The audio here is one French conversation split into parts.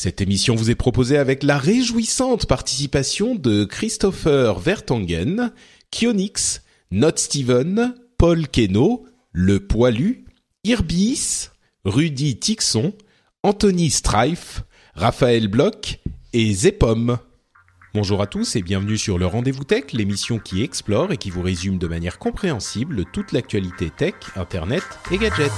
Cette émission vous est proposée avec la réjouissante participation de Christopher Vertongen, Kionix, Not Steven, Paul Keno, Le Poilu, Irbis, Rudy Tixon, Anthony Strife, Raphaël Bloch et Zepom. Bonjour à tous et bienvenue sur le Rendez-vous Tech, l'émission qui explore et qui vous résume de manière compréhensible toute l'actualité tech, internet et gadgets.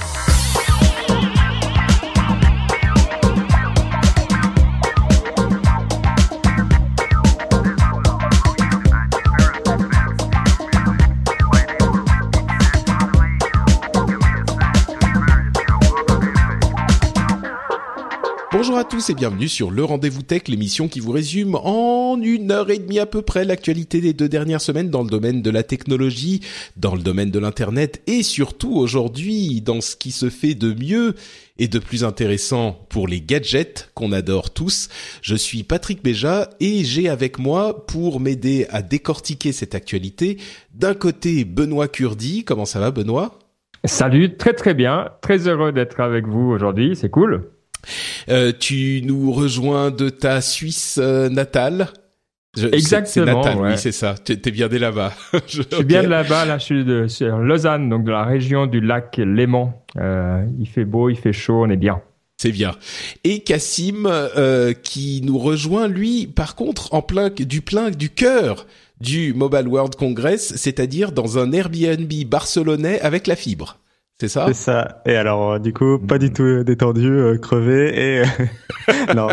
À tous et bienvenue sur le Rendez-vous Tech, l'émission qui vous résume en une heure et demie à peu près l'actualité des deux dernières semaines dans le domaine de la technologie, dans le domaine de l'internet et surtout aujourd'hui dans ce qui se fait de mieux et de plus intéressant pour les gadgets qu'on adore tous. Je suis Patrick Béja et j'ai avec moi pour m'aider à décortiquer cette actualité d'un côté Benoît Curdi. Comment ça va Benoît? Salut, très très bien, très heureux d'être avec vous aujourd'hui, c'est cool. Euh, tu nous rejoins de ta Suisse euh, natale. Je, Exactement. Natal, oui, c'est ça. Tu es bien de là-bas. je, suis bien de là-bas. Là, je suis de sur Lausanne, donc de la région du lac Léman. Euh, il fait beau, il fait chaud, on est bien. C'est bien. Et Cassim, euh, qui nous rejoint, lui, par contre, en plein du plein du cœur du Mobile World Congress, c'est-à-dire dans un Airbnb barcelonais avec la fibre. C'est ça C'est ça. Et alors, euh, du coup, pas du tout euh, détendu, euh, crevé et non.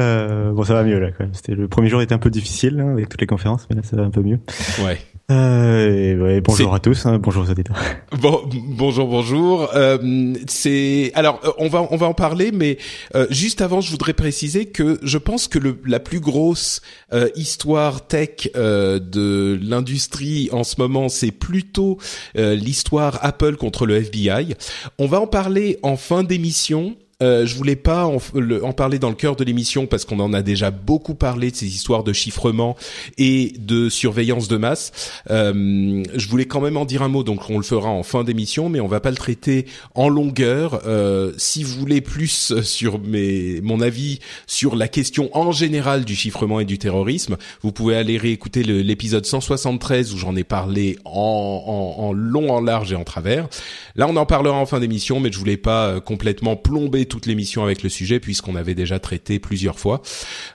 Euh, bon, ça va mieux là. Quand même. C'était le premier jour était un peu difficile hein, avec toutes les conférences, mais là ça va un peu mieux. Ouais. Euh, ouais, bonjour à tous, hein, bonjour aux auditeurs. Bon, bonjour, bonjour. Euh, c'est alors on va on va en parler, mais euh, juste avant, je voudrais préciser que je pense que le, la plus grosse euh, histoire tech euh, de l'industrie en ce moment, c'est plutôt l'histoire Apple contre le FBI. On va en parler en fin d'émission. Euh, je voulais pas en, en, parler dans le cœur de l'émission parce qu'on en a déjà beaucoup parlé de ces histoires de chiffrement et de surveillance de masse. Euh, je voulais quand même en dire un mot, donc on le fera en fin d'émission, mais on va pas le traiter en longueur. Euh, si vous voulez plus sur mes, mon avis sur la question en général du chiffrement et du terrorisme, vous pouvez aller réécouter l'épisode 173 où j'en ai parlé en, en, en long, en large et en travers. Là, on en parlera en fin d'émission, mais je voulais pas euh, complètement plomber toute l'émission avec le sujet puisqu'on avait déjà traité plusieurs fois.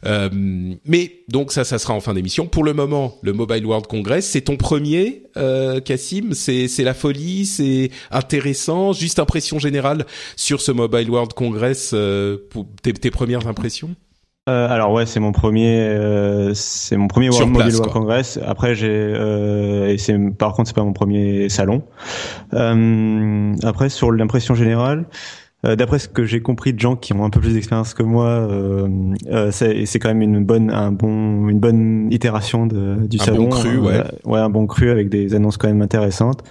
Euh, mais donc ça, ça sera en fin d'émission. Pour le moment, le Mobile World Congress, c'est ton premier, euh, Cassim. C'est c'est la folie, c'est intéressant? Juste impression générale sur ce Mobile World Congress, euh, pour tes, tes premières impressions? Euh, alors ouais, c'est mon premier, euh, c'est mon premier World Mobile World Congress. Après j'ai, euh, et c'est par contre c'est pas mon premier salon. Euh, après sur l'impression générale, euh, d'après ce que j'ai compris de gens qui ont un peu plus d'expérience que moi, euh, euh, c'est quand même une bonne, un bon, une bonne itération de, du un salon. Bon cru, ouais. ouais, un bon cru avec des annonces quand même intéressantes.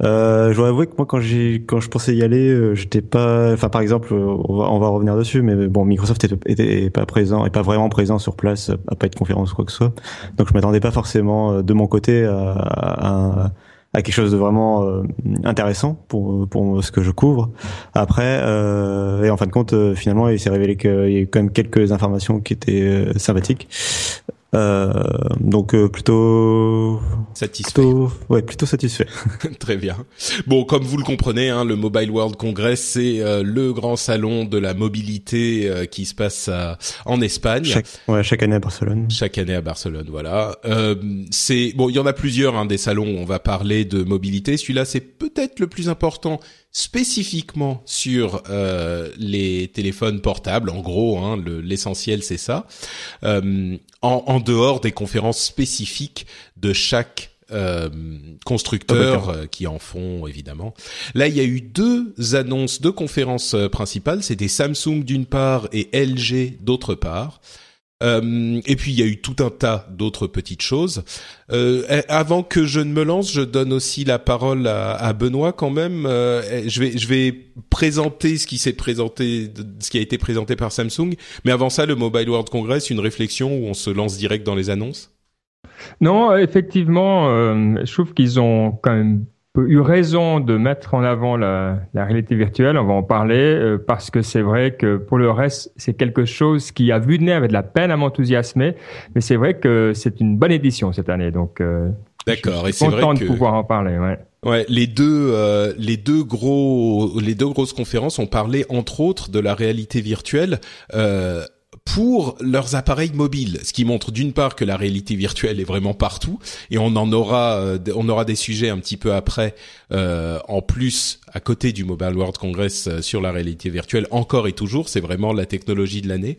je dois avouer que moi, quand j'ai, quand je pensais y aller, j'étais pas, enfin par exemple, on va, on va revenir dessus, mais bon, Microsoft était, était pas présent, et pas vraiment présent sur place, à pas être conférence ou quoi que ce soit. Donc je m'attendais pas forcément de mon côté à, à, à à quelque chose de vraiment euh, intéressant pour pour ce que je couvre. Après, euh, et en fin de compte, euh, finalement, il s'est révélé qu'il y a eu quand même quelques informations qui étaient euh, sympathiques. Euh, donc euh, plutôt satisfait. Plutôt, ouais, plutôt satisfait. Très bien. Bon, comme vous le comprenez, hein, le Mobile World Congress, c'est euh, le grand salon de la mobilité euh, qui se passe à, en Espagne. Chaque, ouais, chaque année à Barcelone. Chaque année à Barcelone, voilà. Euh, c'est bon, il y en a plusieurs hein, des salons où on va parler de mobilité. Celui-là, c'est peut-être le plus important spécifiquement sur euh, les téléphones portables. En gros, hein, l'essentiel c'est ça. Euh, en, en, dehors des conférences spécifiques de chaque euh, constructeurs euh, qui en font évidemment. Là, il y a eu deux annonces, deux conférences euh, principales. C'était Samsung d'une part et LG d'autre part. Euh, et puis il y a eu tout un tas d'autres petites choses. Euh, avant que je ne me lance, je donne aussi la parole à, Benoît quand même. Euh, je vais je vais présenter ce qui s'est présenté, ce qui a été présenté par Samsung. Mais avant ça, le Mobile World Congress, une réflexion où on se lance direct dans les annonces? Non, effectivement, euh, je trouve qu'ils ont quand même eu raison de mettre en avant la, la réalité virtuelle, on va en parler, euh, parce que c'est vrai que pour le reste, c'est quelque chose qui a vu de nez avec de la peine à m'enthousiasmer, mais c'est vrai que c'est une bonne édition cette année, donc euh, D'accord, et c'est vrai content de pouvoir en parler. Ouais. Ouais, les deux, euh, les deux gros, les deux grosses conférences ont parlé entre autres de la réalité virtuelle. Euh, pour leurs appareils mobiles, ce qui montre d'une part que la réalité virtuelle est vraiment partout, et on en aura, euh, on aura des sujets un petit peu après, euh, en plus à côté du Mobile World Congress euh, sur la réalité virtuelle, encore et toujours, c'est vraiment la technologie de l'année.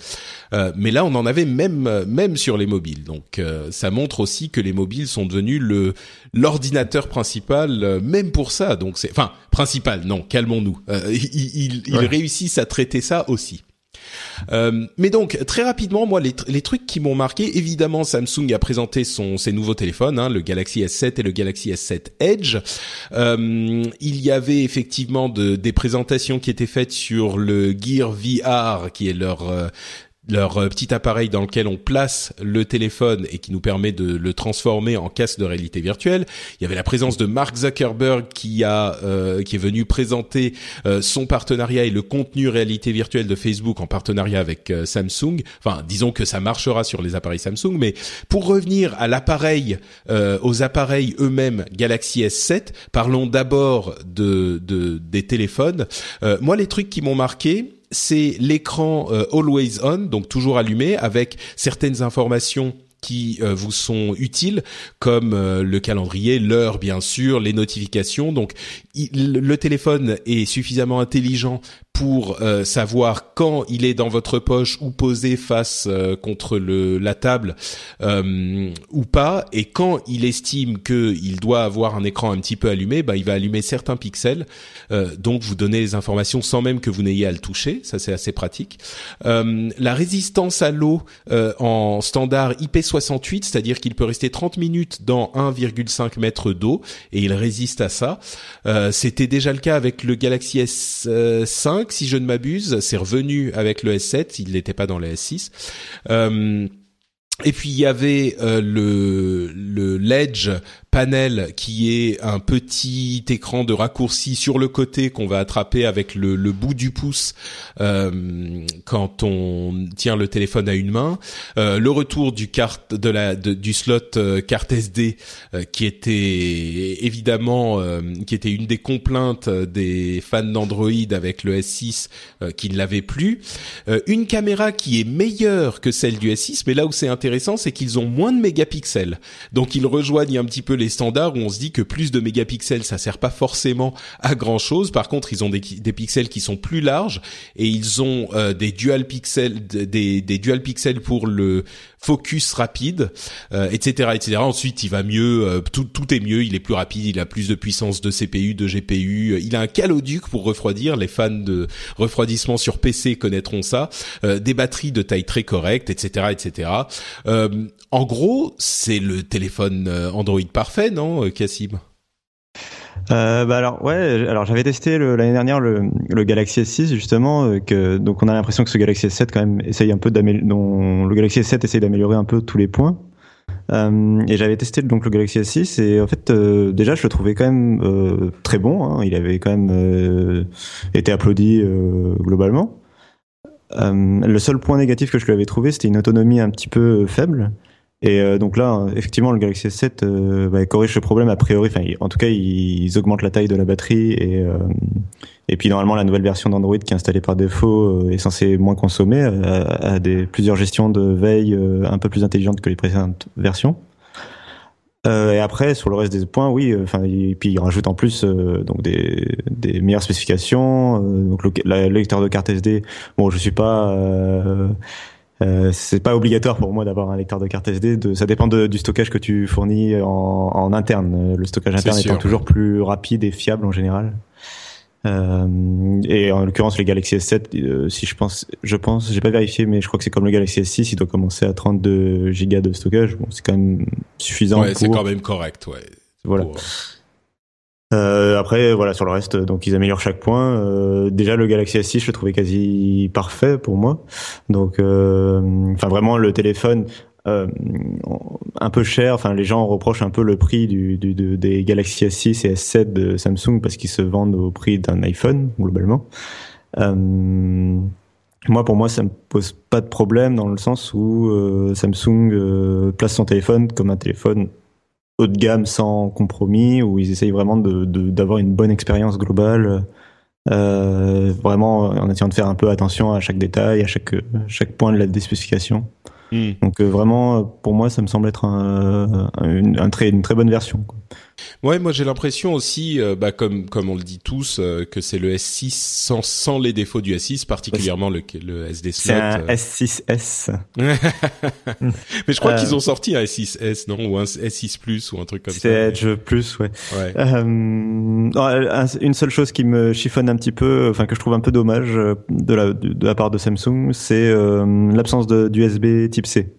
Euh, mais là, on en avait même même sur les mobiles, donc ça montre aussi que les mobiles sont devenus le l'ordinateur principal, même pour ça. Donc c'est, enfin principal, non, calmons-nous. ils, ils réussissent à traiter ça aussi. Euh, mais donc très rapidement, moi les, les trucs qui m'ont marqué, évidemment Samsung a présenté son ses nouveaux téléphones, hein, le Galaxy S7 et le Galaxy S7 Edge. Euh, il y avait effectivement de, des présentations qui étaient faites sur le Gear VR, qui est leur euh, leur euh, petit appareil dans lequel on place le téléphone et qui nous permet de le transformer en casque de réalité virtuelle. Il y avait la présence de Mark Zuckerberg qui a euh, qui est venu présenter euh, son partenariat et le contenu réalité virtuelle de Facebook en partenariat avec Samsung. Enfin, disons que ça marchera sur les appareils Samsung, mais pour revenir à l'appareil, aux appareils eux-mêmes Galaxy S7, parlons d'abord de, de, des téléphones. moi, les trucs qui m'ont marqué, c'est l'écran euh, always on, donc toujours allumé, avec certaines informations qui euh, vous sont utiles, comme euh, le calendrier, l'heure bien sûr, les notifications. Donc le téléphone est suffisamment intelligent pour euh, savoir quand il est dans votre poche ou posé face euh, contre le, la table euh, ou pas, et quand il estime qu'il doit avoir un écran un petit peu allumé, bah, il va allumer certains pixels, donc vous donnez les informations sans même que vous n'ayez à le toucher, ça c'est assez pratique. la résistance à l'eau en standard IP68, c'est-à-dire qu'il peut rester 30 minutes dans 1,5 mètre d'eau, et il résiste à ça. C'était déjà le cas avec le Galaxy S5, si je ne m'abuse. C'est revenu avec le S7, il n'était pas dans le S6. Euh, et puis il y avait euh, le le Ledge panel qui est un petit écran de raccourci sur le côté qu'on va attraper avec le, le bout du pouce euh, quand on tient le téléphone à une main. Euh, le retour du carte de la du slot euh, carte SD euh, qui était évidemment euh, qui était une des complaintes des fans d'Android avec le S6 qui ne l'avait plus. une caméra qui est meilleure que celle du S6, mais là où c'est intéressant, c'est qu'ils ont moins de mégapixels. Donc ils rejoignent un petit peu les standards où on se dit que plus de mégapixels, ça sert pas forcément à grand chose. Par contre, ils ont des, pixels qui sont plus larges et ils ont euh, des dual pixels, des dual pixels pour le focus rapide, euh, etc., etc. Ensuite, il va mieux, euh, tout, est mieux, il est plus rapide, il a plus de puissance de CPU, de GPU, il a un caloduc pour refroidir. Les fans de refroidissement sur PC connaîtront ça. des batteries de taille très correcte, etc., etc. en gros, c'est le téléphone Android parfait fait, non, euh, Cassim euh, bah alors ouais, alors j'avais testé l'année dernière le, le, Galaxy S6 justement, euh, donc on a l'impression que ce Galaxy S7 quand même essaye un peu d'améliorer, le Galaxy S7 essaye d'améliorer un peu tous les points. Euh, et j'avais testé donc le Galaxy S6 et en fait déjà je le trouvais quand même très bon. Hein, il avait quand même été applaudi globalement. le seul point négatif que je lui avais trouvé, c'était une autonomie un petit peu faible. Et euh, donc là, effectivement, le Galaxy S7 euh, bah, corrige ce problème a priori. En tout cas, ils augmentent la taille de la batterie et euh, et puis normalement, la nouvelle version d'Android qui est installée par défaut est censée moins consommer, a, des plusieurs gestions de veille un peu plus intelligentes que les précédentes versions. et après, sur le reste des points, oui. Enfin, puis il rajoute en plus donc des, des meilleures spécifications. donc le, lecteur de carte SD. Bon, je suis pas Euh, c'est pas obligatoire pour moi d'avoir un lecteur de carte SD. De, ça dépend de, du stockage que tu fournis en, en interne. Le stockage interne étant toujours plus rapide et fiable en général. Euh, et en l'occurrence, le Galaxy S7, euh, si je pense, je pense, j'ai pas vérifié, mais je crois que c'est comme le Galaxy S6, il doit commencer à 32 gigas de stockage. Bon, c'est quand même suffisant. Ouais, c'est quand même correct, ouais. Voilà. Euh, après, voilà, sur le reste, donc ils améliorent chaque point. Euh, déjà, le Galaxy S6, je le trouvais quasi parfait pour moi. Donc, euh, enfin, vraiment, le téléphone, euh, un peu cher. Enfin, les gens reprochent un peu le prix du, du des Galaxy S6 et S7 de Samsung parce qu'ils se vendent au prix d'un iPhone globalement. Euh, moi, pour moi, ça me pose pas de problème dans le sens où euh, Samsung euh, place son téléphone comme un téléphone haut de gamme sans compromis, où ils essayent vraiment de d'avoir une bonne expérience globale. Euh, vraiment en essayant de faire un peu attention à chaque détail, à chaque chaque point de la spécification. Hmm. Donc euh, vraiment, pour moi, ça me semble être un, un, un très, une très bonne version. Quoi. Ouais, moi j'ai l'impression aussi, euh, bah, comme comme on le dit tous, euh, que c'est le S6 sans, sans les défauts du S6, particulièrement le, le SD slot. C'est un S6S. Mais je crois qu'ils ont sorti un S6S, non, ou un S6 Plus ou un truc comme ça. C'est Edge Plus, ouais. ouais. une seule chose qui me chiffonne un petit peu, enfin que je trouve un peu dommage de la de la part de Samsung, c'est l'absence d'USB Type C.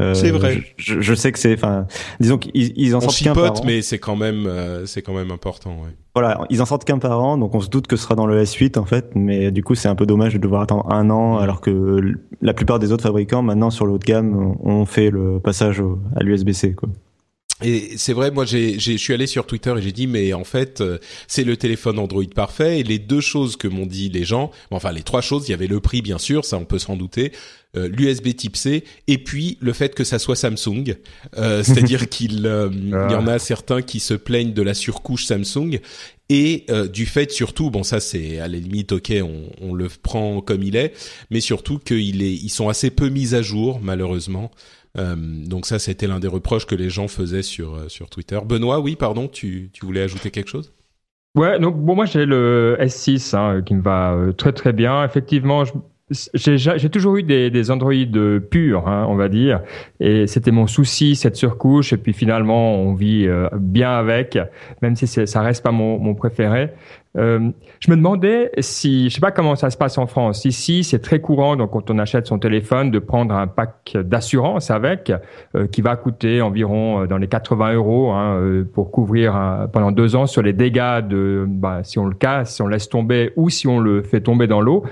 Euh, c'est vrai. Je, je, sais que c'est, enfin, disons qu'ils ils en sortent qu'un par an. mais c'est quand même, euh, c'est quand même important. Ouais. Voilà, ils en sortent qu'un par an, donc on se doute que ce sera dans le S8 en fait, mais du coup c'est un peu dommage de devoir attendre un an, alors que la plupart des autres fabricants maintenant sur l'autre gamme ont fait le passage à l'USB-C quoi. Et c'est vrai, moi, j'ai, je suis allé sur Twitter et j'ai dit, mais en fait, euh, c'est le téléphone Android parfait. Et les deux choses que m'ont dit les gens, enfin les trois choses, il y avait le prix, bien sûr, ça on peut s'en douter, euh, l'USB Type C, et puis le fait que ça soit Samsung. Euh, c'est-à-dire qu'il il y en a certains qui se plaignent de la surcouche Samsung et du fait surtout, bon ça c'est à la limite ok, on, on, le prend comme il est, mais surtout qu'ils ils sont assez peu mis à jour malheureusement. Euh, donc ça, c'était l'un des reproches que les gens faisaient sur euh, sur Twitter. Benoît, oui, pardon, tu tu voulais ajouter quelque chose? Ouais, donc bon, moi j'ai le S6 hein, qui me va euh, très très bien. Effectivement, j'ai toujours eu des, des Android purs, hein, on va dire, et c'était mon souci cette surcouche. Et puis finalement, on vit bien avec, même si ça reste pas mon, mon préféré. Euh, je me demandais si, je sais pas comment ça se passe en France. Ici, c'est très courant, donc quand on achète son téléphone, de prendre un pack d'assurance avec, euh, qui va coûter environ euh, dans les 80 euros hein, pour couvrir pendant deux ans sur les dégâts de, bah, si on le casse, si on laisse tomber ou si on le fait tomber dans l'eau.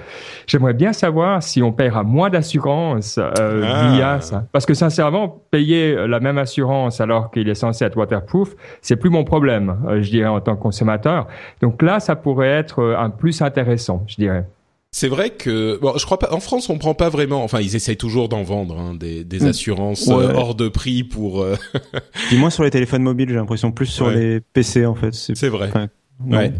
J'aimerais bien savoir si on paiera moins d'assurance ah. via ça, parce que sincèrement, payer la même assurance alors qu'il est censé être waterproof, c'est plus mon problème, je dirais en tant que consommateur. Donc là, ça pourrait être euh, un plus intéressant, je dirais. C'est vrai que bon, je crois pas en France on prend pas vraiment. Enfin, ils essayent toujours d'en vendre hein, des, des, mm. assurances euh, hors de prix pour. Euh... Du moins sur les téléphones mobiles, j'ai l'impression plus sur les PC en fait. C'est vrai. ouais.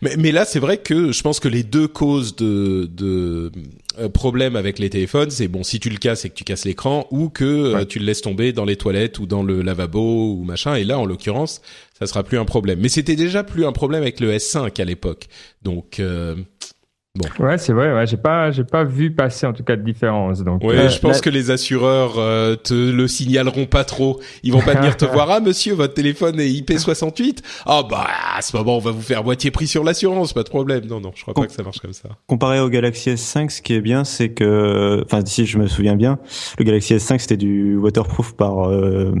Mais, mais là, c'est vrai que je pense que les deux causes de, de problème avec les téléphones, c'est bon si tu le casses et que tu casses l'écran, ou que tu le laisses tomber dans les toilettes ou dans le lavabo ou machin. Et là, en l'occurrence, ça sera plus un problème. Mais c'était déjà plus un problème avec le S5 à l'époque. Donc euh, Bon. Ouais, c'est vrai. Ouais, j'ai pas, j'ai pas vu passer en tout cas de différence. Donc. Ouais, euh, je pense que les assureurs euh, te le signaleront pas trop. Ils vont pas venir te voir. Ah, monsieur, votre téléphone est IP68. Ah bah, à ce moment, on va vous faire moitié prix sur l'assurance, pas de problème. Non, non, je crois pas que ça marche comme ça. Comparé au Galaxy S5, ce qui est bien, c'est que, enfin, si je me souviens bien, le Galaxy S5 c'était du waterproof par euh,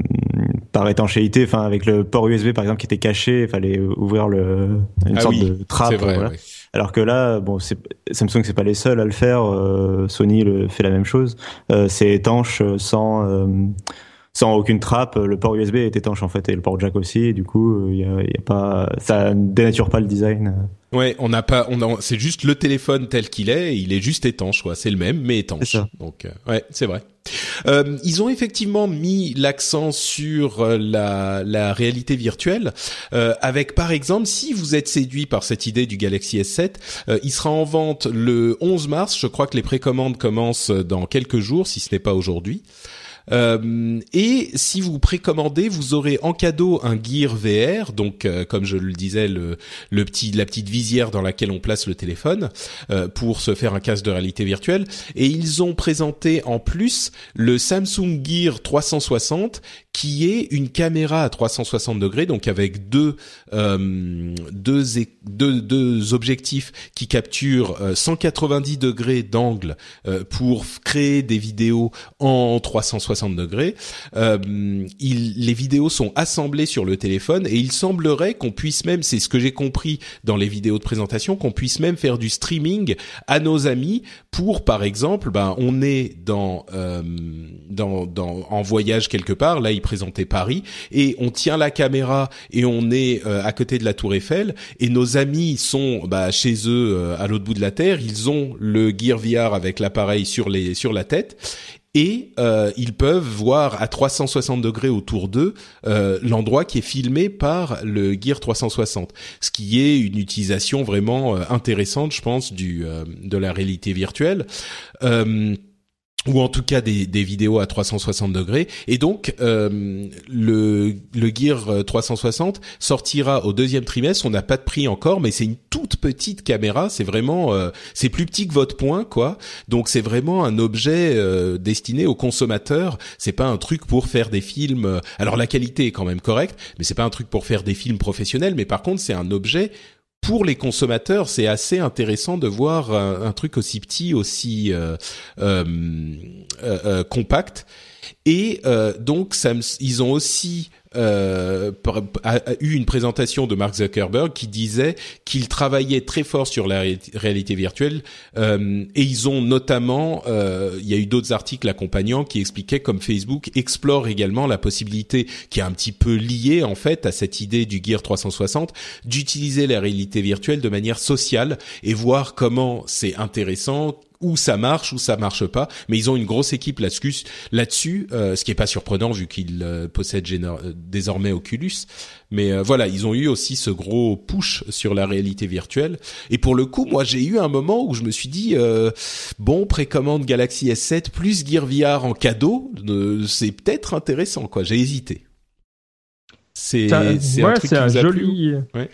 par étanchéité. Enfin, avec le port USB par exemple qui était caché, il fallait ouvrir le une ah sorte de trappe. Vrai, voilà. Alors que là, bon, Samsung c'est pas les seuls à le faire. Euh, Sony le fait la même chose. Euh, c'est étanche sans euh, sans aucune trappe. Le port USB est étanche en fait et le port jack aussi. du coup, il y a, y a, pas, ça dénature pas le design. Ouais, on n'a pas, on c'est juste le téléphone tel qu'il est, il est juste étanche, quoi. C'est le même, mais étanche. Donc, euh, ouais, c'est vrai. Euh, ils ont effectivement mis l'accent sur euh, la, la réalité virtuelle, euh, avec par exemple, si vous êtes séduit par cette idée du Galaxy S7, euh, il sera en vente le 11 mars. Je crois que les précommandes commencent dans quelques jours, si ce n'est pas aujourd'hui. Euh, et si vous précommandez, vous aurez en cadeau un Gear VR, donc euh, comme je le disais, le, petit, la petite visière dans laquelle on place le téléphone euh, pour se faire un casque de réalité virtuelle. Et ils ont présenté en plus le Samsung Gear 360 qui est une caméra à 360 degrés, donc avec deux euh, deux, deux, deux objectifs qui capturent 190 degrés d'angle pour créer des vidéos en 360 degrés. Euh, il, les vidéos sont assemblées sur le téléphone et il semblerait qu'on puisse même, c'est ce que j'ai compris dans les vidéos de présentation, qu'on puisse même faire du streaming à nos amis pour, par exemple, ben on est dans euh, dans, dans en voyage quelque part. Là, présentait Paris et on tient la caméra et on est euh, à côté de la Tour Eiffel et nos amis sont bah, chez eux euh, à l'autre bout de la terre. Ils ont le Gear VR avec l'appareil sur les sur la tête et euh, ils peuvent voir à 360 degrés autour d'eux euh, l'endroit qui est filmé par le Gear 360, ce qui est une utilisation vraiment euh, intéressante, je pense, du de la réalité virtuelle ou en tout cas des, des, vidéos à 360 degrés. Et donc euh, le, le Gear 360 sortira au deuxième trimestre. On n'a pas de prix encore, mais c'est une toute petite caméra. C'est vraiment, euh, c'est plus petit que votre poing, quoi. Donc c'est vraiment un objet euh, destiné aux consommateurs. C'est pas un truc pour faire des films. Alors la qualité est quand même correcte, mais c'est pas un truc pour faire des films professionnels. Mais par contre, c'est un objet pour les consommateurs, c'est assez intéressant de voir un, truc aussi petit, aussi euh, euh, euh, compact. Et donc, ils ont aussi euh, a, eu une présentation de Mark Zuckerberg qui disait qu'il travaillait très fort sur la réalité virtuelle euh, et ils ont notamment, euh, il y a eu d'autres articles accompagnants qui expliquaient comme Facebook explore également la possibilité qui est un petit peu liée en fait à cette idée du Gear 360 d'utiliser la réalité virtuelle de manière sociale et voir comment c'est intéressant où ça marche, ou ça marche pas. Mais ils ont une grosse équipe là-dessus, là-dessus, euh, ce qui est pas surprenant vu qu'ils euh, possèdent euh, désormais Oculus. Mais voilà, ils ont eu aussi ce gros push sur la réalité virtuelle. Et pour le coup, moi, j'ai eu un moment où je me suis dit bon, précommande Galaxy S7 plus Gear VR en cadeau, c'est peut-être intéressant. Quoi, j'ai hésité. C'est c'est un truc qui joli. Ouais.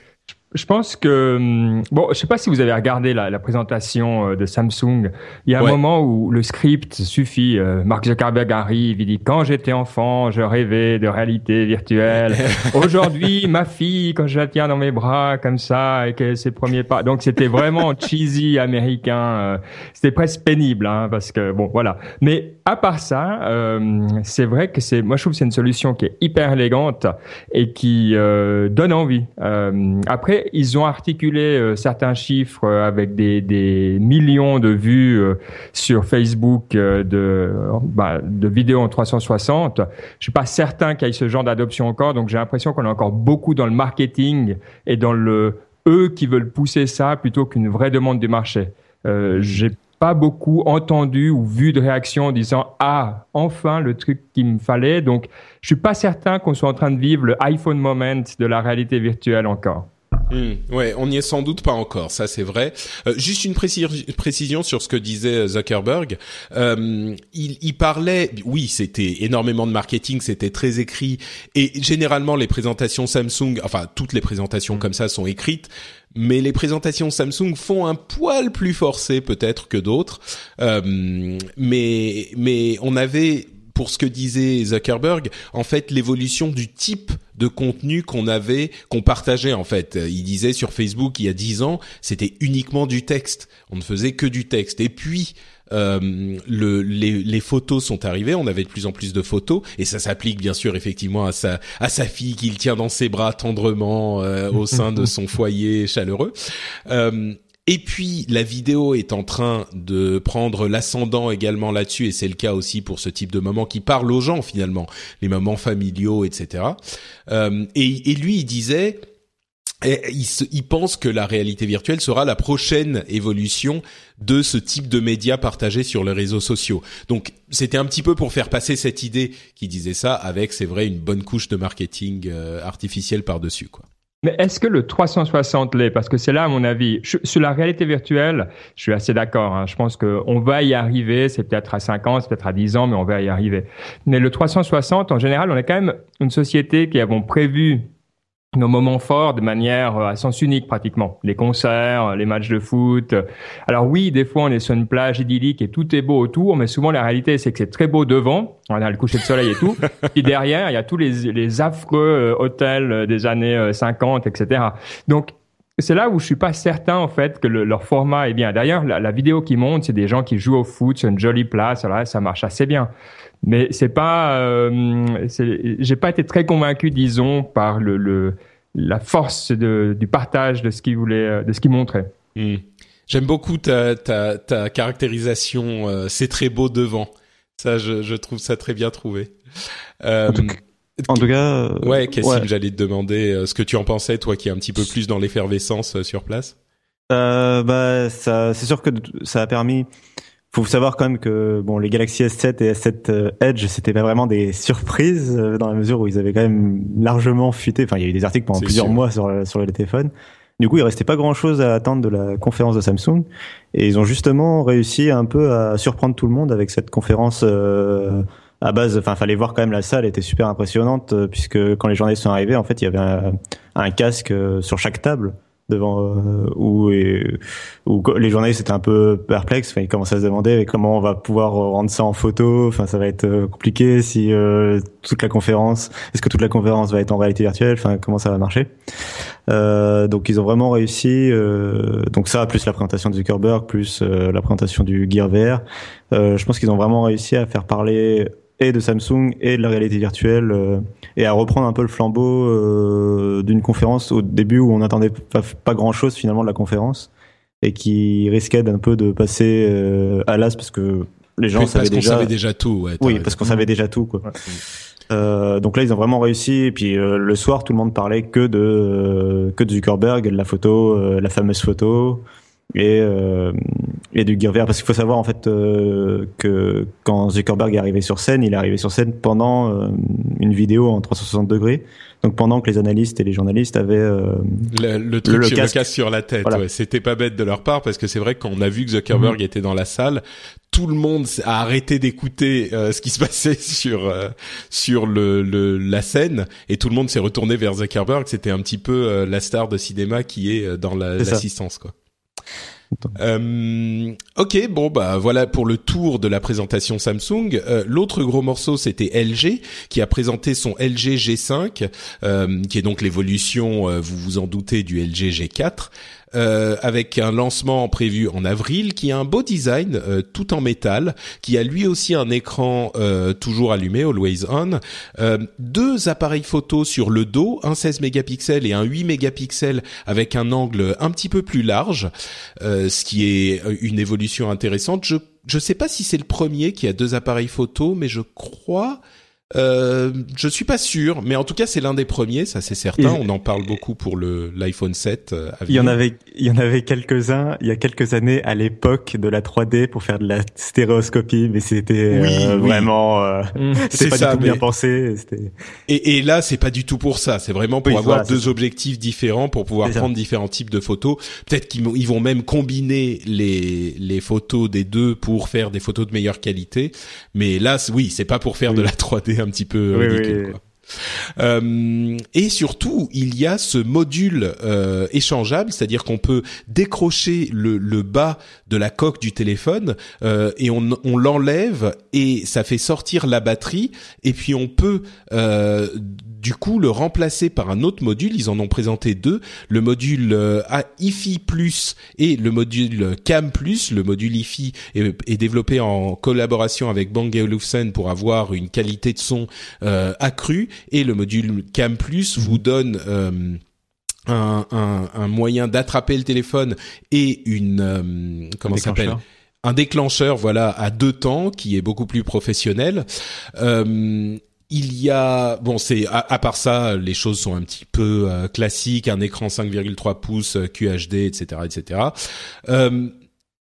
Je pense que hum, bon, je sais pas si vous avez regardé la, la présentation euh, de Samsung. Il y a un moment où le script suffit. Euh, Mark Zuckerberg arrive, il dit quand j'étais enfant, je rêvais de réalité virtuelle. Aujourd'hui, ma fille, quand je la tiens dans mes bras comme ça et que ses premiers pas. Donc c'était vraiment cheesy américain. Euh, c'était presque pénible, hein, parce que bon, voilà. Mais à part ça, euh, c'est vrai que c'est, moi je trouve que c'est une solution qui est hyper élégante et qui donne envie. Euh, ils ont articulé euh, certains chiffres avec des, millions de vues euh, sur Facebook de, bah, de vidéos en 360. Je suis pas certain qu'il y ait ce genre d'adoption encore, donc j'ai l'impression qu'on est encore beaucoup dans le marketing et dans le eux qui veulent pousser ça plutôt qu'une vraie demande du marché. Euh, j'ai pas beaucoup entendu ou vu de réaction en disant ah enfin le truc qu'il me fallait. Donc je suis pas certain qu'on soit en train de vivre le iPhone moment de la réalité virtuelle encore. Hmm, ouais, on n'y est sans doute pas encore, ça c'est vrai. Euh, juste une précision sur ce que disait Zuckerberg. Euh, il, il, parlait, oui, c'était énormément de marketing, c'était très écrit, et généralement les présentations Samsung, enfin toutes les présentations comme ça sont écrites, mais les présentations Samsung font un poil plus forcé peut-être que d'autres. Euh, mais mais on avait pour ce que disait Zuckerberg, en fait, l'évolution du type de contenu qu'on avait, qu'on partageait en fait. Il disait sur Facebook il y a dix ans, c'était uniquement du texte. On ne faisait que du texte. Et puis euh, le, les, les, photos sont arrivées, on avait de plus en plus de photos, et ça s'applique bien sûr effectivement à sa, à sa fille qu'il tient dans ses bras tendrement euh, au sein de son foyer chaleureux. Euh, et puis la vidéo est en train de prendre l'ascendant également là-dessus, et c'est le cas aussi pour ce type de moment qui parle aux gens finalement, les moments familiaux, etc. Euh, et, et lui, il disait et il, il, pense que la réalité virtuelle sera la prochaine évolution de ce type de médias partagés sur les réseaux sociaux. Donc c'était un petit peu pour faire passer cette idée qui disait ça avec, c'est vrai, une bonne couche de marketing euh, artificiel par-dessus. quoi. Mais est-ce que le 360 l'est? Parce que c'est là, à mon avis, sur la réalité virtuelle, je suis assez d'accord. Hein. Je pense qu'on va y arriver. C'est peut-être à 5 ans, c'est peut-être à 10 ans, mais on va y arriver. Mais le 360, en général, on est quand même une société qui avons prévu nos moments forts de manière euh, à sens unique pratiquement. Les concerts, euh, les matchs de foot. Alors oui, des fois on est sur une plage idyllique et tout est beau autour, mais souvent la réalité c'est que c'est très beau devant, on a le coucher de soleil et tout. et derrière, il y a tous les, les affreux euh, hôtels des années 50, etc. Donc c'est là où je suis pas certain en fait que leur format est bien. D'ailleurs, la, vidéo qui monte, c'est des gens qui jouent au foot sur une jolie place. Alors là, ça marche assez bien mais c'est pas, euh, j'ai pas été très convaincu, disons, par le, le la force de, du partage de ce qu'il voulait, euh, de ce qu'il montrait. Hmm. J'aime beaucoup ta, ta, ta caractérisation. Euh, c'est très beau devant. Ça, je, je, trouve ça très bien trouvé. Euh, en, tout, cas, euh, ouais, Cassim, j'allais te demander ce que tu en pensais, toi, qui es un petit peu plus dans l'effervescence sur place. bah, ça, c'est sûr que ça a permis faut savoir quand même que bon les Galaxy S7 et S7 euh, Edge c'était pas vraiment des surprises euh, dans la mesure où ils avaient quand même largement fuité. Enfin, il y a eu des articles pendant plusieurs mois sur sur les téléphones. Du coup, il restait pas grand chose à attendre de la conférence de Samsung et ils ont justement réussi un peu à surprendre tout le monde avec cette conférence euh, à base. Enfin, fallait voir quand même la salle était super impressionnante puisque quand les journalistes sont arrivés, en fait, il y avait un, un casque sur chaque table devant euh, où, et, où les journalistes étaient un peu perplexes. Enfin, ils commençaient à se demander comment on va pouvoir rendre ça en photo? Enfin, ça va être euh, compliqué si euh, toute la conférence. Est-ce que toute la conférence va être en réalité virtuelle? Enfin, comment ça va marcher? Euh, Donc, ils ont vraiment réussi. Euh, donc ça, plus la présentation de Zuckerberg, plus la présentation du Gear VR. je pense qu'ils ont vraiment réussi à faire parler et de Samsung et de la réalité virtuelle euh, et à reprendre un peu le flambeau euh, d'une conférence au début où on n'attendait pas, grand chose finalement de la conférence et qui risquait d'un peu de passer euh, à l'as parce que les gens savaient déjà savait déjà tout ouais, oui parce qu'on savait déjà tout quoi euh, donc là, ils ont vraiment réussi. Et puis le soir, tout le monde parlait que de que de Zuckerberg, de la photo, la fameuse photo et euh, et du Gear VR parce qu'il faut savoir en fait euh, que quand Zuckerberg est arrivé sur scène, il est arrivé sur scène pendant euh, une vidéo en 360 degrés. Donc pendant que les analystes et les journalistes avaient euh, le, le, truc le, casque. sur la tête, ouais, c'était pas bête de leur part parce que c'est vrai qu'on a vu que Zuckerberg mhm. était dans la salle, tout le monde a arrêté d'écouter ce qui se passait sur sur le, le, la scène et tout le monde s'est retourné vers Zuckerberg. C'était un petit peu la star de cinéma qui est dans l'assistance quoi. Euh, ok, bon bah voilà pour le tour de la présentation Samsung. Euh, l'autre gros morceau c'était LG qui a présenté son LG G5, euh, qui est donc l'évolution, vous vous en doutez, du LG G4. Euh, avec un lancement prévu en avril, qui a un beau design euh, tout en métal, qui a lui aussi un écran euh, toujours allumé, always on, deux appareils photo sur le dos, un 16 mégapixels et un 8 mégapixels avec un angle un petit peu plus large, ce qui est une évolution intéressante. Je je sais pas si c'est le premier qui a deux appareils photo, mais je crois euh, je suis pas sûr, mais en tout cas c'est l'un des premiers, ça c'est certain. On en parle beaucoup pour le l'iPhone 7. Euh, il y en avait, il y en avait quelques uns il y a quelques années à l'époque de la 3D pour faire de la stéréoscopie, mais c'était euh, vraiment, euh, mmh. c'était pas du tout bien pensé. Et, et, là c'est pas du tout pour ça. C'est vraiment pour avoir deux objectifs différents pour pouvoir prendre différents types de photos. Peut-être qu'ils ils vont même combiner les les photos des deux pour faire des photos de meilleure qualité. Mais là oui, c'est pas pour faire de la 3D un petit peu ridicule. Quoi. Euh, et surtout, il y a ce module euh, échangeable, c'est-à-dire qu'on peut décrocher le, le, bas de la coque du téléphone euh, et on, l'enlève et ça fait sortir la batterie et puis on peut euh, du coup le remplacer par un autre module. Ils en ont présenté deux, le module euh, IFI Plus et le module Cam Plus. Le module IFI est, développé en collaboration avec Bang Olufsen pour avoir une qualité de son euh, accrue et le module Cam Plus vous donne un, un, un, moyen d'attraper le téléphone et une euh, comment s'appelle? Un déclencheur. Voilà à deux temps qui est beaucoup plus professionnel. Euh, il y a bon c'est à, part ça les choses sont un petit peu euh, classiques un écran 5,3 pouces QHD etc etc euh,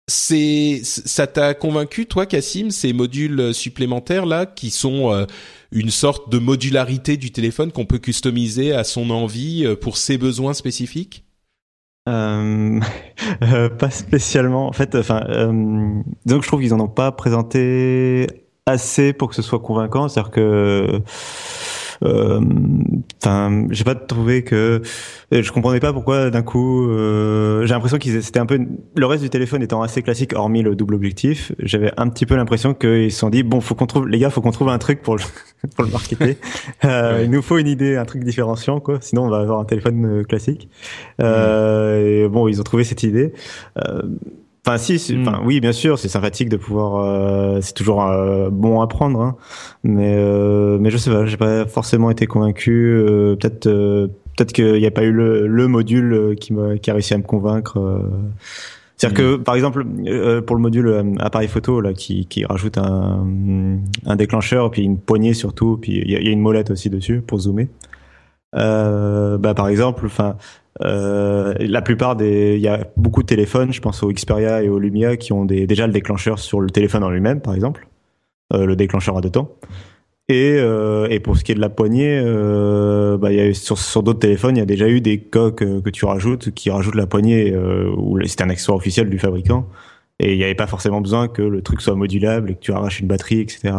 c'est ça t'a convaincu toi Cassim ces modules supplémentaires là qui sont une sorte de modularité du téléphone qu'on peut customiser à son envie pour ses besoins spécifiques? Euh, pas spécialement. En fait, enfin, euh, donc je trouve qu'ils en ont pas présenté assez pour que ce soit convaincant. C'est-à-dire que euh, enfin, j'ai pas trouvé que euh, je comprenais pas pourquoi d'un coup. Euh, j'ai l'impression qu'ils c'était un peu le reste du téléphone étant assez classique, hormis le double objectif. J'avais un petit peu l'impression qu'ils se sont dit bon, faut qu'on trouve les gars, faut qu'on trouve un truc pour le pour le marketer. Euh, Il nous faut une idée, un truc différenciant quoi. Sinon, on va avoir un téléphone classique. Euh, et bon, ils ont trouvé cette idée. Euh, Enfin si, hmm. enfin oui, bien sûr, c'est sympathique de pouvoir, euh, c'est toujours euh, bon à prendre, hein. mais euh, mais je sais pas, j'ai pas forcément été convaincu. peut-être peut-être qu'il n'y a pas eu le, le module qui m'a qui a réussi à me convaincre. C'est-à-dire que, hmm. par exemple, pour le module appareil photo là, qui, qui rajoute un, un déclencheur, puis une poignée surtout, puis il y, y, a une molette aussi dessus pour zoomer. Euh, bah, par exemple, enfin, euh, la plupart des, il y a beaucoup de téléphones, je pense au Xperia et au Lumia, qui ont déjà le déclencheur sur le téléphone en lui-même, par exemple, euh, le déclencheur à deux temps. Et, euh, et pour ce qui est de la poignée, bah, y a, sur, sur d'autres téléphones, il y a déjà eu des coques que tu rajoutes qui rajoutent la poignée, où c'est un accessoire officiel du fabricant. Et il n'y avait pas forcément besoin que le truc soit modulable et que tu arraches une batterie, etc.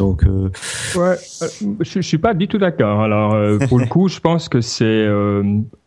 Donc, euh... ouais, euh, je, je suis pas du tout d'accord. Alors, euh, pour le coup, je pense que c'est euh,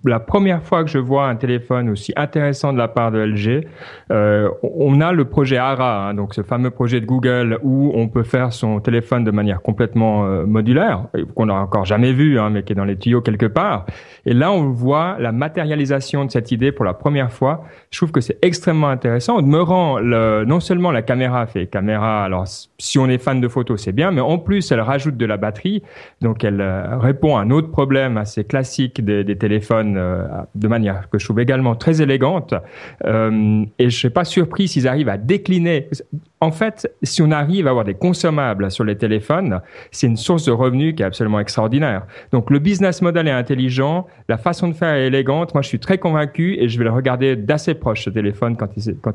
la première fois que je vois un téléphone aussi intéressant de la part de LG. on a le projet ARA, hein, donc ce fameux projet de Google où on peut faire son téléphone de manière complètement modulaire, qu'on n'a encore jamais vu, hein, mais qui est dans les tuyaux quelque part. Et là, on voit la matérialisation de cette idée pour la première fois. Je trouve que c'est extrêmement intéressant. me demeurant, le, non seulement la caméra fait caméra. Alors, si on est fan de photos, c'est bien mais en plus, elle rajoute de la batterie. Donc, elle euh, répond à un autre problème assez classique des, téléphones euh, de manière que je trouve également très élégante. Euh, et je suis pas surpris s'ils arrivent à décliner. En fait, si on arrive à avoir des consommables sur les téléphones, c'est une source de revenus qui est absolument extraordinaire. Donc, le business model est intelligent, la façon de faire est élégante. Moi, je suis très convaincu et je vais le regarder d'assez proche ce téléphone quand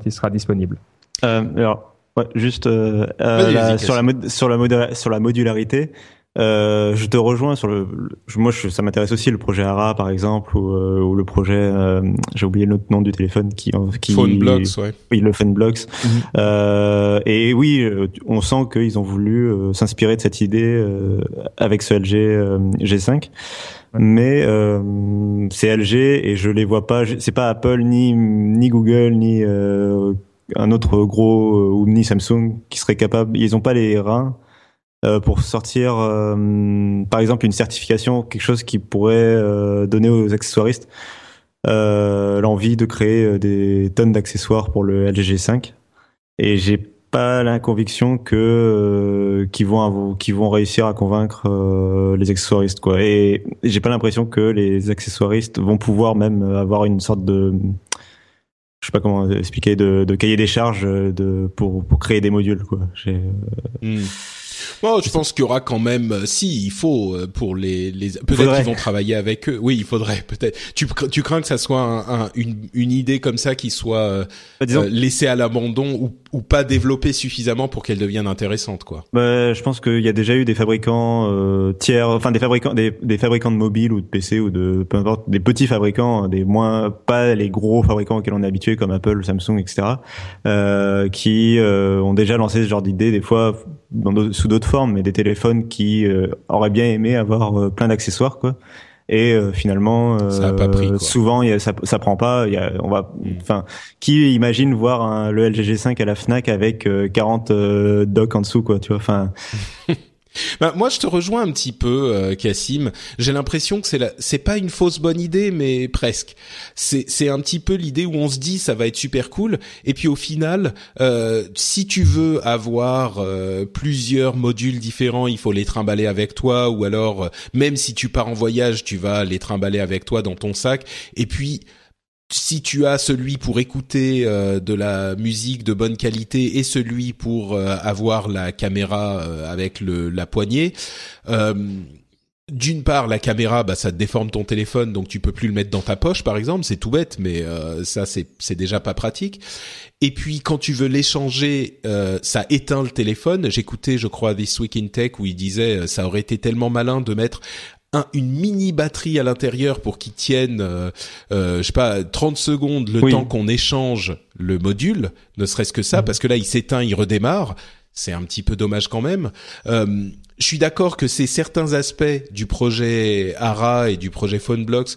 il, sera disponible. Alors, Ouais, juste euh, euh sur, la sur, la sur la modularité. Euh, je te rejoins sur le. moi, je, ça m'intéresse aussi le projet ARA, par exemple, ou, euh, ou le projet. Euh, j'ai oublié le nom du téléphone qui. qui Phoneblocks, ouais. Oui, le Phoneblocks. Mm et oui, on sent qu'ils ont voulu s'inspirer de cette idée avec ce LG G5. Mais c'est LG et je les vois pas. C'est pas Apple ni ni Google ni un autre gros euh, ou ni Samsung qui serait capable. Ils n'ont pas les reins euh, pour sortir, euh, par exemple, une certification, quelque chose qui pourrait donner aux accessoiristes l'envie de créer des tonnes d'accessoires pour le LG G5. Et j'ai pas la conviction que qu'ils vont qu'ils vont réussir à convaincre les accessoiristes quoi et j'ai pas l'impression que les accessoiristes vont pouvoir même avoir une sorte de sais pas comment expliquer de, de cahier des charges de pour pour créer des modules quoi. J'ai hmm. Bon, je pense qu'il y aura quand même, euh, si il faut euh, pour les, les peut-être qu'ils vont travailler avec eux. Oui, il faudrait peut-être. Tu, tu crains que ça soit un, une, une idée comme ça qui soit euh, bah, laissée à l'abandon ou, ou pas développée suffisamment pour qu'elle devienne intéressante, quoi. Bah, je pense qu'il y a déjà eu des fabricants euh, tiers, enfin des fabricants, des, des, fabricants de mobiles ou de PC ou de peu importe, des petits fabricants, des moins pas les gros fabricants auxquels on est habitué comme Apple, Samsung, etc. Euh, qui ont déjà lancé ce genre d'idée des fois dans sous d'autres formes, mais des téléphones qui euh, auraient bien aimé avoir euh, plein d'accessoires, quoi. Et euh, finalement, ça a pas pris, quoi. souvent, y a, ça, ça prend pas. Y a, on va, mm. enfin, qui imagine voir un, le LG G5 à la Fnac avec 40 docks en dessous, quoi, tu vois. Enfin, Bah, moi, je te rejoins un petit peu, euh, Cassim. J'ai l'impression que c'est la... c'est pas une fausse bonne idée, mais presque. C'est c'est un petit peu l'idée où on se dit ça va être super cool, et puis au final, euh, si tu veux avoir euh, plusieurs modules différents, il faut les trimballer avec toi, ou alors euh, même si tu pars en voyage, tu vas les trimballer avec toi dans ton sac, et puis si tu as celui pour écouter euh, de la musique de bonne qualité et celui pour euh, avoir la caméra euh, avec le, la poignée, d'une part, la caméra, bah, ça déforme ton téléphone, donc tu peux plus le mettre dans ta poche, par exemple. C'est tout bête, mais euh, ça, c'est déjà pas pratique. Et puis, quand tu veux l'échanger, euh, ça éteint le téléphone. J'écoutais, je crois, This Week in Tech où il disait, euh, ça aurait été tellement malin de mettre un, une mini batterie à l'intérieur pour qu'il tienne, euh, je sais pas, 30 secondes le temps qu'on échange le module, ne serait-ce que ça, mmh. parce que là, il s'éteint, il redémarre. C'est un petit peu dommage quand même. Euh, je suis d'accord que c'est certains aspects du projet ARA et du projet PhoneBlocks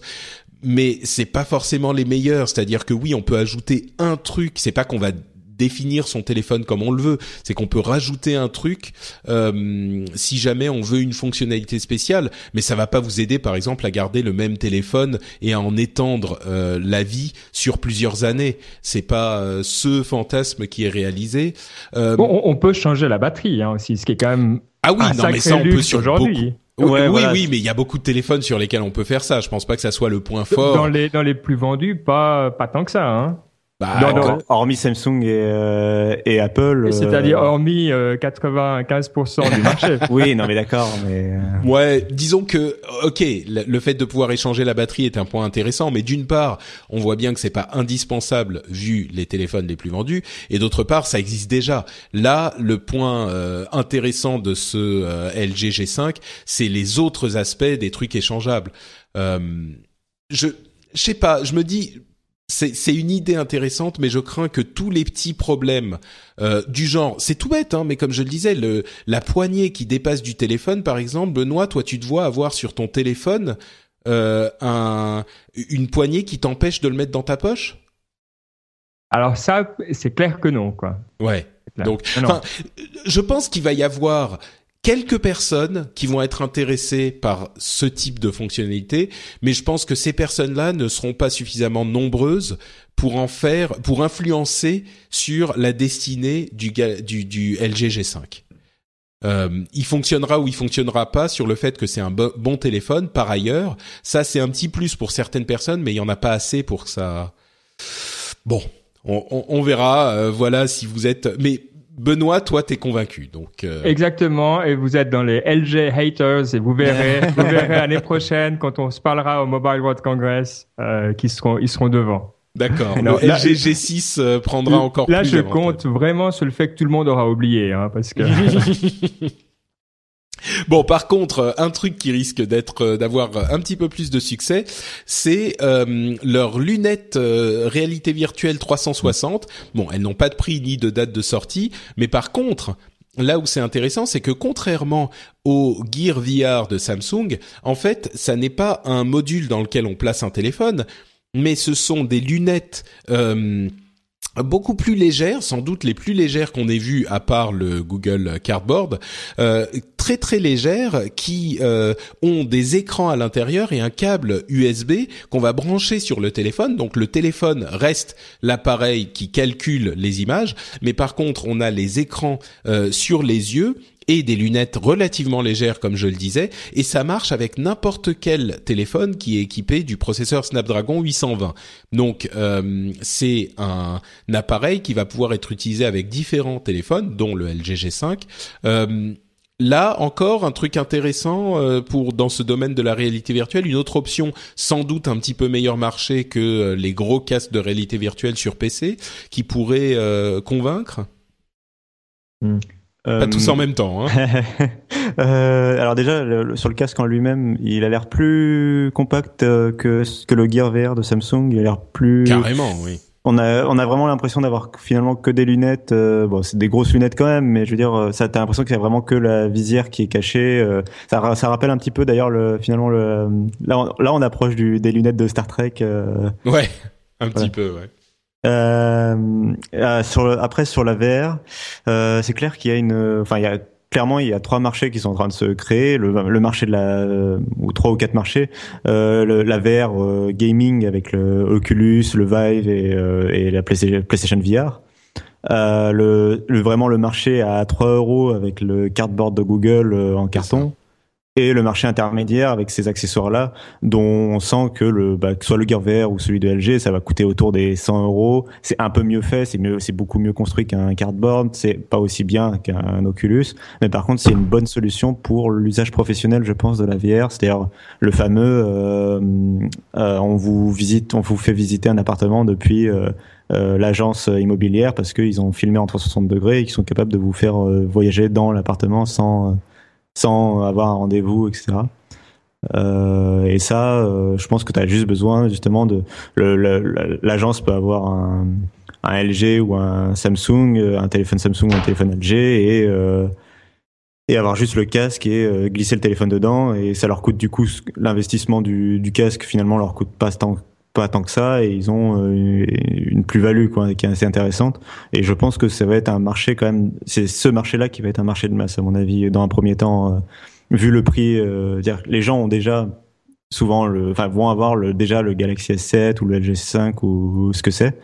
mais c'est pas forcément les meilleurs. C'est-à-dire que oui, on peut ajouter un truc. C'est pas qu'on va définir son téléphone comme on le veut. C'est qu'on peut rajouter un truc euh, si jamais on veut une fonctionnalité spéciale, mais ça va pas vous aider, par exemple, à garder le même téléphone et à en étendre euh, la vie sur plusieurs années. C'est pas euh, ce fantasme qui est réalisé. Euh, on, peut changer la batterie hein, aussi, ce qui est quand même ah oui, non, mais ça on peut sur aujourd'hui. Oui, oui, oui, mais il y a beaucoup de téléphones sur lesquels on peut faire ça. Je pense pas que ça soit le point fort. Dans les dans les plus vendus, pas pas tant que ça. Hein. Bah, hormis Samsung et, euh, et Apple. C'est-à-dire euh, hormis 95% euh, du marché. oui, non mais d'accord. Mais... Ouais, disons que ok, le fait de pouvoir échanger la batterie est un point intéressant, mais d'une part, on voit bien que c'est pas indispensable vu les téléphones les plus vendus, et d'autre part, ça existe déjà. Là, le point intéressant de ce LG G5, c'est les autres aspects des trucs échangeables. je je sais pas, je me dis c'est une idée intéressante, mais je crains que tous les petits problèmes euh, du genre, c'est tout bête, hein, mais comme je le disais, le, la poignée qui dépasse du téléphone, par exemple, Benoît, toi, tu te vois avoir sur ton téléphone euh, un, une poignée qui t'empêche de le mettre dans ta poche? Alors ça, c'est clair que non, quoi. Ouais. Donc, je pense qu'il va y avoir quelques personnes qui vont être intéressées par ce type de fonctionnalité, mais je pense que ces personnes-là ne seront pas suffisamment nombreuses pour en faire, pour influencer sur la destinée du, du, du LG G5. Euh, il fonctionnera ou il fonctionnera pas sur le fait que c'est un bon téléphone. Par ailleurs, ça c'est un petit plus pour certaines personnes, mais il y en a pas assez pour que ça. Bon, on, on, on verra. Euh, voilà si vous êtes. Mais Benoît, toi, t'es convaincu, donc. Euh... Exactement, et vous êtes dans les LG haters, et vous verrez, vous verrez l'année prochaine quand on se parlera au Mobile World Congress, euh, qu'ils seront, ils seront devant. D'accord. Le LG G6 euh, prendra encore là, plus. Là, je compte vraiment sur le fait que tout le monde aura oublié, hein, parce que. Bon, par contre, un truc qui risque d'être euh, d'avoir un petit peu plus de succès, c'est euh, leurs lunettes euh, réalité virtuelle 360. Bon, elles n'ont pas de prix ni de date de sortie, mais par contre, là où c'est intéressant, c'est que contrairement au Gear VR de Samsung, en fait, ça n'est pas un module dans lequel on place un téléphone, mais ce sont des lunettes beaucoup plus légères, sans doute les plus légères qu'on ait vues à part le Google Cardboard, euh, très très légères qui euh, ont des écrans à l'intérieur et un câble USB qu'on va brancher sur le téléphone. Donc le téléphone reste l'appareil qui calcule les images, mais par contre on a les écrans euh, sur les yeux et des lunettes relativement légères comme je le disais et ça marche avec n'importe quel téléphone qui est équipé du processeur Snapdragon 820. Donc euh, c'est un, appareil qui va pouvoir être utilisé avec différents téléphones dont le LG G5. Euh, là encore un truc intéressant euh, pour dans ce domaine de la réalité virtuelle, une autre option sans doute un petit peu meilleur marché que les gros casques de réalité virtuelle sur PC qui pourrait convaincre. Hmm. Pas tous en euh, même temps. Hein. euh, alors déjà, sur le casque en lui-même, il a l'air plus compact euh, que, que le Gear VR de Samsung. Il a l'air plus... Carrément, oui. On a, on a vraiment l'impression d'avoir finalement que des lunettes. Euh, bon, c'est des grosses lunettes quand même, mais je veux dire, ça, t'as l'impression qu'il y a vraiment que la visière qui est cachée. ça, ça rappelle un petit peu d'ailleurs le, finalement le. Là, on, là, on approche du, des lunettes de Star Trek. Ouais, un petit peu, ouais. Euh, euh, sur le, après sur la VR, euh, c'est clair qu'il y a une, enfin il y a clairement il y a trois marchés qui sont en train de se créer, le, le marché de la ou trois ou quatre marchés, euh, la VR euh, gaming avec le Oculus, le Vive et, et la PlayStation, VR. le, le, vraiment le marché à 3 euros avec le cardboard de Google en carton. Et le marché intermédiaire avec ces accessoires-là, dont on sent que le, bah, que soit le Gear VR ou celui de LG, ça va coûter autour des 100 euros. C'est un peu mieux fait, c'est mieux, c'est beaucoup mieux construit qu'un cardboard, c'est pas aussi bien qu'un Oculus, mais par contre, c'est une bonne solution pour l'usage professionnel, je pense, de la VR, c'est-à-dire le fameux, euh, euh, on vous visite, on vous fait visiter un appartement depuis euh, euh l'agence immobilière parce qu'ils ont filmé en 360 degrés et qu'ils sont capables de vous faire euh, voyager dans l'appartement sans sans avoir un rendez-vous, etc. Euh, et ça, euh, je pense que tu as juste besoin justement de l'agence peut avoir un, un, LG ou un Samsung, un téléphone Samsung ou un téléphone LG et euh, et avoir juste le casque et euh, glisser le téléphone dedans et ça leur coûte du coup l'investissement du, du, casque finalement leur coûte pas tant pas tant que ça et ils ont euh, une plus-value quoi qui est assez intéressante. Et je pense que ça va être un marché quand même c'est ce marché-là qui va être un marché de masse à mon avis dans un premier temps euh, vu le prix euh, dire les gens ont déjà souvent le enfin vont avoir le déjà le Galaxy S7 ou le LG 5 ou ce que c'est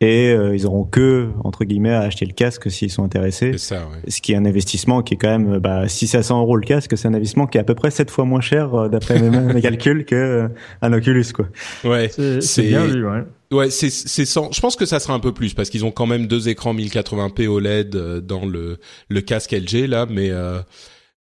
et euh, ils auront que entre guillemets à acheter le casque s'ils sont intéressés. C'est ça, ouais. Ce qui est un investissement qui est quand même bah, si c'est à 100 euros le casque, c'est un investissement qui est à peu près 7 fois moins cher euh, d'après mes, mes, calculs que euh, un Oculus quoi. Ouais, c'est bien vu, ouais. Ouais, c'est c'est sans. Je pense que ça sera un peu plus parce qu'ils ont quand même deux écrans 1080p OLED dans le le casque LG là, mais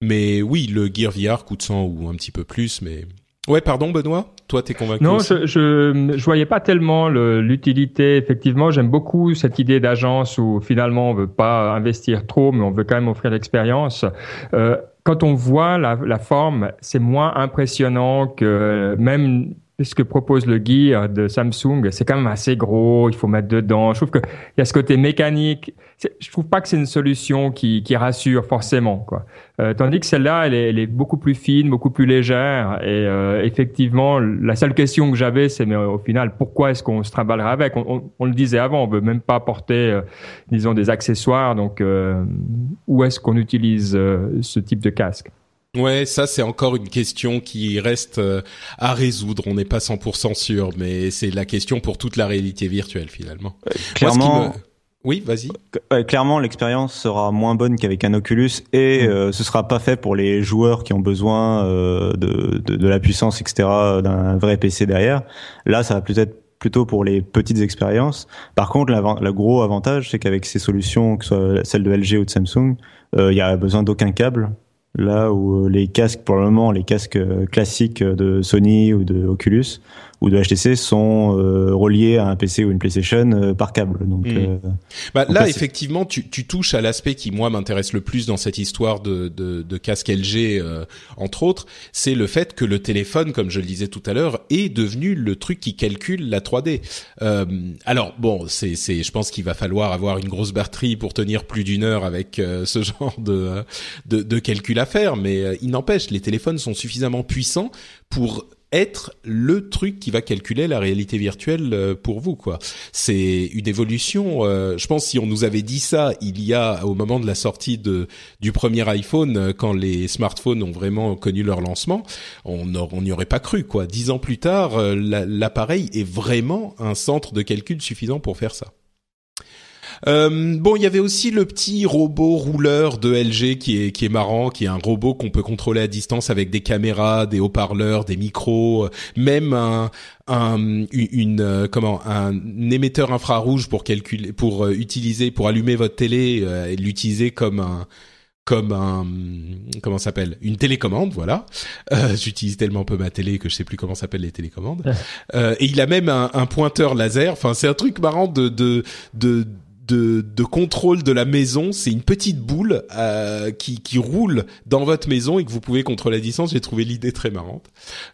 mais oui, le Gear VR coûte 100 ou un petit peu plus, mais Ouais, pardon Benoît, toi t'es convaincu Non, je, je je voyais pas tellement l'utilité. Effectivement, j'aime beaucoup cette idée d'agence où finalement on veut pas investir trop, mais on veut quand même offrir l'expérience. Euh, quand on voit la, la forme, c'est moins impressionnant que même ce que propose le Gear de Samsung, c'est quand même assez gros, il faut mettre dedans. Je trouve qu'il y a ce côté mécanique. Je trouve pas que c'est une solution qui, rassure forcément. Quoi. Euh, tandis que celle-là, elle est, beaucoup plus fine, beaucoup plus légère. Et euh, effectivement, la seule question que j'avais, c'est mais au final, pourquoi est-ce qu'on se trimballerait avec? On, le disait avant, on veut même pas porter, euh, disons, des accessoires. Donc, où est-ce qu'on utilise ce type de casque? Ouais, ça c'est encore une question qui reste euh, à résoudre. On n'est pas 100% sûr, mais c'est la question pour toute la réalité virtuelle finalement. Euh, clairement. Me... Oui, vas-y. Euh, clairement, l'expérience sera moins bonne qu'avec un Oculus et mmh. euh, ce sera pas fait pour les joueurs qui ont besoin euh, de, de, de, la puissance, etc., d'un vrai PC derrière. Là, ça va peut-être plutôt pour les petites expériences. Par contre, le gros avantage, c'est qu'avec ces solutions, que ce soit celle de LG ou de Samsung, il y a besoin d'aucun câble là où les casques, pour le moment, les casques classiques de Sony ou de Oculus ou de HTC sont euh, reliés à un PC ou une PlayStation euh, par câble. Donc, mmh. euh, bah, là, effectivement, tu, tu touches à l'aspect qui moi m'intéresse le plus dans cette histoire de, de, de casque LG, euh, entre autres, c'est le fait que le téléphone, comme je le disais tout à l'heure, est devenu le truc qui calcule la 3D. alors bon, c'est, c'est, je pense qu'il va falloir avoir une grosse batterie pour tenir plus d'une heure avec ce genre de, de, de calcul à faire, mais il n'empêche, les téléphones sont suffisamment puissants pour être le truc qui va calculer la réalité virtuelle euh, pour vous quoi. C'est une évolution. Euh, je pense si on nous avait dit ça il y a au moment de la sortie de du premier iPhone, euh, quand les smartphones ont vraiment connu leur lancement, on n'y aurait pas cru quoi. Dix ans plus tard, l'appareil est vraiment un centre de calcul suffisant pour faire ça. Euh, bon, il y avait aussi le petit robot rouleur de LG qui est qui est marrant, qui est un robot qu'on peut contrôler à distance avec des caméras, des haut-parleurs, des micros, euh, même un, un une, une euh, comment un émetteur infrarouge pour calculer pour utiliser pour allumer votre télé et l'utiliser comme un comme un comment s'appelle une télécommande voilà. Euh, j'utilise tellement peu ma télé que je sais plus comment s'appellent les télécommandes. Euh, et il a même un, un pointeur laser. Enfin c'est un truc marrant de de de de, de contrôle de la maison. C'est une petite boule euh, qui, qui roule dans votre maison et que vous pouvez contrôler à distance. J'ai trouvé l'idée très marrante.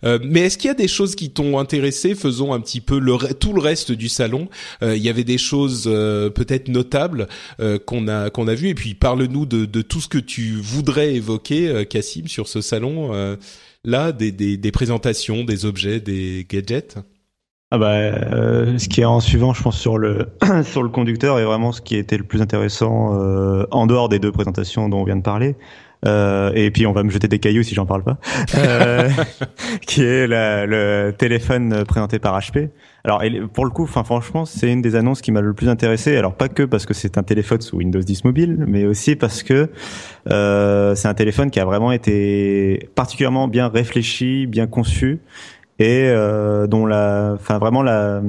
Euh, mais est-ce qu'il y a des choses qui t'ont intéressé? Faisons un petit peu le tout le reste du salon. Euh, il y avait des choses euh, peut-être notables euh, qu'on a qu'on a vu. Et puis parle-nous de, de tout ce que tu voudrais évoquer, euh, Cassim, sur ce salon. là, des, des, des présentations, des objets, des gadgets. Ah bah, euh, ce qui est en suivant, je pense, sur le sur le conducteur est vraiment ce qui était le plus intéressant euh, en dehors des deux présentations dont on vient de parler. Euh, et puis on va me jeter des cailloux si j'en parle pas, euh, qui est le téléphone présenté par HP. Alors pour le coup, enfin franchement, c'est une des annonces qui m'a le plus intéressé. Alors pas que parce que c'est un téléphone sous Windows 10 mobile, mais aussi parce que euh, c'est un téléphone qui a vraiment été particulièrement bien réfléchi, bien conçu et euh, dont la, enfin vraiment la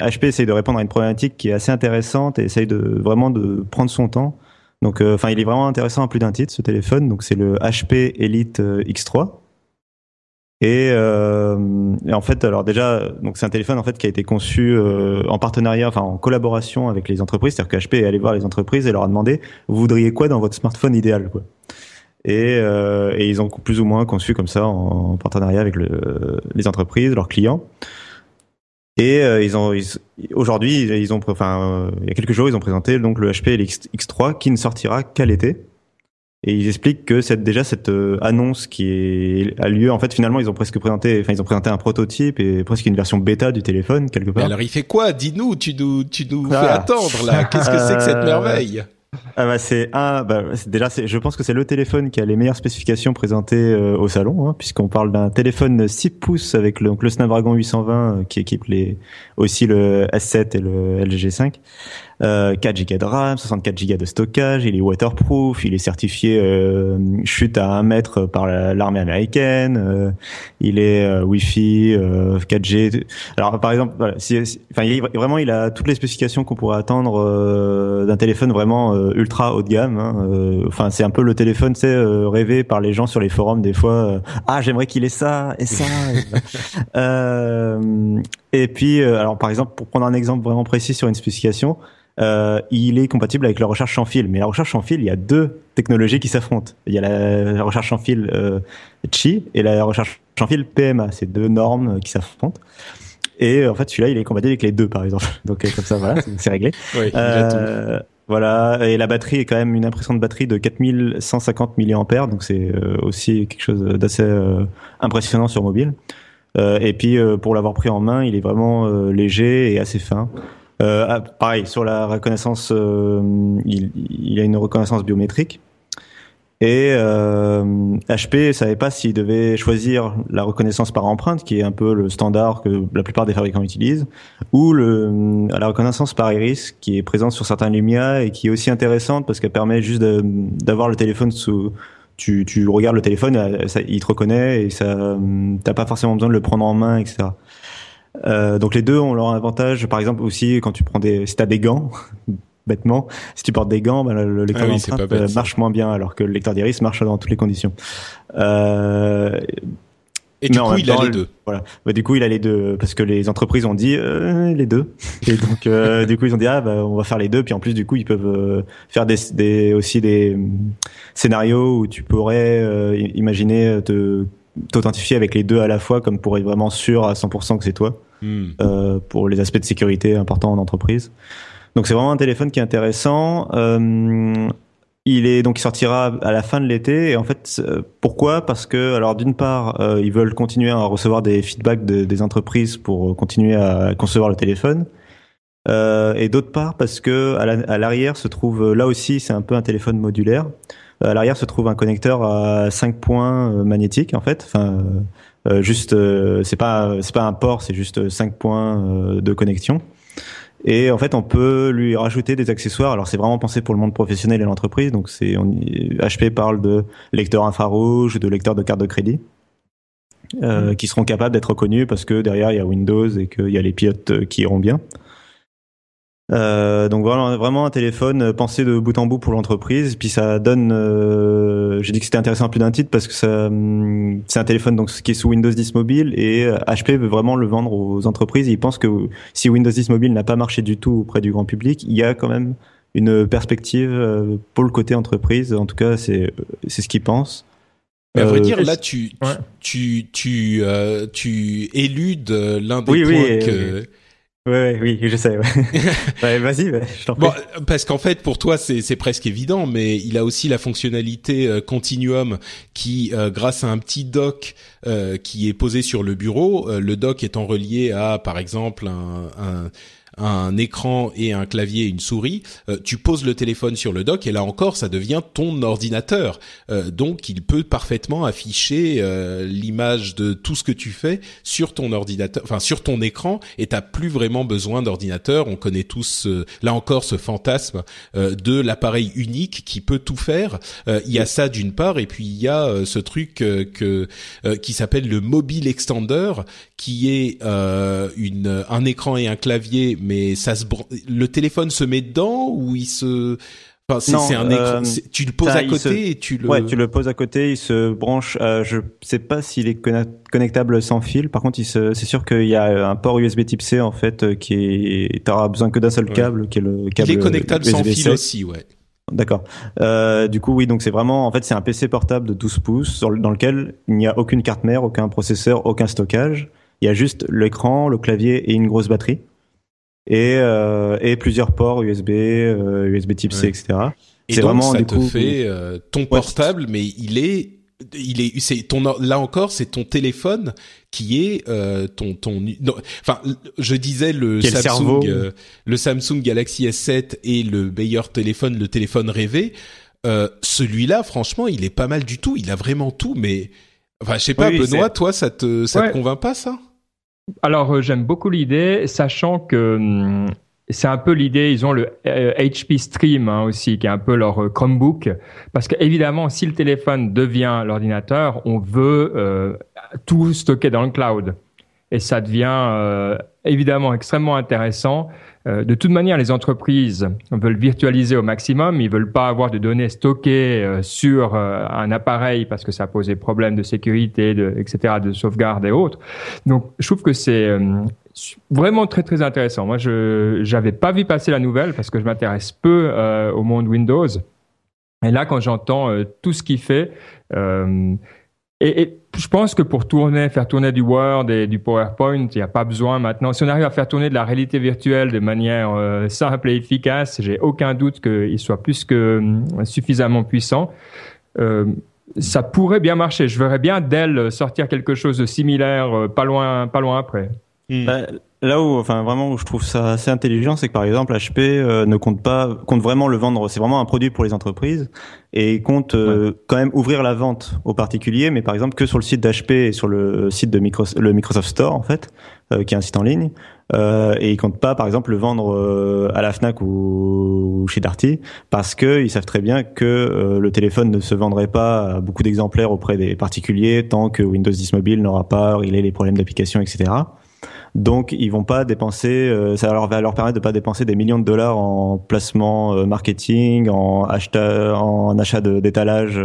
HP essaye de répondre à une problématique qui est assez intéressante et essaye de vraiment de prendre son temps donc, euh, enfin, il est vraiment intéressant à plus d'un titre ce téléphone. Donc, c'est le HP Elite euh, X3. Euh, et, en fait, alors déjà, donc c'est un téléphone en fait qui a été conçu en partenariat, enfin en collaboration avec les entreprises. C'est-à-dire que HP est allé voir les entreprises et leur a demandé vous voudriez quoi dans votre smartphone idéal, quoi? Et, et ils ont plus ou moins conçu comme ça en, partenariat avec le, les entreprises, leurs clients. Et euh, ils ont aujourd'hui ils ont enfin euh, il y a quelques jours ils ont présenté donc le HP X3 qui ne sortira qu'à l'été. Et ils expliquent que c'est déjà cette euh, annonce qui est, a lieu. En fait, finalement, ils ont presque présenté, enfin, ils ont présenté un prototype et presque une version bêta du téléphone quelque part. alors, il fait quoi? Dis-nous, tu nous, tu nous fais attendre là. Qu'est-ce que c'est que cette merveille? Ah bah c'est un, bah déjà c'est, je pense que c'est le téléphone qui a les meilleures spécifications présentées euh, au salon, hein, puisqu'on parle d'un téléphone 6 pouces avec le, donc le Snapdragon 820 euh, qui équipe les aussi le S7 et le LG 5 euh, 4 Go de RAM, 64 Go de stockage, il est waterproof, il est certifié euh, chute à 1 mètre par l'armée américaine, euh, il est euh, Wi-Fi, 4G. Euh, Alors par exemple, voilà, si, enfin, il, vraiment il a toutes les spécifications qu'on pourrait attendre d'un téléphone vraiment ultra haut de gamme. Hein, enfin c'est un peu le téléphone, c'est rêvé par les gens sur les forums des fois. ah j'aimerais qu'il ait ça et ça. et puis alors par exemple pour prendre un exemple vraiment précis sur une spécification. Euh, il est compatible avec la recherche sans fil. Mais la recherche sans fil, il y a deux technologies qui s'affrontent. Il y a la, recherche sans fil euh, Qi et la recherche sans fil PMA. C'est deux normes qui s'affrontent. Et en fait, celui-là, il est compatible avec les deux, par exemple. Donc euh, comme ça, voilà, c'est réglé. Oui, euh, voilà, et la batterie est quand même une impression de batterie de 4150 mAh, donc c'est euh, aussi quelque chose d'assez impressionnant sur mobile. Et puis pour l'avoir pris en main, il est vraiment léger et assez fin. Euh, ah, pareil, sur la reconnaissance, euh, il, il, a une reconnaissance biométrique. Et euh, HP savait pas s'il devait choisir la reconnaissance par empreinte, qui est un peu le standard que la plupart des fabricants utilisent, ou la reconnaissance par iris, qui est présente sur certains Lumia et qui est aussi intéressante parce qu'elle permet juste d'avoir le téléphone sous tu, tu regardes le téléphone, ça, il te reconnaît et ça, t'as pas forcément besoin de le prendre en main, etc. Euh, donc les deux ont leur avantage. Par exemple aussi quand tu prends des, si t'as des gants, bêtement, si tu portes des gants, bah, le lecteur ah euh, marche moins bien, alors que le lecteur d'iris marche dans toutes les conditions. Euh, et du coup, il a les deux. Voilà. Bah, du coup, il a les deux parce que les entreprises ont dit euh, les deux. Et donc, euh, du coup, ils ont dit ah bah on va faire les deux. Puis en plus, du coup, ils peuvent euh, faire des, des, aussi des scénarios où tu pourrais imaginer te t'authentifier avec les deux à la fois, comme pour être vraiment sûr à 100% que c'est toi, euh, pour les aspects de sécurité importants en entreprise. Donc c'est vraiment un téléphone qui est intéressant. Euh, il est donc il sortira à la fin de l'été et en fait pourquoi? Parce que alors d'une part euh, ils veulent continuer à recevoir des feedbacks de, des entreprises pour continuer à concevoir le téléphone. Euh, et d'autre part parce que à l'arrière se trouve là aussi c'est un peu un téléphone modulaire. À l'arrière se trouve un connecteur à 5 points euh, magnétiques en fait. Enfin, euh, euh, juste, c'est pas c'est pas un port, c'est juste 5 points de connexion. Et en fait, on peut lui rajouter des accessoires. Alors, c'est vraiment pensé pour le monde professionnel et l'entreprise. Donc, c'est HP parle de lecteur infrarouge, de lecteur de carte de crédit, euh, qui seront capables d'être reconnus parce que derrière il y a Windows et qu'il y a les pilotes qui iront bien. Euh, donc voilà, vraiment un téléphone euh, pensé de bout en bout pour l'entreprise. Puis ça donne, euh, j'ai dit que c'était intéressant à plus d'un titre parce que ça, hum, c'est un téléphone donc qui est sous Windows 10 mobile et HP veut vraiment le vendre aux entreprises. ils pensent que si Windows 10 mobile n'a pas marché du tout auprès du grand public, il y a quand même une perspective pour le côté entreprise. En tout cas, c'est c'est ce qu'ils pensent. Mais à vrai dire, là, tu, tu, tu, tu, tu éludes l'un des points que, Ouais, oui, je sais. Ouais. vas-y, je t'en bon, parce qu'en fait, pour toi, c'est presque évident, mais il a aussi la fonctionnalité euh, Continuum qui, euh, grâce à un petit dock euh, qui est posé sur le bureau, le dock étant relié à, par exemple, un, un un écran et un clavier et une souris, euh, tu poses le téléphone sur le dock et là encore, ça devient ton ordinateur. Euh, donc, il peut parfaitement afficher euh, l'image de tout ce que tu fais sur ton ordinateur, enfin sur ton écran, et t'as plus vraiment besoin d'ordinateur. On connaît tous, là encore, ce fantasme de l'appareil unique qui peut tout faire. Il y a ça d'une part, et puis il y a ce truc que qui s'appelle le mobile extender, qui est une un écran et un clavier ça se le téléphone se met dedans ou il se Enfin, c'est un écran. Euh, tu le poses à côté et tu le. Ouais, tu le poses à côté. Il se branche. Euh, je sais pas s'il est connectable sans fil. Par contre, c'est sûr qu'il y a un port USB Type C en fait euh, qui est. T'auras besoin que d'un seul câble, qui est le câble. Il est connectable sans fil aussi, ouais. D'accord. Euh, du coup, oui, donc c'est vraiment, en fait, c'est un PC portable de 12 pouces dans lequel il n'y a aucune carte mère, aucun processeur, aucun stockage. Il y a juste l'écran, le clavier et une grosse batterie et, euh, et plusieurs ports USB, euh, USB Type C, etc. Et donc, vraiment, ça te fait euh, ton portable, mais il est il est c'est ton là encore c'est ton téléphone qui est euh, ton ton enfin je disais le Samsung euh, le Samsung Galaxy S7 et le meilleur téléphone le téléphone rêvé euh, celui-là franchement il est pas mal du tout. Il a vraiment tout mais enfin je sais pas Benoît toi ça te ça te convainc pas ça? Alors, euh, j'aime beaucoup l'idée, sachant que hum, c'est un peu l'idée, ils ont le HP euh, Stream hein, aussi, qui est un peu leur euh, Chromebook, parce qu'évidemment, si le téléphone devient l'ordinateur, on veut tout stocker dans le cloud. Et ça devient évidemment extrêmement intéressant euh, de toute manière, les entreprises veulent virtualiser au maximum. Ils veulent pas avoir de données stockées euh, sur euh, un appareil parce que ça pose des problèmes de sécurité, de, etc., de sauvegarde et autres. Donc, je trouve que c'est vraiment très très intéressant. Moi, je j'avais pas vu passer la nouvelle parce que je m'intéresse peu au monde Windows. Et là, quand j'entends tout ce qu'il fait, et, et, je pense que pour tourner, faire tourner du Word et du PowerPoint, il n'y a pas besoin maintenant. Si on arrive à faire tourner de la réalité virtuelle de manière euh, simple et efficace, j'ai aucun doute qu'il soit plus que euh, suffisamment puissant. Euh, ça pourrait bien marcher. Je verrais bien Dell sortir quelque chose de similaire euh, pas loin, pas loin après. Hmm. Là où, enfin vraiment où je trouve ça assez intelligent, c'est que par exemple HP euh, ne compte pas, compte vraiment le vendre. C'est vraiment un produit pour les entreprises et compte euh, quand même ouvrir la vente aux particuliers, mais par exemple que sur le site d'HP et sur le site de Microsoft, le Microsoft Store en fait, euh, qui est un site en ligne. et ils comptent pas, par exemple, le vendre à la Fnac ou, chez Darty, parce que ils savent très bien que le téléphone ne se vendrait pas à beaucoup d'exemplaires auprès des particuliers tant que Windows 10 Mobile n'aura pas réglé les problèmes d'application, etc. Donc ils vont pas dépenser, euh, ça leur va leur permettre de pas dépenser des millions de dollars en placement euh, marketing, en achat, en achat d'étalage.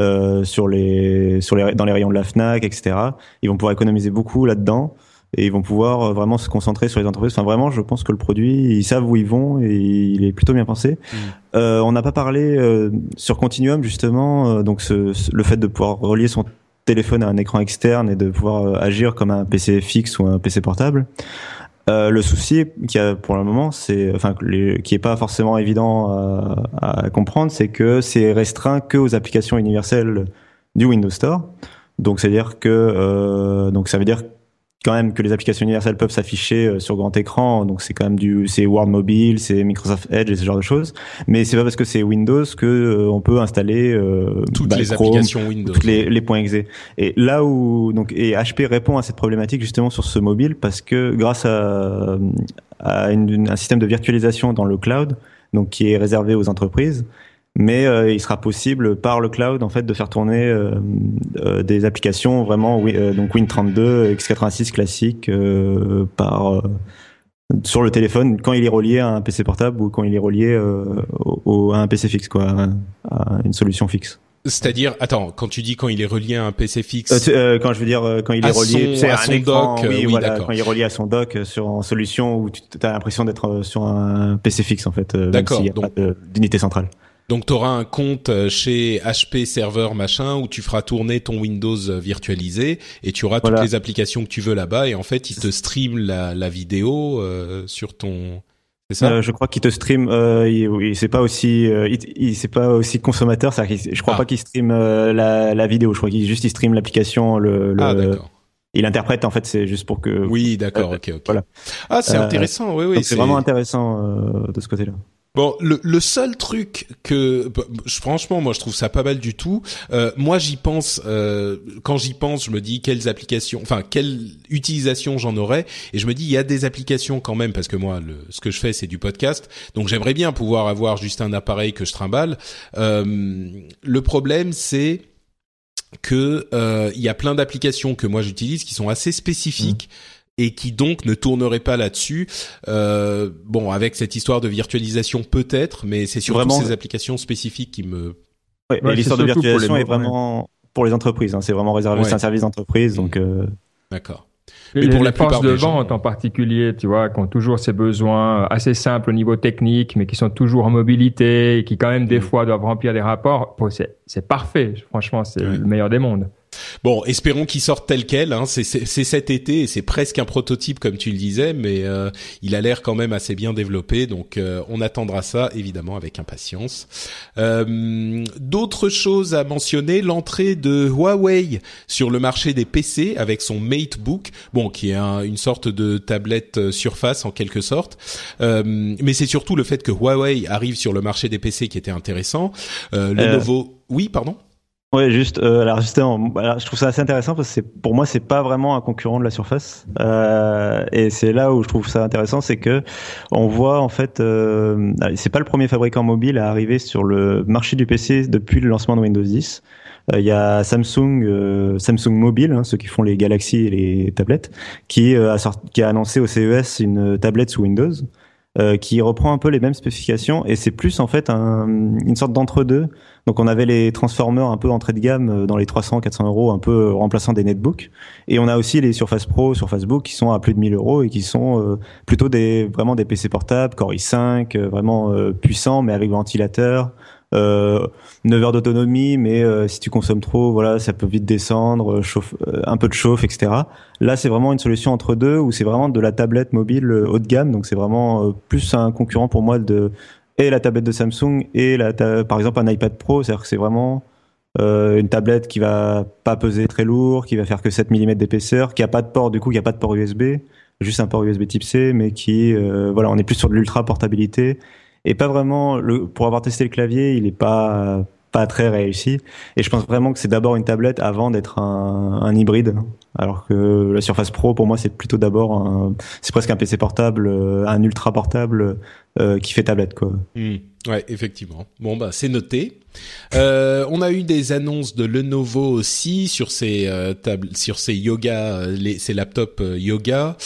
Euh, sur les sur les dans les rayons de la Fnac etc ils vont pouvoir économiser beaucoup là-dedans et ils vont pouvoir vraiment se concentrer sur les entreprises enfin vraiment je pense que le produit ils savent où ils vont et il est plutôt bien pensé mmh. on n'a pas parlé sur Continuum justement donc ce, le fait de pouvoir relier son téléphone à un écran externe et de pouvoir euh, agir comme un PC fixe ou un PC portable. Euh, le souci qu'il y a pour le moment, c'est, enfin, qui est pas forcément évident à, à comprendre, c'est que c'est restreint que aux applications universelles du Windows Store. Donc, c'est à dire que, euh, donc ça veut dire quand même que les applications universelles peuvent s'afficher euh, sur grand écran. Donc c'est quand même du, c'est Word Mobile, c'est Microsoft Edge et ce genre de choses. Mais c'est pas parce que c'est Windows que euh, on peut installer euh, toutes bah, les applications Windows, toutes les, les points exe. Et là où donc et HP répond à cette problématique justement sur ce mobile parce que grâce à, à une, un système de virtualisation dans le cloud, donc qui est réservé aux entreprises, mais euh, il sera possible par le cloud en fait de faire tourner euh, euh, des applications vraiment donc Win32 x86 classique par sur le téléphone quand il est relié à un PC portable ou quand il est relié au, à un PC fixe quoi à une solution fixe. C'est-à-dire, attends, quand tu dis quand il est relié à un PC fixe, quand je veux dire quand il est relié à, son dock, oui, voilà, quand il est relié à son dock sur une solution où tu as l'impression d'être sur un PC fixe en fait, d'accord, a pas d'unité centrale. Donc tu auras un compte euh, chez HP serveur machin où tu feras tourner ton Windows euh, virtualisé et tu auras toutes les applications que tu veux là-bas et en fait il te stream la, la vidéo euh, sur ton c'est ça? Je crois qu'il te stream euh, il, c'est pas aussi il, c'est pas aussi consommateur, je crois ah. pas qu'il stream la, la vidéo, je crois qu'il juste il stream l'application le, le Ah d'accord. Il interprète en fait, c'est juste pour que. Oui, d'accord, ok, ok. Voilà. Ah, c'est intéressant, oui, oui. C'est vraiment intéressant de ce côté-là. Bon, le, le, seul truc que, franchement, moi je trouve ça pas mal du tout. Euh, moi j'y pense, euh, quand j'y pense, je me dis quelles applications, enfin quelle utilisation j'en aurais, et je me dis il y a des applications quand même parce que moi le, ce que je fais c'est du podcast, donc j'aimerais bien pouvoir avoir juste un appareil que je trimballe. Euh, le problème c'est que euh, il y a plein d'applications que moi j'utilise qui sont assez spécifiques. Mmh et qui donc ne tournerait pas là-dessus. Euh, bon, avec cette histoire de virtualisation peut-être, mais c'est surtout ces applications spécifiques qui me. Ouais, l'histoire de virtualisation est vraiment pour les entreprises. Hein, c'est vraiment réservé, c'est un service d'entreprise, donc. Euh... D'accord. Mais pour la forces de vente en particulier, tu vois, qui ont toujours ces besoins assez simples au niveau technique, mais qui sont toujours en mobilité et qui quand même des mm. fois doivent remplir des rapports. C'est parfait. Franchement, c'est le meilleur des mondes. Bon, espérons qu'il sorte tel quel. Hein. C'est cet été et c'est presque un prototype comme tu le disais, mais euh, il a l'air quand même assez bien développé. Donc euh, on attendra ça évidemment avec impatience. Euh, d'autres choses à mentionner l'entrée de Huawei sur le marché des PC avec son MateBook, bon qui est une sorte de tablette Surface en quelque sorte. mais c'est surtout le fait que Huawei arrive sur le marché des PC qui était intéressant. le nouveau, oui, pardon? Oui, juste. Euh, alors justement, je trouve ça assez intéressant parce que pour moi c'est pas vraiment un concurrent de la Surface. Euh, et c'est là où je trouve ça intéressant, c'est que on voit en fait, euh, c'est pas le premier fabricant mobile à arriver sur le marché du PC depuis le lancement de Windows 10. Euh, il y a Samsung, euh, Samsung Mobile, hein, ceux qui font les Galaxy et les tablettes, qui a sorti, qui a annoncé au CES une tablette sous Windows. Euh, qui reprend un peu les mêmes spécifications et c'est plus en fait un, une sorte d'entre-deux. Donc on avait les Transformers un peu entrée de gamme euh, dans les 300-400 euros, un peu remplaçant des netbooks. Et on a aussi les Surface Pro, Surface Book qui sont à plus de 1000 euros et qui sont euh, plutôt des vraiment des PC portables, Core i5, vraiment puissants mais avec ventilateur, euh, 9 heures d'autonomie, mais euh, si tu consommes trop, voilà, ça peut vite descendre, euh, euh, un peu de chauffe, etc. Là, c'est vraiment une solution entre deux où c'est vraiment de la tablette mobile haut de gamme, donc c'est vraiment plus un concurrent pour moi de et la tablette de Samsung et la par exemple un iPad Pro, c'est-à-dire que c'est vraiment une tablette qui va pas peser très lourd, qui va faire que 7 mm d'épaisseur, qui a pas de port du coup, qui a pas de port USB, juste un port USB Type C, mais qui voilà, on est plus sur de l'ultra portabilité et pas vraiment le pour avoir testé le clavier, il est pas pas très réussi. Et je pense vraiment que c'est d'abord une tablette avant d'être un, un, hybride. Alors que la Surface Pro, pour moi, c'est plutôt d'abord c'est presque un PC portable, euh, un ultra portable euh, qui fait tablette, quoi. Mmh. Ouais, effectivement. Bon bah c'est noté. Euh, on a eu des annonces de Lenovo aussi sur ces euh, tables, sur ces yoga, euh, les, ces laptops euh, yoga.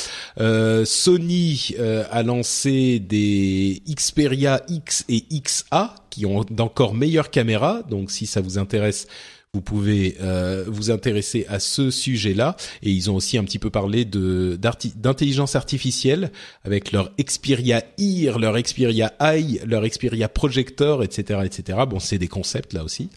Sony a lancé des Xperia X et XA qui ont d'encore meilleures caméras. Donc si ça vous intéresse, vous pouvez euh, vous intéresser à ce sujet-là. Et ils ont aussi un petit peu parlé de d'intelligence artificielle avec leur Xperia Ear, leur Xperia Eye, leur Xperia Projector, etc., etc. Bon, c'est des concepts là aussi.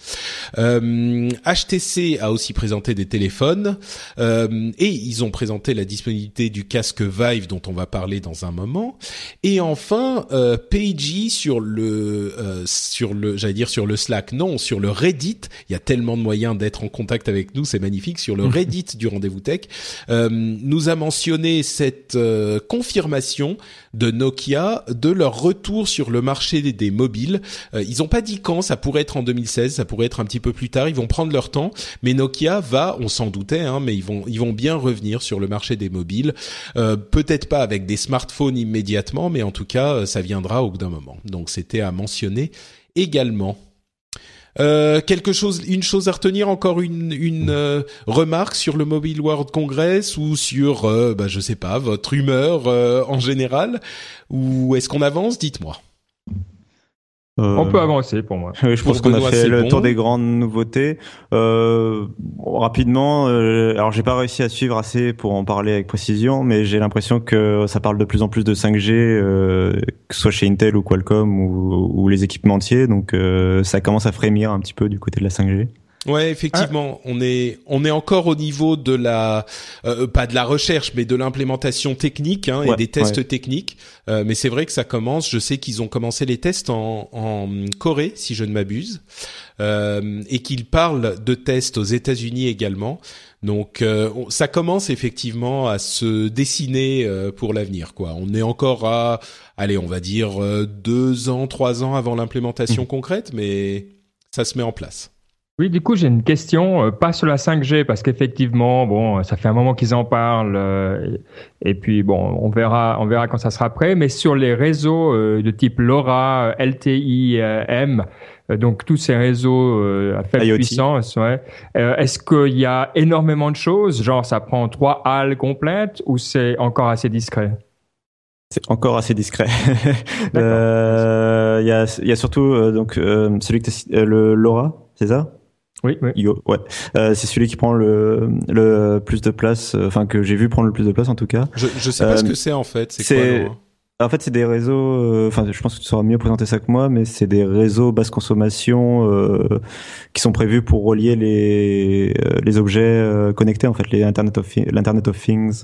Euh, HTC a aussi présenté des téléphones euh, et ils ont présenté la disponibilité du casque Vive dont on va parler dans un moment. Et enfin, euh, Pagey sur le euh, sur le j'allais dire sur le Slack, non, sur le Reddit. Il y a tellement de moyen d'être en contact avec nous, c'est magnifique. Sur le Reddit du rendez-vous tech, euh, nous a mentionné cette euh, confirmation de Nokia de leur retour sur le marché des, mobiles. Euh, ils n'ont pas dit quand, ça pourrait être en 2016, ça pourrait être un petit peu plus tard. Ils vont prendre leur temps, mais Nokia va, on s'en doutait, hein, mais ils vont ils vont bien revenir sur le marché des mobiles. Peut-être pas avec des smartphones immédiatement, mais en tout cas, ça viendra au bout d'un moment. Donc c'était à mentionner également. Euh, quelque chose, une chose à retenir, encore une, une euh, remarque sur le Mobile World Congress ou sur, euh, bah, je sais pas, votre humeur euh, en général, ou est-ce qu'on avance? Dites-moi. Euh, on peut avancer pour moi. je pense qu'on a fait le tour des grandes nouveautés. Euh, rapidement, euh, alors j'ai pas réussi à suivre assez pour en parler avec précision, mais j'ai l'impression que ça parle de plus en plus de 5G, euh, que ce soit chez Intel ou Qualcomm ou, ou les équipementiers, donc ça commence à frémir un petit peu du côté de la 5G. Ouais, effectivement, on est on est encore au niveau de la euh, pas de la recherche, mais de l'implémentation technique hein, et des tests techniques. Euh, mais c'est vrai que ça commence. Je sais qu'ils ont commencé les tests en, en Corée, si je ne m'abuse, euh, et qu'ils parlent de tests aux États-Unis également. Donc euh, ça commence effectivement à se dessiner euh, pour l'avenir. Quoi, on est encore à, allez, on va dire deux ans, trois ans avant l'implémentation mmh. concrète, mais ça se met en place. Oui, du coup, j'ai une question, euh, pas sur la 5G, parce qu'effectivement, bon, ça fait un moment qu'ils en parlent, euh, et, puis bon, on verra, on verra quand ça sera prêt, mais sur les réseaux euh, de type LoRa, LTI, M, donc tous ces réseaux à faible puissance, ouais, est-ce qu'il y a énormément de choses, genre ça prend trois halles complètes, ou c'est encore assez discret? C'est encore assez discret. Il y, a, y a surtout donc celui que le LoRa, c'est ça? Oui, oui. ouais. Euh, c'est celui qui prend le, le plus de place, euh, enfin que j'ai vu prendre le plus de place en tout cas. Je, je sais pas ce euh, que c'est en fait. C'est quoi En fait, c'est des réseaux. Enfin, je pense que tu sauras mieux présenter ça que moi, mais c'est des réseaux basse consommation qui sont prévus pour relier les les objets connectés, en fait, les Internet of l'Internet of Things.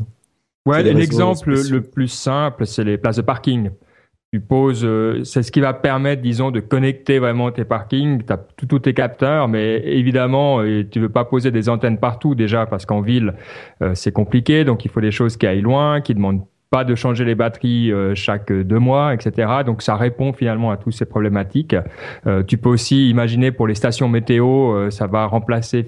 Ouais, l'exemple le plus simple, c'est les places de parking tu poses, euh, c'est ce qui va permettre, disons, de connecter vraiment tes parkings. As tous tes capteurs, mais évidemment, euh, tu veux pas poser des antennes partout déjà parce qu'en ville, euh, c'est compliqué. Donc, il faut des choses qui aillent loin, qui demandent pas de changer les batteries chaque deux mois, etc. Donc ça répond finalement à toutes ces problématiques. tu peux aussi imaginer pour les stations météo, ça va remplacer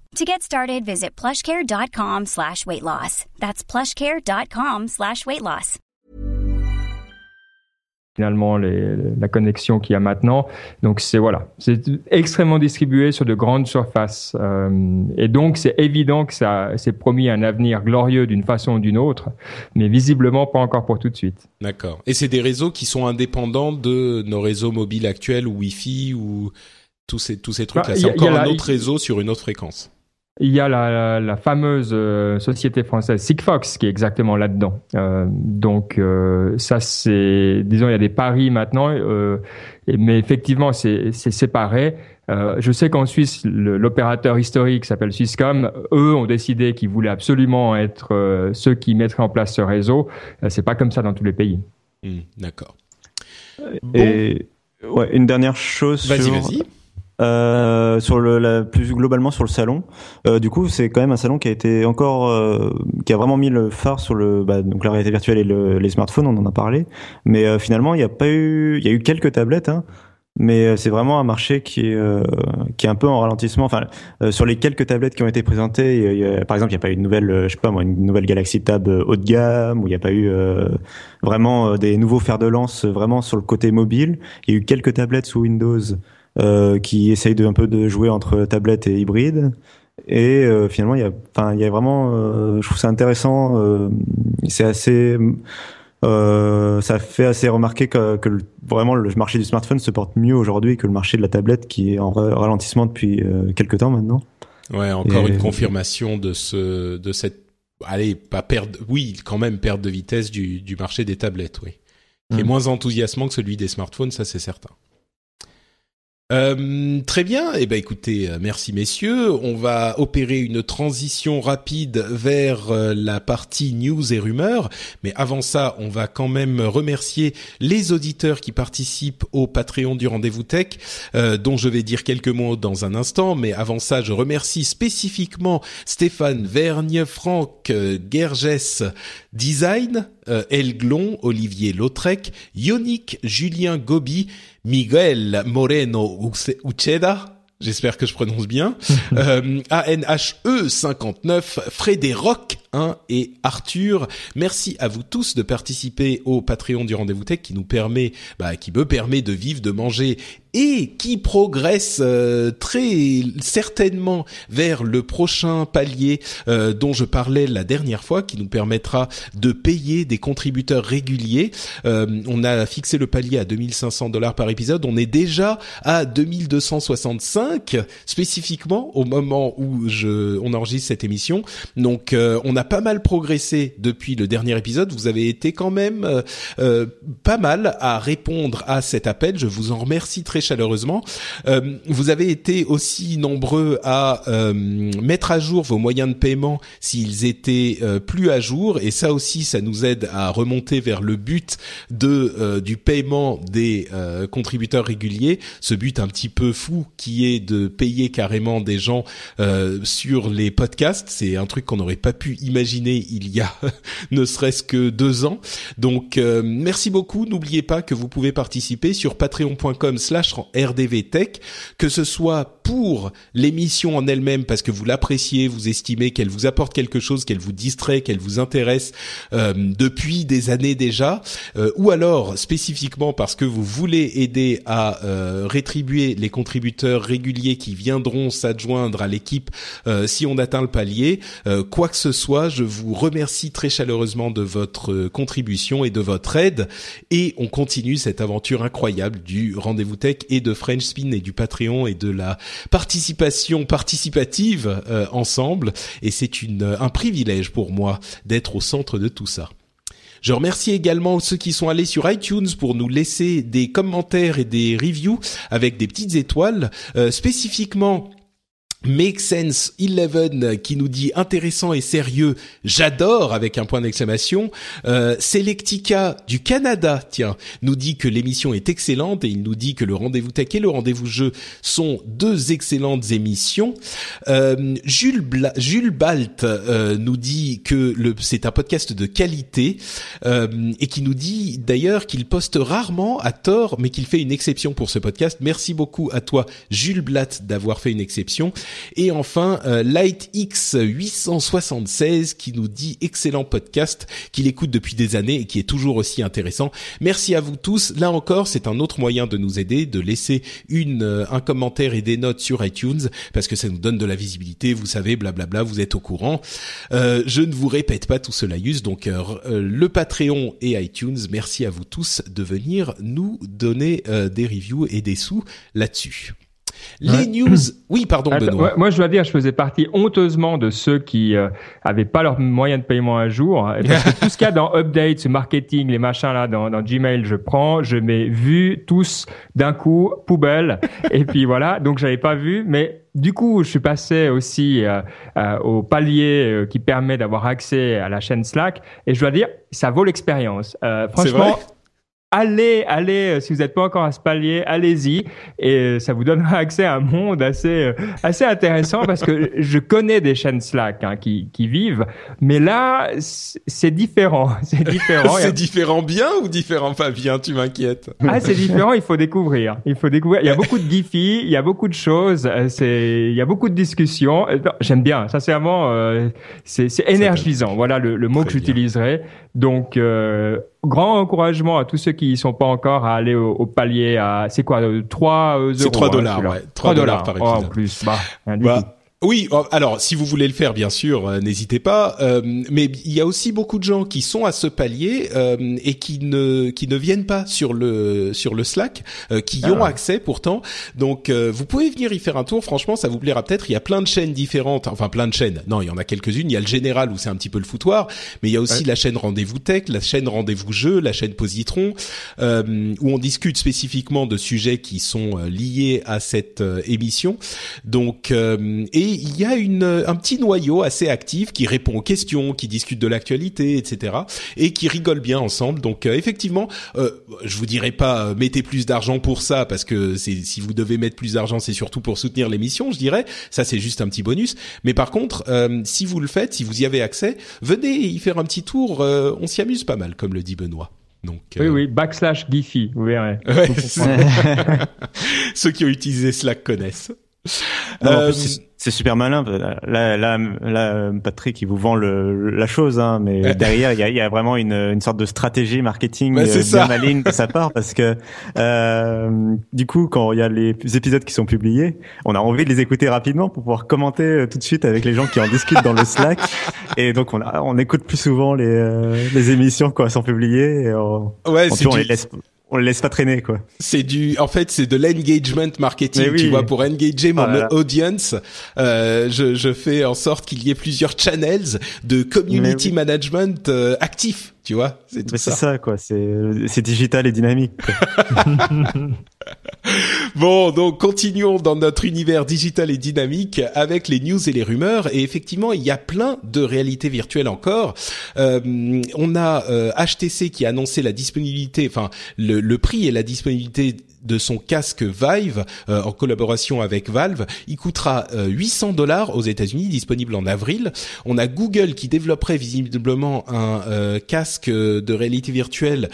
To get started, visit plushcare.com slash weight loss. That's plushcare.com slash weight loss. Finalement, les, la connexion qu'il y a maintenant. Donc, c'est voilà, c'est extrêmement distribué sur de grandes surfaces. Euh, et donc, c'est évident que ça s'est promis un avenir glorieux d'une façon ou d'une autre, mais visiblement pas encore pour tout de suite. D'accord. Et c'est des réseaux qui sont indépendants de nos réseaux mobiles actuels ou Wi-Fi ou tous ces, tous ces trucs-là. Bah, c'est encore un autre réseau sur une autre fréquence. Il y a la, la fameuse euh, société française Sigfox qui est exactement là-dedans. Euh, donc euh, ça c'est, disons, il y a des paris maintenant, euh, mais effectivement c'est séparé. Euh, je sais qu'en Suisse, l'opérateur historique s'appelle Swisscom. Eux ont décidé qu'ils voulaient absolument être ceux qui mettraient en place ce réseau. c'est pas comme ça dans tous les pays. Hmm, d'accord. Et ouais, une dernière chose. Vas-y, vas-y. Euh, sur le la, plus globalement sur le salon. Euh, du coup, c'est quand même un salon qui a été encore euh, qui a vraiment mis le phare sur le bah, donc la réalité virtuelle et le, les smartphones, on en a parlé. Mais euh, finalement, il n'y a pas eu il y a eu quelques tablettes hein, mais euh, c'est vraiment un marché qui est qui est un peu en ralentissement. Enfin, sur les quelques tablettes qui ont été présentées, y a, par exemple, il n'y a pas eu une nouvelle, je sais pas moi, une nouvelle Galaxy Tab haut de gamme, ou il n'y a pas eu vraiment des nouveaux fers de lance vraiment sur le côté mobile. Il y a eu quelques tablettes sous Windows euh, qui essaye de un peu de jouer entre tablette et hybride. Et euh, finalement, il y a, enfin, il y a vraiment, euh, je trouve ça intéressant. Euh, c'est assez, ça fait assez remarquer que, que vraiment le marché du smartphone se porte mieux aujourd'hui que le marché de la tablette qui est en ralentissement depuis quelques temps maintenant. Ouais, encore une confirmation de ce, de cette, allez, pas perdre, oui, quand même perte de vitesse du, du marché des tablettes, oui, qui est mmh. moins enthousiasmant que celui des smartphones, ça c'est certain. Euh, très bien. Eh ben, écoutez, euh, merci messieurs. On va opérer une transition rapide vers euh, la partie news et rumeurs. Mais avant ça, on va quand même remercier les auditeurs qui participent au Patreon du Rendez-vous Tech, dont je vais dire quelques mots dans un instant. Mais avant ça, je remercie spécifiquement Stéphane Vergne, Franck Gerges Design, Elglon, Olivier Lautrec, Yonick, Julien Gobi, Miguel Moreno Ucheda, j'espère que je prononce bien, euh, ANHE 59, Frédéric 1 et Arthur. Merci à vous tous de participer au Patreon du Rendez-vous Tech qui nous permet, bah, qui me permet de vivre, de manger et qui progresse euh, très certainement vers le prochain palier euh, dont je parlais la dernière fois, qui nous permettra de payer des contributeurs réguliers. Euh, on a fixé le palier à 2500 dollars par épisode. On est déjà à 2265 spécifiquement au moment où je on enregistre cette émission. Donc on a pas mal progressé depuis le dernier épisode. Vous avez été quand même pas mal à répondre à cet appel. Je vous en remercie très chaleureusement. Euh, vous avez été aussi nombreux à euh, mettre à jour vos moyens de paiement s'ils étaient euh, plus à jour, et ça aussi, ça nous aide à remonter vers le but de du paiement des contributeurs réguliers. Ce but un petit peu fou qui est de payer carrément des gens sur les podcasts. C'est un truc qu'on n'aurait pas pu imaginer il y a ne serait-ce que deux ans. Donc merci beaucoup. N'oubliez pas que vous pouvez participer sur patreon.com/slash RDV Tech, que ce soit pour l'émission en elle-même parce que vous l'appréciez, vous estimez qu'elle vous apporte quelque chose, qu'elle vous distrait, qu'elle vous intéresse euh, depuis des années déjà, euh, ou alors spécifiquement parce que vous voulez aider à euh, rétribuer les contributeurs réguliers qui viendront s'adjoindre à l'équipe si on atteint le palier, quoi que ce soit, je vous remercie très chaleureusement de votre contribution et de votre aide et on continue cette aventure incroyable du rendez-vous tech et de French Spin et du Patreon et de la participation participative euh, ensemble. Et c'est une un privilège pour moi d'être au centre de tout ça. Je remercie également ceux qui sont allés sur iTunes pour nous laisser des commentaires et des reviews avec des petites étoiles, euh, spécifiquement Make Sense 11 qui nous dit intéressant et sérieux, j'adore avec un point d'exclamation. Euh, Selectica du Canada, tiens, nous dit que l'émission est excellente et il nous dit que le rendez-vous tech et le rendez-vous jeu sont deux excellentes émissions. Euh, Jules, Jules Balt euh, nous dit que c'est un podcast de qualité euh, et qui nous dit d'ailleurs qu'il poste rarement à tort, mais qu'il fait une exception pour ce podcast. Merci beaucoup à toi, Jules Blatt, d'avoir fait une exception. Et enfin, euh, LightX 876 qui nous dit excellent podcast, qu'il écoute depuis des années et qui est toujours aussi intéressant. Merci à vous tous. Là encore, c'est un autre moyen de nous aider, de laisser une euh, un commentaire et des notes sur iTunes parce que ça nous donne de la visibilité. Vous savez, blablabla, vous êtes au courant. Euh, je ne vous répète pas tout cela, use. Donc le Patreon et iTunes, merci à vous tous de venir nous donner des reviews et des sous là-dessus. Les news. Oui, pardon, Benoît. moi, je dois dire, je faisais partie honteusement de ceux qui euh, avaient pas leurs moyens de paiement à jour. Hein. Parce que tout ce qu'il y a dans Updates, marketing, les machins là, dans, dans Gmail, je prends, je mets vu tous d'un coup, poubelle. et puis voilà. Donc, j'avais pas vu, mais du coup, je suis passé aussi euh, euh, au palier euh, qui permet d'avoir accès à la chaîne Slack. Et je dois dire, ça vaut l'expérience. franchement allez, allez, euh, si vous n'êtes pas encore à ce palier, allez-y et euh, ça vous donnera accès à un monde assez euh, assez intéressant parce que je connais des chaînes Slack hein, qui qui vivent, mais là c'est différent, c'est différent. c'est différent bien ou différent pas bien Tu m'inquiètes. Ah, c'est différent. Il faut découvrir. Il faut découvrir. Il y a beaucoup de Giphy, il y a beaucoup de choses. C'est il y a beaucoup de discussions. J'aime bien. Sincèrement, c'est c'est énergisant. Voilà le, le mot que j'utiliserai. Donc grand encouragement à tous ceux qui y sont pas encore à aller au, palier à c'est quoi 3 euh, euros c'est 3 hein, dollars ouais. 3, dollars par épisode oh, en plus bah, bah Oui, oh, alors si vous voulez le faire, bien sûr, euh, n'hésitez pas. Euh, mais il y a aussi beaucoup de gens qui sont à ce palier euh, et qui ne qui ne viennent pas sur le sur le Slack, qui y ont ah. accès pourtant. Donc vous pouvez venir y faire un tour. Franchement, ça vous plaira peut-être. Il y a plein de chaînes différentes, enfin plein de chaînes. Non, il y en a quelques-unes. Il y a le général où c'est un petit peu le foutoir, mais il y a aussi la chaîne Rendez-vous Tech, la chaîne Rendez-vous Jeux, la chaîne Positron, où on discute spécifiquement de sujets qui sont liés à cette émission. Donc et il y a une, un petit noyau assez actif qui répond aux questions, qui discute de l'actualité, etc. et qui rigole bien ensemble. Donc euh, effectivement, euh, je vous dirais pas euh, mettez plus d'argent pour ça parce que c'est si vous devez mettre plus d'argent, c'est surtout pour soutenir l'émission, je dirais. Ça c'est juste un petit bonus. Mais par contre, euh, si vous le faites, si vous y avez accès, venez y faire un petit tour. on s'y amuse pas mal, comme le dit Benoît. Donc, oui, oui, backslash Giphy, vous verrez. Ceux qui ont utilisé Slack connaissent. Non, c'est super malin. Là, là, là, Patrick, il vous vend le, la chose, hein, mais derrière, il y a, y a, vraiment une, une sorte de stratégie marketing bah, euh, bien maligne de sa part, parce que euh, du coup, quand il y a les épisodes qui sont publiés, on a envie de les écouter rapidement pour pouvoir commenter euh, tout de suite avec les gens qui en discutent dans le Slack, et donc on, on écoute plus souvent les, euh, les émissions quand elles sont publiées, et on, ouais, on les laisse on le laisse pas traîner quoi. C'est du, en fait, c'est de l'engagement marketing, tu vois, pour engager mon ah audience. Euh, je, je fais en sorte qu'il y ait plusieurs channels de community management euh, actifs, tu vois. C'est tout ça. C'est ça quoi. C'est c'est digital et dynamique. bon, donc continuons dans notre univers digital et dynamique avec les news et les rumeurs. Et effectivement, il y a plein de réalités virtuelles encore. Euh, on a HTC euh, qui a annoncé la disponibilité, enfin le, le prix et la disponibilité de son casque Vive euh, en collaboration avec Valve. Il coûtera 800 euh, dollars aux États-Unis, disponible en avril. On a Google qui développerait visiblement un euh, casque de réalité virtuelle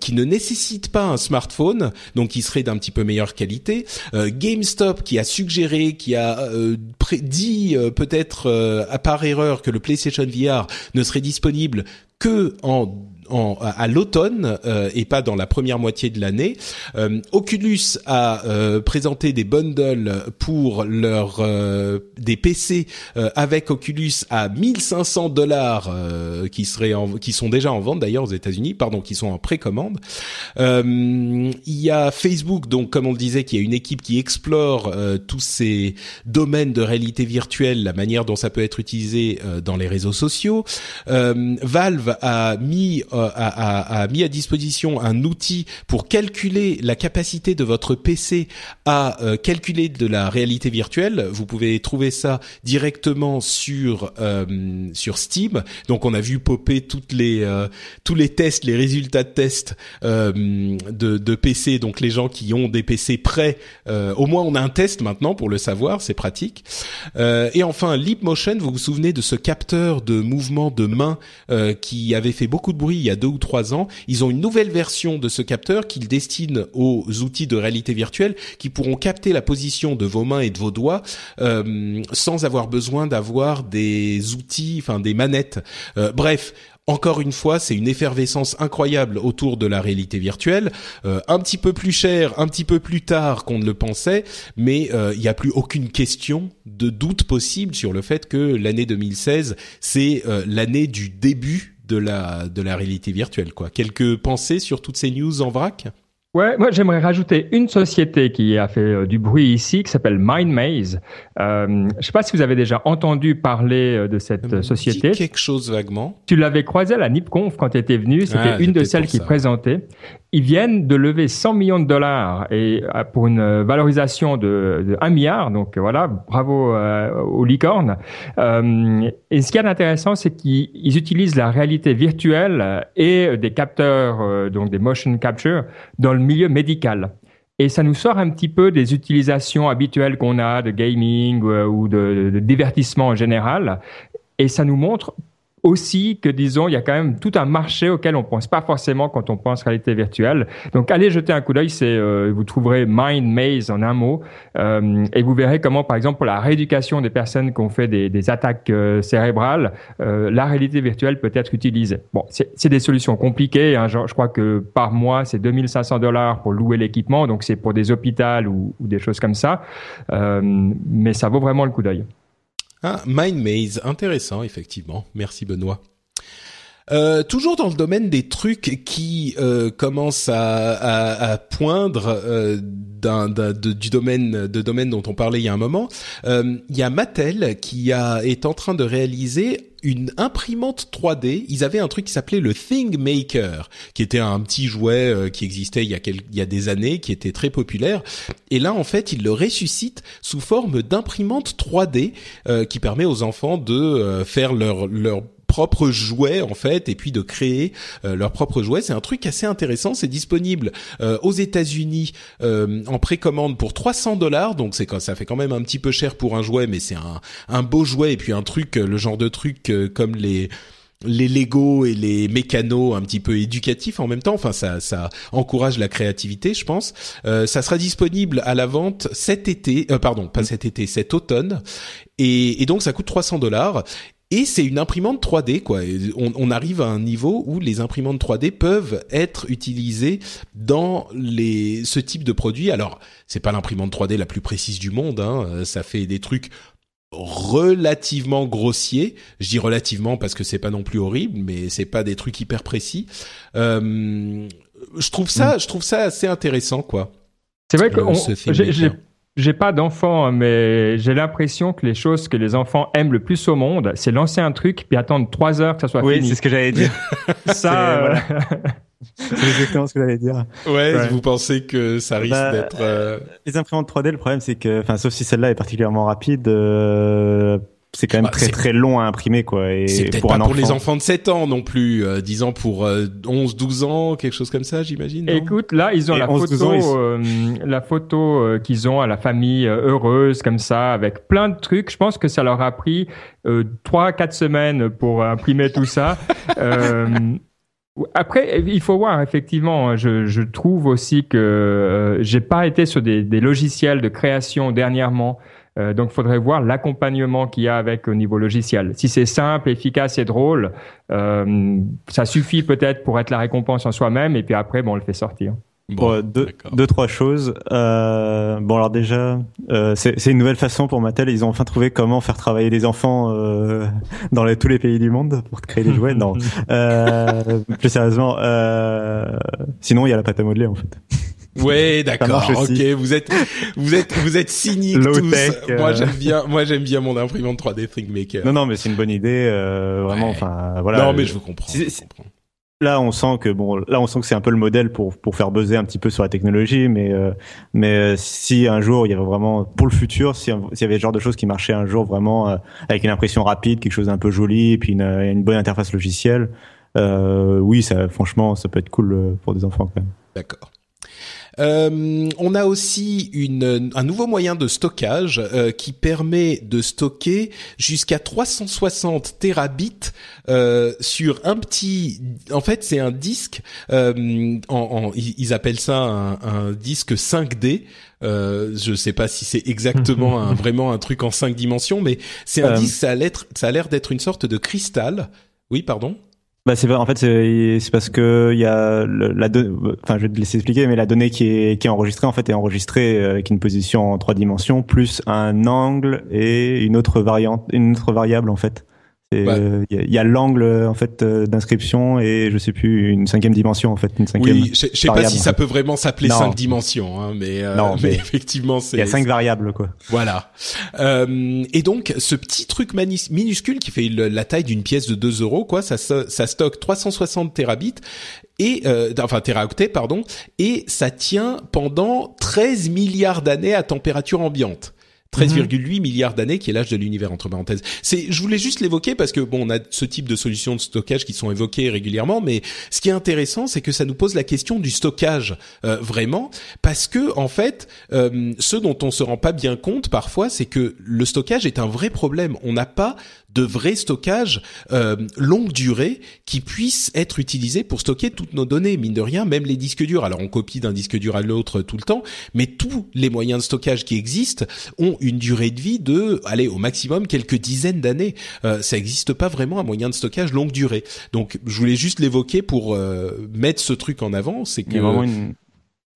qui ne nécessite pas un smartphone, donc qui serait d'un petit peu meilleure qualité. GameStop qui a suggéré, qui a dit peut-être à part erreur que le PlayStation VR ne serait disponible que en à l'automne euh, et pas dans la première moitié de l'année. Euh, Oculus a euh, présenté des bundles pour leur des PC avec Oculus à 1500 dollars qui seraient qui sont déjà en vente d'ailleurs aux États-Unis, pardon, qui sont en précommande. il y a Facebook donc comme on le disait qui a une équipe qui explore tous ces domaines de réalité virtuelle, la manière dont ça peut être utilisé dans les réseaux sociaux. Valve a mis a, mis à disposition un outil pour calculer la capacité de votre PC à euh, calculer de la réalité virtuelle. Vous pouvez trouver ça directement sur euh, sur Steam. Donc on a vu popper toutes les euh, tous les tests, les résultats de tests de, PC. Donc les gens qui ont des PC prêts, au moins on a un test maintenant pour le savoir, c'est pratique. et enfin Leapmotion, vous vous souvenez de ce capteur de mouvement de main qui avait fait beaucoup de bruit il y a deux ou trois ans. Ils ont une nouvelle version de ce capteur qu'ils destinent aux outils de réalité virtuelle qui pourront capter la position de vos mains et de vos doigts euh, sans avoir besoin d'avoir des outils, enfin des manettes. Euh, bref, encore une fois, c'est une effervescence incroyable autour de la réalité virtuelle, euh, un petit peu plus cher, un petit peu plus tard qu'on ne le pensait, mais il n'y a plus aucune question de doute possible sur le fait que l'année 2016, c'est l'année du début de la de la réalité virtuelle quoi. Quelques pensées sur toutes ces news en vrac? Ouais, moi j'aimerais rajouter une société qui a fait euh, du bruit ici, qui s'appelle MindMaze. Euh, je ne sais pas si vous avez déjà entendu parler euh, de cette société. quelque chose vaguement. Tu l'avais croisé à la NipConf quand tu étais venu. C'était ah, une de celles qui présentait. Ils viennent de lever 100 millions de dollars et pour une valorisation de, de 1 milliard. Donc voilà, bravo aux licornes. et ce qui est intéressant, c'est qu'ils utilisent la réalité virtuelle et des capteurs, donc des motion capture, dans le milieu médical. Et ça nous sort un petit peu des utilisations habituelles qu'on a de gaming euh, ou de, divertissement en général. Et ça nous montre aussi que, disons, il y a quand même tout un marché auquel on pense pas forcément quand on pense réalité virtuelle. Donc, allez jeter un coup d'œil. C'est, euh, vous trouverez Mind Maze en un mot, euh, et vous verrez comment, par exemple, pour la rééducation des personnes qui ont fait des, des attaques euh, cérébrales, euh, la réalité virtuelle peut être utilisée. Bon, c'est des solutions compliquées. Hein, je, je, crois que par mois, c'est 2500 dollars pour louer l'équipement. Donc, c'est pour des hôpitaux ou, ou, des choses comme ça. mais ça vaut vraiment le coup d'œil. Ah, Mind Maze, intéressant, effectivement. Merci Benoît. Euh, toujours dans le domaine des trucs qui euh, commencent à, à, à poindre euh, de- du domaine de domaine dont on parlait il y a un moment, euh, il y a Mattel qui a est en train de réaliser une imprimante 3D. Ils avaient un truc qui s'appelait le Thing Maker, qui était un petit jouet euh, qui existait il y a quel- il y a des années, qui était très populaire. Et là, en fait, ils le ressuscitent sous forme d'imprimante 3D euh, qui permet aux enfants de euh, faire leur leur propre jouet en fait et puis de créer euh, leur propre jouet c'est un truc assez intéressant c'est disponible euh, aux États-Unis euh, en précommande pour 300 dollars donc c'est ça fait quand même un petit peu cher pour un jouet mais c'est un un beau jouet et puis un truc euh, le genre de truc euh, comme les les Lego et les mécanos un petit peu éducatifs en même temps. Enfin, ça, ça encourage la créativité, je pense. Euh, ça sera disponible à la vente cet été, euh, pardon, pas cet été, cet automne, et, et donc ça coûte 300 dollars. Et c'est une imprimante 3D, quoi. On, on arrive à un niveau où les imprimantes 3D peuvent être utilisées dans les ce type de produit. Alors, c'est pas l'imprimante 3D la plus précise du monde. Hein. Euh, Ça fait des trucs relativement grossiers. Je dis relativement parce que c'est pas non plus horrible, mais c'est pas des trucs hyper précis. Euh, je trouve ça, je trouve ça assez intéressant, quoi. C'est vrai que Euh, on- ce j'ai- pas d'enfants, mais j'ai l'impression que les choses que les enfants aiment le plus au monde, c'est lancer un truc puis attendre trois heures que ça soit Oui, fini. c'est ce que j'allais dire. Ça, c'est- euh, voilà. c'est exactement ce que j'allais dire. Ouais, Ouais. vous pensez que ça risque Bah, d'être euh, Les imprimantes 3D, le problème c'est que, enfin, sauf si celle-là est particulièrement rapide, euh, c'est quand même Bah, très très long à imprimer quoi. Et C'est peut-être pour pas un pour les enfants de 7 ans non plus, euh, disons pour euh, 11, 12 ans, quelque chose comme ça, j'imagine. Écoute, là, ils ont Et la 11, 12 photo, ans, ils- euh, la photo euh, qu'ils ont à la famille euh, heureuse comme ça, avec plein de trucs. Je pense que ça leur a pris euh, trois, quatre semaines pour imprimer tout ça. Euh, après, il faut voir effectivement. Je, je trouve aussi que euh, j'ai pas été sur des, des logiciels de création dernièrement. Euh, donc, il faudrait voir l'accompagnement qu'il y a avec au niveau logiciel. Si c'est simple, efficace et drôle, euh, ça suffit peut-être pour être la récompense en soi-même. Et puis après, bon, on le fait sortir. Bon, Bon, deux, deux, trois choses. Euh, bon, alors déjà, euh, c'est c'est une nouvelle façon pour Mattel. Ils ont enfin trouvé comment faire travailler des enfants euh, dans les- tous les pays du monde pour créer des jouets. Non, euh, plus sérieusement, euh, sinon il y a la pâte à modeler en fait. Ouais, d'accord. Ok, vous êtes vous êtes vous êtes cyniques Low tous. tech, Moi euh. j'aime bien moi j'aime bien mon imprimante 3D ThinkMaker. Non, non, mais c'est une bonne idée, euh, vraiment. Ouais. Enfin, voilà. non, mais je vous comprends. Je. Là, on sent que bon, là, on sent que c'est un peu le modèle pour pour faire buzzer un petit peu sur la technologie, mais euh, mais euh, si un jour il y avait vraiment pour le futur, si s'il y avait ce genre de choses qui marchaient un jour vraiment euh, avec une impression rapide, quelque chose d'un peu joli, puis une, une bonne interface logicielle, euh, oui, ça, franchement, ça peut être cool pour des enfants quand même. D'accord. Euh, on a aussi une, un nouveau moyen de stockage euh, qui permet de stocker jusqu'à 360 terabits euh, sur un petit. En fait, c'est un disque. euh, en, en- ils appellent ça un, un disque 5D. Euh, je sais pas si c'est exactement un, vraiment un truc en cinq dimensions, mais c'est un Euh. disque. Ça a l'air d'être une sorte de cristal. Oui, pardon? Bah c'est en fait c'est parce que il y a le- la enfin je vais te laisser expliquer mais la donnée qui est qui est enregistrée en fait est enregistrée euh, avec une position en trois dimensions plus un angle et une autre variante une autre variable en fait. Bah. euh, Il y a, l'angle en fait euh, d'inscription et je sais plus une cinquième dimension en fait une cinquième. Oui, je sais pas si ça peut vraiment s'appeler cinq dimensions, hein, mais, euh, Non, mais mais effectivement, c'est Il y a cinq variables quoi. Voilà. Euh, et donc, ce petit truc minuscule qui fait le- la taille d'une pièce de 2 euros, quoi, ça, ça stocke 360 terabits et euh, enfin teraoctets, pardon, et ça tient pendant 13 milliards d'années à température ambiante. 13,8 milliards d'années, qui est l'âge de l'univers entre parenthèses. C'est, je voulais juste l'évoquer parce que bon, on a ce type de solutions de stockage qui sont évoquées régulièrement, mais ce qui est intéressant, c'est que ça nous pose la question du stockage euh, vraiment, parce que en fait, euh, ce dont on se rend pas bien compte parfois, c'est que le stockage est un vrai problème. On n'a pas de vrai stockage euh, longue durée qui puisse être utilisé pour stocker toutes nos données. Mine de rien, même les disques durs. Alors on copie d'un disque dur à l'autre tout le temps, mais tous les moyens de stockage qui existent ont une durée de vie de, allez, au maximum quelques dizaines d'années. Euh, ça n'existe pas vraiment un moyen de stockage longue durée. Donc je voulais juste l'évoquer pour euh, mettre ce truc en avant. C'est que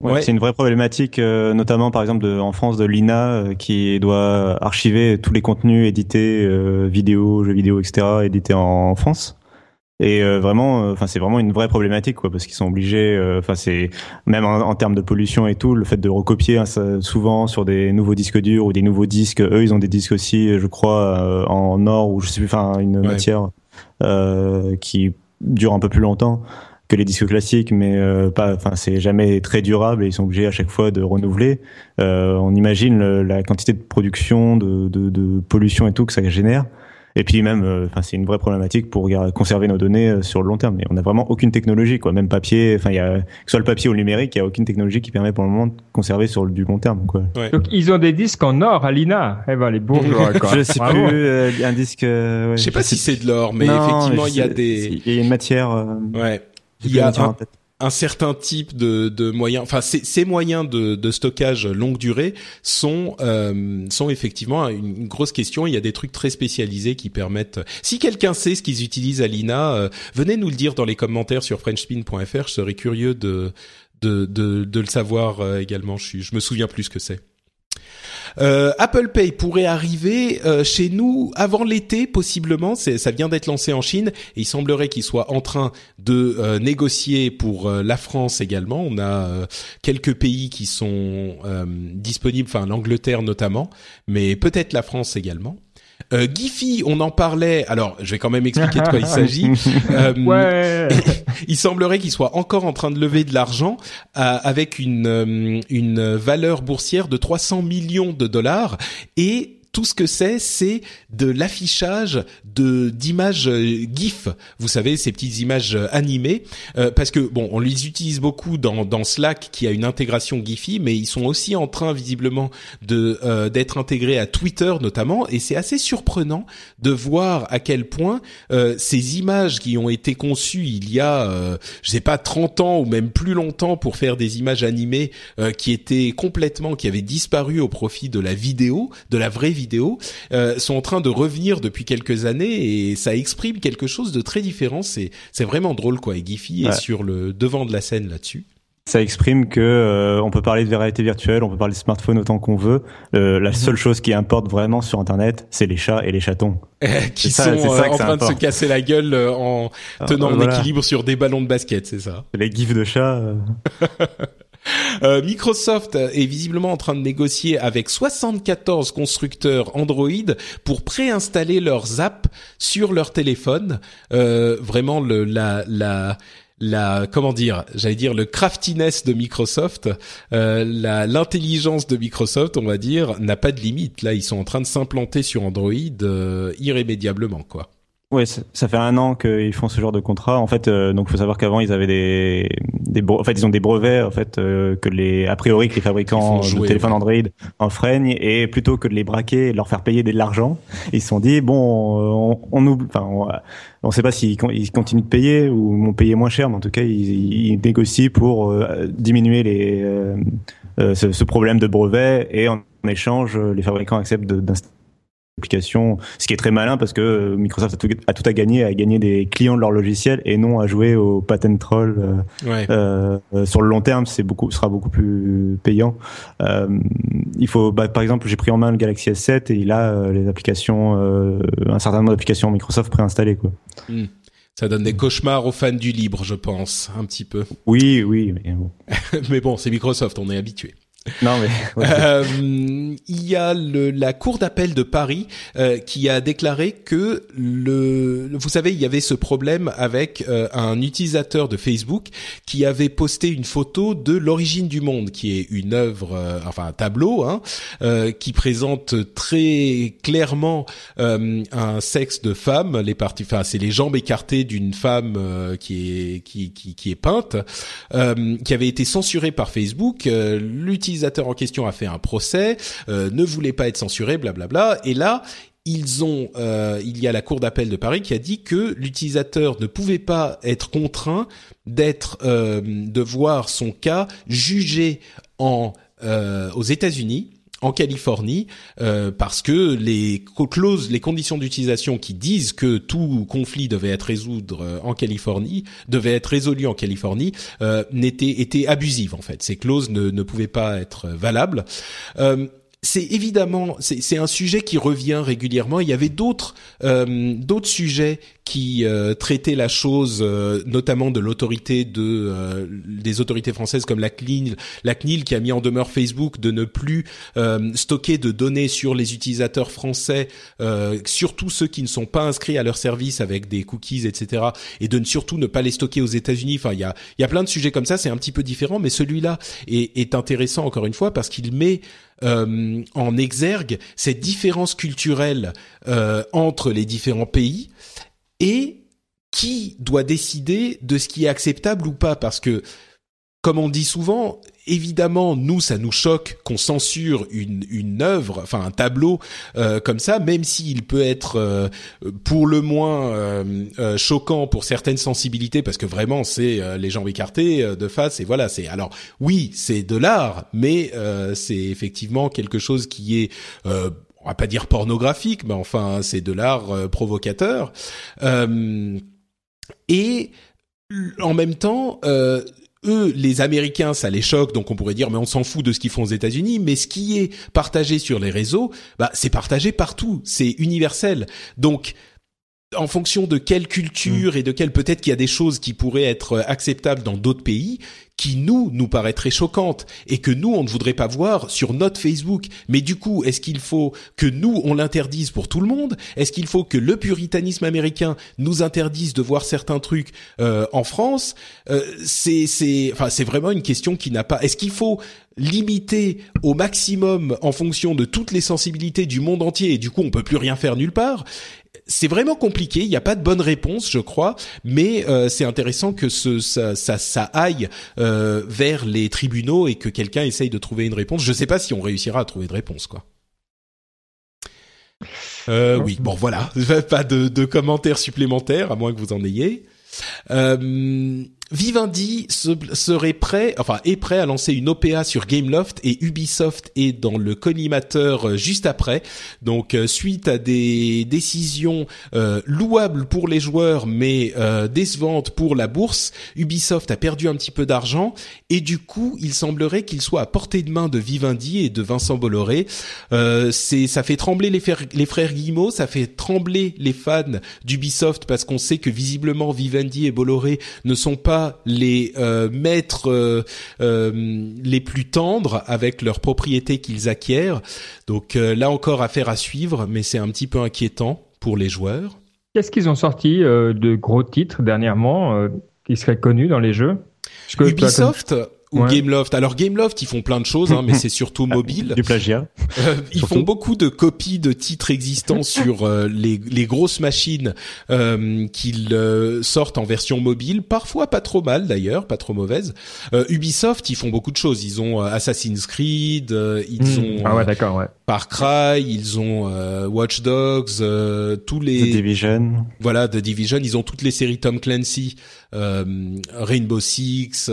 Ouais, C'est une vraie problématique, euh, notamment par exemple de, en France de l'INA euh, qui doit archiver tous les contenus édités, euh, vidéos, jeux vidéo, etc., édités en, France. Et vraiment, enfin c'est vraiment une vraie problématique quoi, parce qu'ils sont obligés. Enfin c'est même en, termes de pollution et tout, le fait de recopier hein, souvent sur des nouveaux disques durs ou des nouveaux disques. Eux, ils ont des disques aussi, je crois, en or ou je sais plus, enfin une matière qui dure un peu plus longtemps que les disques classiques, mais euh, pas. Enfin, c'est jamais très durable et ils sont obligés à chaque fois de renouveler. Euh, on imagine la quantité de production, de, de, de, pollution et tout que ça génère. Et puis même, euh, enfin, c'est une vraie problématique pour conserver nos données euh, sur le long terme. Mais on n'a vraiment aucune technologie, quoi. Même papier, enfin, il y a que ce soit le papier ou le numérique, il y a aucune technologie qui permet pour le moment de conserver sur du long terme, quoi. Ouais. Donc ils ont des disques en or à l'INA. Eh ben les bourgeois. Quoi. je sais plus euh, un disque. Ouais, je sais pas si c'est de l'or, mais effectivement, il y a des. Il y a une matière. Ouais il y a un, certain type de, de moyens, enfin ces, moyens de, de, stockage longue durée sont euh, sont effectivement une, grosse question. Il y a des trucs très spécialisés qui permettent. Si quelqu'un sait ce qu'ils utilisent à l'INA, euh, venez nous le dire dans les commentaires sur FrenchSpin.fr. Je serais curieux de de, de, de le savoir euh, également. Je, je me souviens plus ce que c'est. Euh, Apple Pay pourrait arriver euh, chez nous avant l'été possiblement. Ça vient d'être lancé en Chine et il semblerait qu'il soit en train de euh, négocier pour la France également. On a quelques pays qui sont disponibles, enfin l'Angleterre notamment, mais peut-être la France également. Euh, Giphy, on en parlait. Alors, je vais quand même expliquer de quoi il s'agit. Euh, il semblerait qu'il soit encore en train de lever de l'argent euh, avec une euh, une valeur boursière de 300 millions de dollars et tout ce que c'est, c'est de l'affichage de d'images euh, GIF. Vous savez, ces petites images euh, animées, euh, parce que bon, on les utilise beaucoup dans, dans Slack, qui a une intégration Giphy, mais ils sont aussi en train visiblement de d'être intégrés à Twitter notamment, et c'est assez surprenant de voir à quel point ces images qui ont été conçues il y a, je sais pas, 30 ans ou même plus longtemps pour faire des images animées qui étaient complètement, qui avaient disparu au profit de la vidéo, de la vraie vidéo vidéo euh, sont en train de revenir depuis quelques années et ça exprime quelque chose de très différent. C'est c'est vraiment drôle quoi. Et Giphy est sur le devant de la scène là-dessus ça exprime que euh, on peut parler de réalité virtuelle, on peut parler de smartphone autant qu'on veut. Euh, la mhm. seule chose qui importe vraiment sur Internet, c'est les chats et les chatons qui sont en train de se casser la gueule en tenant l'équilibre sur des ballons de basket, c'est ça Les gifs de chats. Euh, Microsoft est visiblement en train de négocier avec 74 constructeurs Android pour préinstaller leurs apps sur leur téléphone. Euh, vraiment le la la comment dire j'allais dire le craftiness de Microsoft euh, l'intelligence de Microsoft on va dire n'a pas de limite là ils sont en train de s'implanter sur Android euh, irrémédiablement quoi oui, ça fait un an qu'ils font ce genre de contrat. En fait, euh, donc faut savoir qu'avant ils avaient des, des, en fait ils ont des brevets en fait euh, que les a priori que les fabricants de téléphones Android enfreignent. Et plutôt que de les braquer et de leur faire payer de l'argent, ils se sont dit bon, on, on oublie, enfin on, on sait pas s'ils continuent de payer ou vont payer moins cher, mais en tout cas ils, ils négocient pour euh, diminuer les euh, ce, ce, problème de brevets et en échange les fabricants acceptent d'installer application, ce qui est très malin parce que euh, Microsoft a tout, a tout à gagner, à gagner des clients de leur logiciel et non à jouer au patent troll. Euh, euh, sur le long terme, c'est beaucoup, sera beaucoup plus payant. il faut, bah, par exemple, j'ai pris en main le Galaxy S7 et il a les applications, un certain nombre d'applications Microsoft préinstallées, quoi. Hmm. Ça donne des cauchemars aux fans du libre, je pense, un petit peu. Oui, oui, mais bon. mais bon, c'est Microsoft, on est habitué. Non mais euh, il y a le, la cour d'appel de Paris euh, qui a déclaré que le vous savez il y avait ce problème avec euh, un utilisateur de Facebook qui avait posté une photo de l'origine du monde qui est une œuvre euh, enfin un tableau hein, euh, qui présente très clairement un sexe de femme les parties enfin c'est les jambes écartées d'une femme qui est qui, qui, qui est peinte qui avait été censurée par Facebook l'utilisateur l'utilisateur en question a fait un procès, euh, ne voulait pas être censuré, blablabla. Et là, ils ont, euh, il y a la cour d'appel de Paris qui a dit que l'utilisateur ne pouvait pas être contraint d'être, euh, de voir son cas jugé aux États-Unis en Californie euh, parce que les clauses, les conditions d'utilisation qui disent que tout conflit devait être résoudre euh, en Californie, devait être résolu en Californie, euh, n'étaient étaient abusives en fait. Ces clauses ne, ne pouvaient pas être valables. C'est évidemment c'est un sujet qui revient régulièrement. Il y avait d'autres sujets qui euh, traitaient la chose, euh, notamment de l'autorité de euh, des autorités françaises comme la CNIL, la CNIL qui a mis en demeure Facebook de ne plus stocker de données sur les utilisateurs français, surtout ceux qui ne sont pas inscrits à leur service avec des cookies, etc. Et de ne surtout ne pas les stocker aux États-Unis. Enfin, il y a il y a plein de sujets comme ça. C'est un petit peu différent, mais celui-là est, est intéressant encore une fois parce qu'il met euh, en exergue cette différence culturelle euh, entre les différents pays et qui doit décider de ce qui est acceptable ou pas? Parce que comme on dit souvent, évidemment, nous, ça nous choque qu'on censure une, une œuvre, enfin un tableau euh, comme ça, même s'il peut être euh, pour le moins euh, choquant pour certaines sensibilités, parce que vraiment, c'est les jambes écartées de face, et voilà, c'est alors oui, c'est de l'art, mais c'est effectivement quelque chose qui est on va pas dire pornographique, mais enfin, c'est de l'art provocateur. et en même temps, eux, les Américains, ça les choque, donc on pourrait dire, mais on s'en fout de ce qu'ils font aux États-Unis. Mais ce qui est partagé sur les réseaux, bah, c'est partagé partout, c'est universel. Donc en fonction de quelle culture mm. et de quelle peut-être qu'il y a des choses qui pourraient être acceptables dans d'autres pays, qui nous nous paraîtraient choquantes et que nous on ne voudrait pas voir sur notre Facebook. Mais du coup, est-ce qu'il faut que nous on l'interdise pour tout le monde? Est-ce qu'il faut que le puritanisme américain nous interdise de voir certains trucs euh, en France? Euh, C'est c'est enfin c'est vraiment une question qui n'a pas. Est-ce qu'il faut limiter au maximum en fonction de toutes les sensibilités du monde entier et du coup on peut plus rien faire nulle part? C'est vraiment compliqué. Il n'y a pas de bonne réponse, je crois, mais euh, c'est intéressant que ce, ça, ça, ça aille euh, vers les tribunaux et que quelqu'un essaye de trouver une réponse. Je ne sais pas si on réussira à trouver de réponse, quoi. Euh, oui, bon voilà, pas de, de, commentaires supplémentaires à moins que vous en ayez. Euh, Vivendi serait prêt, enfin est prêt à lancer une OPA sur Gameloft et Ubisoft est dans le collimateur euh, juste après. Donc euh, suite à des décisions euh, louables pour les joueurs mais décevantes pour la bourse, Ubisoft a perdu un petit peu d'argent et du coup il semblerait qu'il soit à portée de main de Vivendi et de Vincent Bolloré. c'est ça fait trembler les, frères, les frères Guillemot, ça fait trembler les fans d'Ubisoft parce qu'on sait que visiblement Vivendi et Bolloré ne sont pas les euh, maîtres euh, euh, les plus tendres avec leurs propriétés qu'ils acquièrent. Donc là encore affaire à suivre, mais c'est un petit peu inquiétant pour les joueurs. Qu'est-ce qu'ils ont sorti de gros titres dernièrement qui seraient connus dans les jeux? Ubisoft ou Gameloft. Alors Gameloft, ils font plein de choses, hein, mais c'est surtout mobile. Du plagiat. Euh, ils font beaucoup de copies de titres existants sur euh, les, les, grosses machines euh, qu'ils euh, sortent en version mobile. Parfois pas trop mal d'ailleurs, pas trop mauvaise. Ubisoft, ils font beaucoup de choses. Ils ont Assassin's Creed, ils hmm. ont ah ouais, d'accord, ouais. Far Cry, ils ont Watch Dogs, tous les The Division. Voilà, The Division. Ils ont toutes les séries Tom Clancy, Rainbow Six,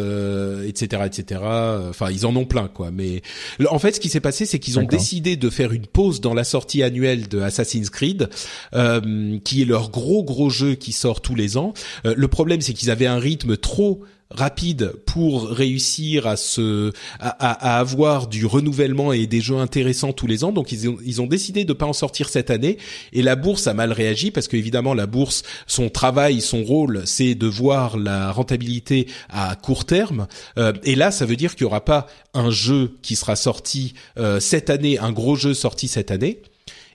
etc etc. Enfin, ils en ont plein, quoi. Mais en fait, ce qui s'est passé, c'est qu'ils ont décidé de faire une pause dans la sortie annuelle de Assassin's Creed, euh, qui est leur gros gros jeu qui sort tous les ans. Euh, le problème, c'est qu'ils avaient un rythme trop rapide pour réussir à se à, à, avoir du renouvellement et des jeux intéressants tous les ans. Donc ils ont, ils ont décidé de pas en sortir cette année et la bourse a mal réagi parce que évidemment la bourse son travail son rôle c'est de voir la rentabilité à court terme euh, et là ça veut dire qu'il y aura pas un jeu qui sera sorti euh, cette année un gros jeu sorti cette année.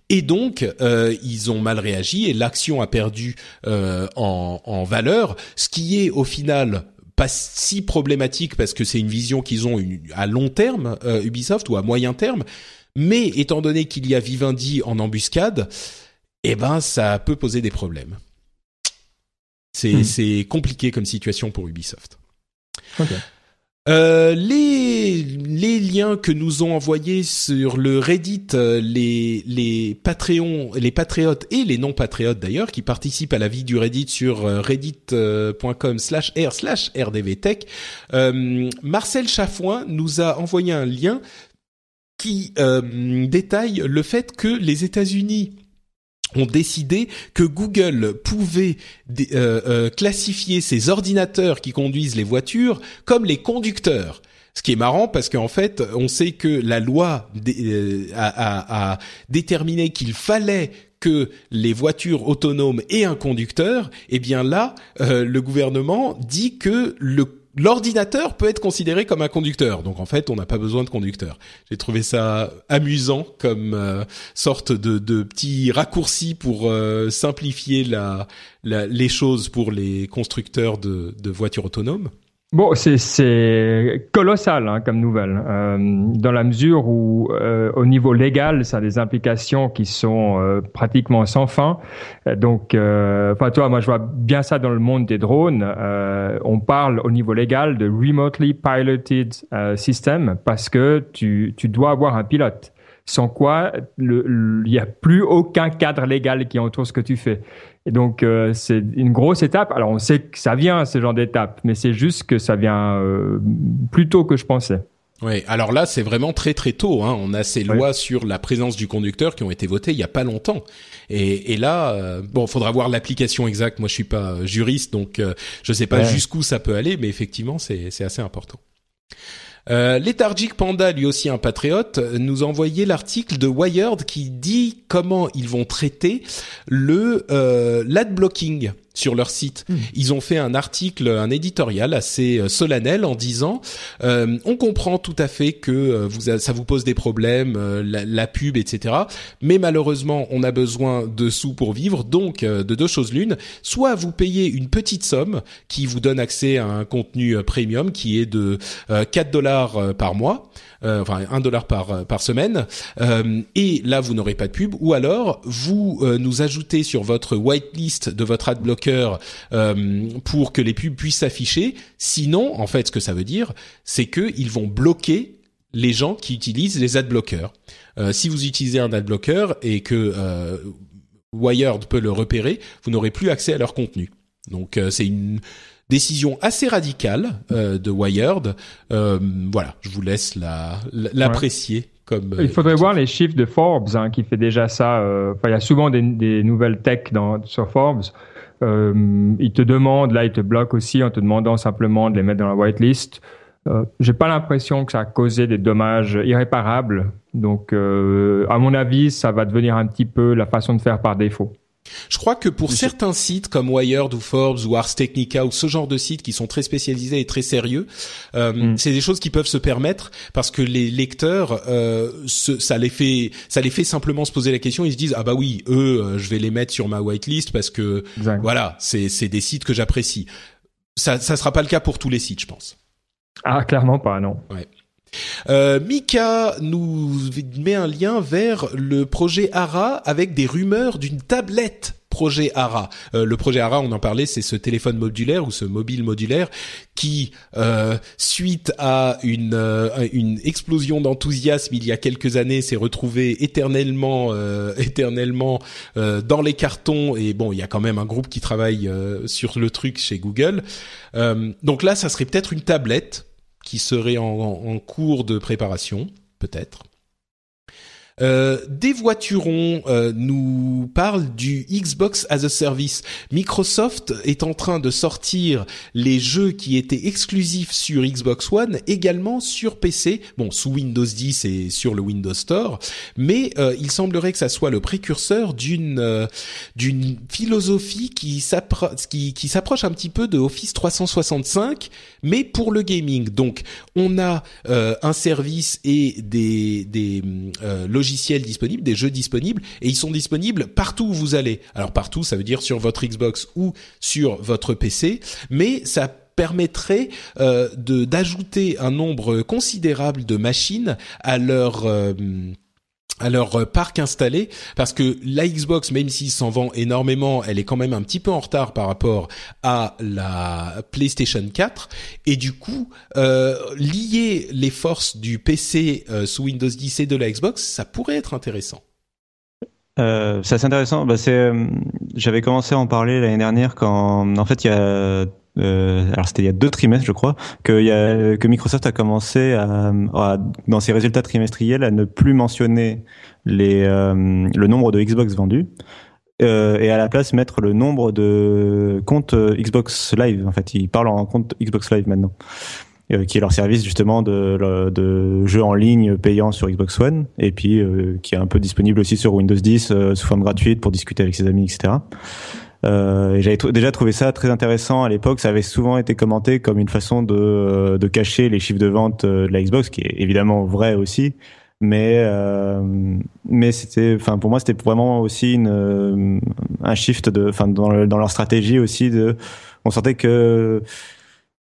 Et donc, euh, ils ont mal réagi et l'action a perdu euh, en, en, valeur, ce qui est au final pas si problématique parce que c'est une vision qu'ils ont à long terme euh, Ubisoft ou à moyen terme, mais étant donné qu'il y a Vivendi en embuscade, eh ben ça peut poser des problèmes. C'est c'est compliqué comme situation pour Ubisoft. Euh, les liens que nous ont envoyés sur le Reddit euh, les les Patreons, les patriotes et les non patriotes d'ailleurs qui participent à la vie du Reddit sur euh, reddit.com/r/rdvtech. Euh, Marcel Chafouin nous a envoyé un lien qui détaille le fait que les États-Unis ont décidé que Google pouvait classifier ses ordinateurs qui conduisent les voitures comme les conducteurs. Ce qui est marrant parce qu'en fait, on sait que la loi a, déterminé qu'il fallait que les voitures autonomes aient un conducteur, eh bien là, le gouvernement dit que le l'ordinateur peut être considéré comme un conducteur. Donc en fait, on n'a pas besoin de conducteur. J'ai trouvé ça amusant comme euh, sorte de, de petit raccourci pour euh, simplifier la, les choses pour les constructeurs de, de voitures autonomes. Bon, c'est colossal hein, comme nouvelle, euh, dans la mesure où, euh, au niveau légal, ça a des implications qui sont euh, pratiquement sans fin. Donc, euh, enfin, toi, moi, je vois bien ça dans le monde des drones. Euh, on parle au niveau légal de remotely piloted system parce que tu, tu dois avoir un pilote sans quoi il n'y a plus aucun cadre légal qui entoure ce que tu fais. Et donc, euh, c'est une grosse étape. Alors, on sait que ça vient, ce genre d'étape, mais c'est juste que ça vient euh, plus tôt que je pensais. Oui, alors là, c'est vraiment très très tôt. Hein. On a ces lois sur la présence du conducteur qui ont été votées il y a pas longtemps. Et, et là, euh, bon, faudra voir l'application exacte. Moi, je suis pas euh, juriste, donc euh, je sais pas jusqu'où ça peut aller, mais effectivement, c'est assez important. Euh, Léthargique Panda, lui aussi un patriote, nous envoyait l'article de Wired qui dit comment ils vont traiter le euh, l'ad blocking sur leur site. Hmm. Ils ont fait un article, un éditorial assez euh, solennel en disant euh, on comprend tout à fait que euh, vous ça vous pose des problèmes, la, pub, etc. Mais malheureusement, on a besoin de sous pour vivre, donc de deux choses l'une soit vous payez une petite somme qui vous donne accès à un contenu premium qui est de 4 dollars par mois euh, enfin un dollar par euh, par semaine, euh, et là vous n'aurez pas de pub, ou alors vous nous ajoutez sur votre whitelist de votre blocker pour que les pubs puissent s'afficher. Sinon, en fait, ce que ça veut dire, c'est que ils vont bloquer les gens qui utilisent les ad blockers. si vous utilisez un ad blocker et que Wired peut le repérer, vous n'aurez plus accès à leur contenu. Donc c'est une décision assez radicale euh, de Wired. Euh, voilà, je vous laisse l'apprécier. Comme, il faudrait voir les chiffres de Forbes hein, qui fait déjà ça. Euh, il y a souvent des, des nouvelles tech dans, sur Forbes. Euh, ils te demandent, là, ils te bloquent aussi en te demandant simplement de les mettre dans la whitelist. Euh, J'ai pas l'impression que ça a causé des dommages irréparables. Donc, euh, à mon avis, ça va devenir un petit peu la façon de faire par défaut. Je crois que pour certains sites comme Wired ou Forbes ou Ars Technica ou ce genre de sites qui sont très spécialisés et très sérieux, euh, mm. c'est des choses qui peuvent se permettre parce que les lecteurs, euh, ça les fait, ça les fait simplement se poser la question. Ils se disent ah bah oui, eux, euh, je vais les mettre sur ma whitelist parce que voilà, c'est c'est des sites que j'apprécie. Ça ça sera pas le cas pour tous les sites, je pense. Ah clairement pas non. Ouais. Euh, Mika nous met un lien vers le projet ARA avec des rumeurs d'une tablette projet ARA. Euh, le projet ARA, on en parlait, c'est ce téléphone modulaire ou ce mobile modulaire qui, euh, suite à une, une explosion d'enthousiasme il y a quelques années, s'est retrouvé éternellement, éternellement dans les cartons. Et bon, il y a quand même un groupe qui travaille sur le truc chez Google. donc là, ça serait peut-être une tablette qui serait en, cours de préparation, peut-être. Euh, des voiturons euh, nous parle du Xbox as a Service. Microsoft est en train de sortir les jeux qui étaient exclusifs sur Xbox One également sur PC, bon sous Windows 10 et sur le Windows Store, mais euh, il semblerait que ça soit le précurseur d'une euh, d'une philosophie qui s'approche qui, s'approche un petit peu de Office 365, mais pour le gaming. Donc on a un service et des des logiciels logiciels disponibles, des jeux disponibles, et ils sont disponibles partout où vous allez. Alors partout, ça veut dire sur votre Xbox ou sur votre PC, mais ça permettrait euh, d'ajouter un nombre considérable de machines à leur euh, à leur euh, parc installé parce que la Xbox même s'il s'en vend énormément elle est quand même un petit peu en retard par rapport à la PlayStation 4 et du coup euh, lier les forces du PC euh, sous Windows 10 et de la Xbox ça pourrait être intéressant. Euh, c'est assez intéressant. Bah, c'est j'avais commencé à en parler l'année dernière quand en fait il y a euh, alors c'était il y a deux trimestres, je crois, que, Microsoft a commencé à, dans ses résultats trimestriels à ne plus mentionner les, euh, le nombre de Xbox vendus. Euh, et à la place mettre le nombre de comptes Xbox Live. En fait, ils parlent en compte Xbox Live maintenant. Euh, qui est leur service justement de, de jeux en ligne payant sur Xbox One et puis euh, qui est un peu disponible aussi sur Windows 10 euh, sous forme gratuite pour discuter avec ses amis, etc. Euh, j'avais déjà trouvé ça très intéressant à l'époque. Ça avait souvent été commenté comme une façon de, de cacher les chiffres de vente de la Xbox, qui est évidemment vrai aussi. Mais euh, mais c'était, enfin pour moi c'était vraiment aussi une, un shift de, enfin dans, dans leur stratégie aussi de, on sentait que